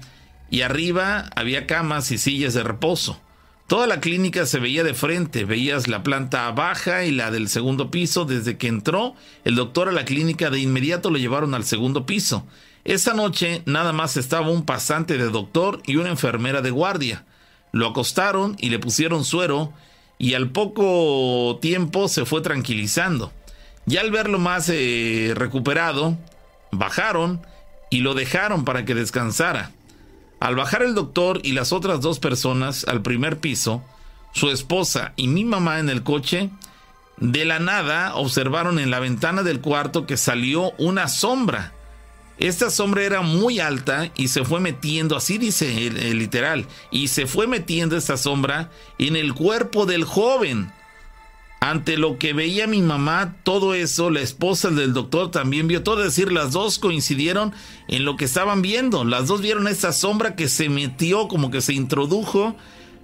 y arriba había camas y sillas de reposo. Toda la clínica se veía de frente, veías la planta baja y la del segundo piso. Desde que entró el doctor a la clínica de inmediato lo llevaron al segundo piso. Esa noche nada más estaba un pasante de doctor y una enfermera de guardia. Lo acostaron y le pusieron suero y al poco tiempo se fue tranquilizando. Ya al verlo más eh, recuperado, bajaron y lo dejaron para que descansara. Al bajar el doctor y las otras dos personas al primer piso, su esposa y mi mamá en el coche, de la nada observaron en la ventana del cuarto que salió una sombra. Esta sombra era muy alta y se fue metiendo, así dice el literal, y se fue metiendo esta sombra en el cuerpo del joven. Ante lo que veía mi mamá, todo eso, la esposa del doctor también vio todo, es decir, las dos coincidieron en lo que estaban viendo. Las dos vieron esa sombra que se metió, como que se introdujo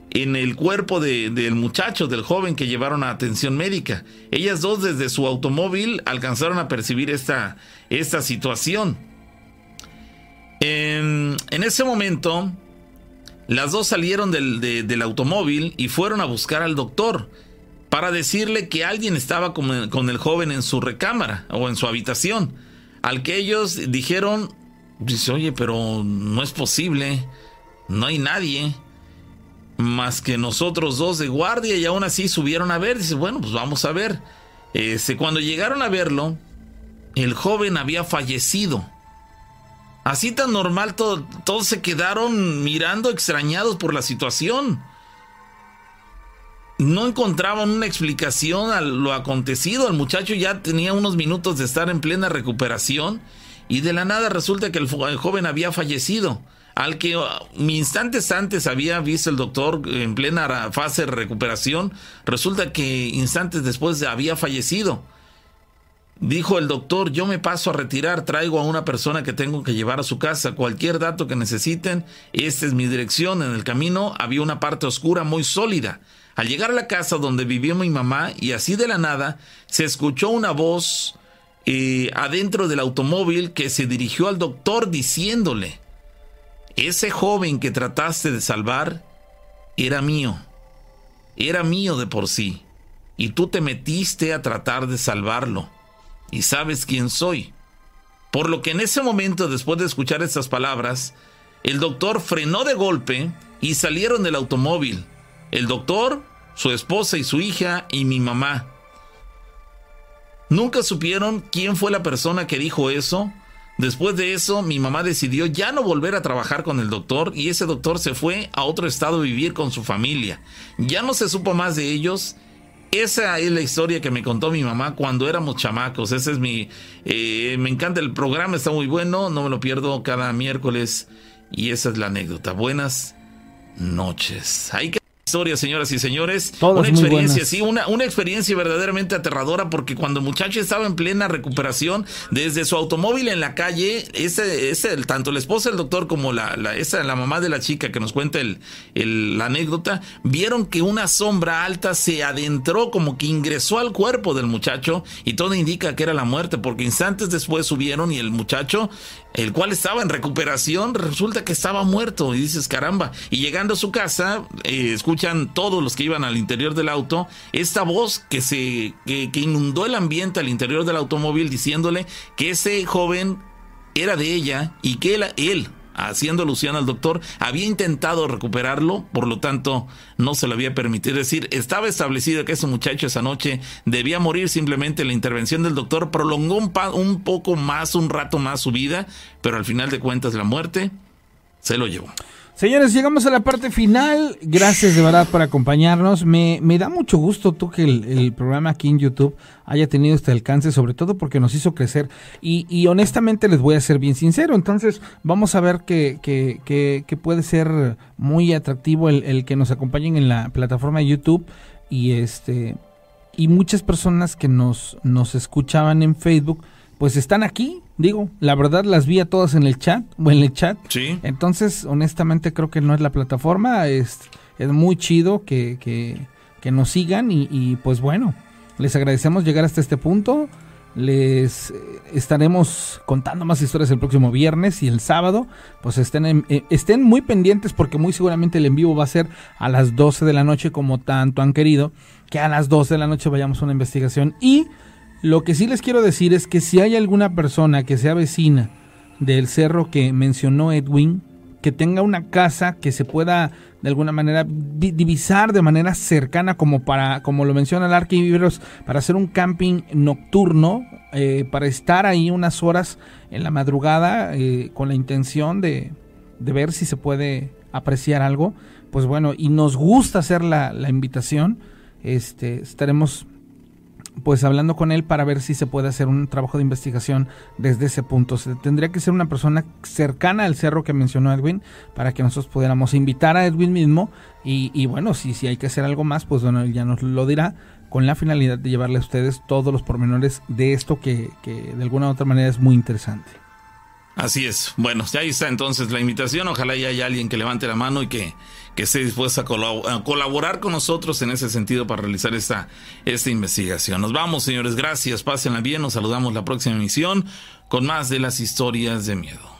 en el cuerpo del muchacho, del joven que llevaron a atención médica. Ellas dos desde su automóvil alcanzaron a percibir esta, esta situación. En, ese momento, las dos salieron del, del automóvil y fueron a buscar al doctor para decirle que alguien estaba con el, joven en su recámara o en su habitación. Al que ellos dijeron, dice, oye, pero no es posible, no hay nadie más que nosotros dos de guardia y aún así subieron a ver. Dice, bueno, pues vamos a ver. Este, cuando llegaron a verlo, el joven había fallecido. Así tan normal, todos se quedaron mirando extrañados por la situación no encontraban una explicación a lo acontecido. El muchacho ya tenía unos minutos de estar en plena recuperación y de la nada resulta que el, joven había fallecido. al que uh, instantes antes había visto el doctor en plena fase de recuperación, resulta que instantes después había fallecido. Dijo el doctor, yo me paso a retirar, traigo a una persona que tengo que llevar a su casa, cualquier dato que necesiten, esta es mi dirección, en el camino había una parte oscura muy sólida. Al llegar a la casa donde vivía mi mamá y así de la nada, se escuchó una voz eh, adentro del automóvil que se dirigió al doctor diciéndole, ese joven que trataste de salvar era mío, era mío de por sí, y tú te metiste a tratar de salvarlo y sabes quién soy. Por lo que en ese momento, después de escuchar estas palabras, el doctor frenó de golpe y salieron del automóvil. El doctor, su esposa y su hija y mi mamá. Nunca supieron quién fue la persona que dijo eso. Después de eso, mi mamá decidió ya no volver a trabajar con el doctor y ese doctor se fue a otro estado a vivir con su familia. Ya no se supo más de ellos esa es la historia que me contó mi mamá cuando éramos chamacos. Ese es mi. Eh, me encanta el programa, está muy bueno. No me lo pierdo cada miércoles. Y esa es la anécdota. Buenas noches. Que historia, señoras y señores. una experiencia, sí, una, una experiencia verdaderamente aterradora porque cuando el muchacho estaba en plena recuperación, desde su automóvil en la calle, ese, ese, tanto la esposa del doctor como la, la, esa, la mamá de la chica que nos cuenta el, el, la anécdota, vieron que una sombra alta se adentró, como que ingresó al cuerpo del muchacho y todo indica que era la muerte porque instantes después subieron y el muchacho el cual estaba en recuperación, resulta que estaba muerto. Y dices, caramba. Y llegando a su casa, eh, escuchan todos los que iban al interior del auto esta voz que se que, inundó el ambiente al interior del automóvil diciéndole que ese joven era de ella y que él, él haciendo alusión al doctor, había intentado recuperarlo, por lo tanto no se lo había permitido. Es decir, estaba establecido que ese muchacho esa noche debía morir, simplemente la intervención del doctor prolongó un, un poco más, un rato más su vida, pero al final de cuentas la muerte se lo llevó. Señores, llegamos a la parte final. Gracias de verdad por acompañarnos. Me, me da mucho gusto tú que el, programa aquí en YouTube haya tenido este alcance, sobre todo porque nos hizo crecer. Y, y honestamente les voy a ser bien sincero. Entonces, vamos a ver que, que, que, que puede ser muy atractivo el, el, que nos acompañen en la plataforma de YouTube. Y este y muchas personas que nos, nos escuchaban en Facebook pues están aquí, digo, la verdad las vi a todas en el chat o en el chat. Sí. Entonces, honestamente creo que no es la plataforma, es, es muy chido que, que, que nos sigan y, y, pues bueno, les agradecemos llegar hasta este punto. Les estaremos contando más historias el próximo viernes y el sábado. Pues estén, eh, estén muy pendientes porque muy seguramente el en vivo va a ser a las 12 de la noche como tanto han querido. Que a las 12 de la noche vayamos a una investigación y lo que sí les quiero decir es que si hay alguna persona que sea vecina del cerro que mencionó Edwin, que tenga una casa que se pueda de alguna manera divisar de manera cercana como para como lo menciona el arquivibros para hacer un camping nocturno eh, para estar ahí unas horas en la madrugada eh, con la intención de, de, ver si se puede apreciar algo pues bueno y nos gusta hacer la, la invitación este estaremos pues hablando con él para ver si se puede hacer un trabajo de investigación desde ese punto. Se tendría que ser una persona cercana al cerro que mencionó Edwin para que nosotros pudiéramos invitar a Edwin mismo y, y bueno, si, si hay que hacer algo más, pues bueno, él ya nos lo dirá con la finalidad de llevarle a ustedes todos los pormenores de esto que, que de alguna u otra manera es muy interesante. Así es. Bueno, ya ahí está entonces la invitación. Ojalá ya haya alguien que levante la mano y que, que esté dispuesto a, colaborar con nosotros en ese sentido para realizar esta, esta investigación. Nos vamos, señores. Gracias. Pásenla bien. Nos saludamos la próxima emisión con más de las historias de miedo.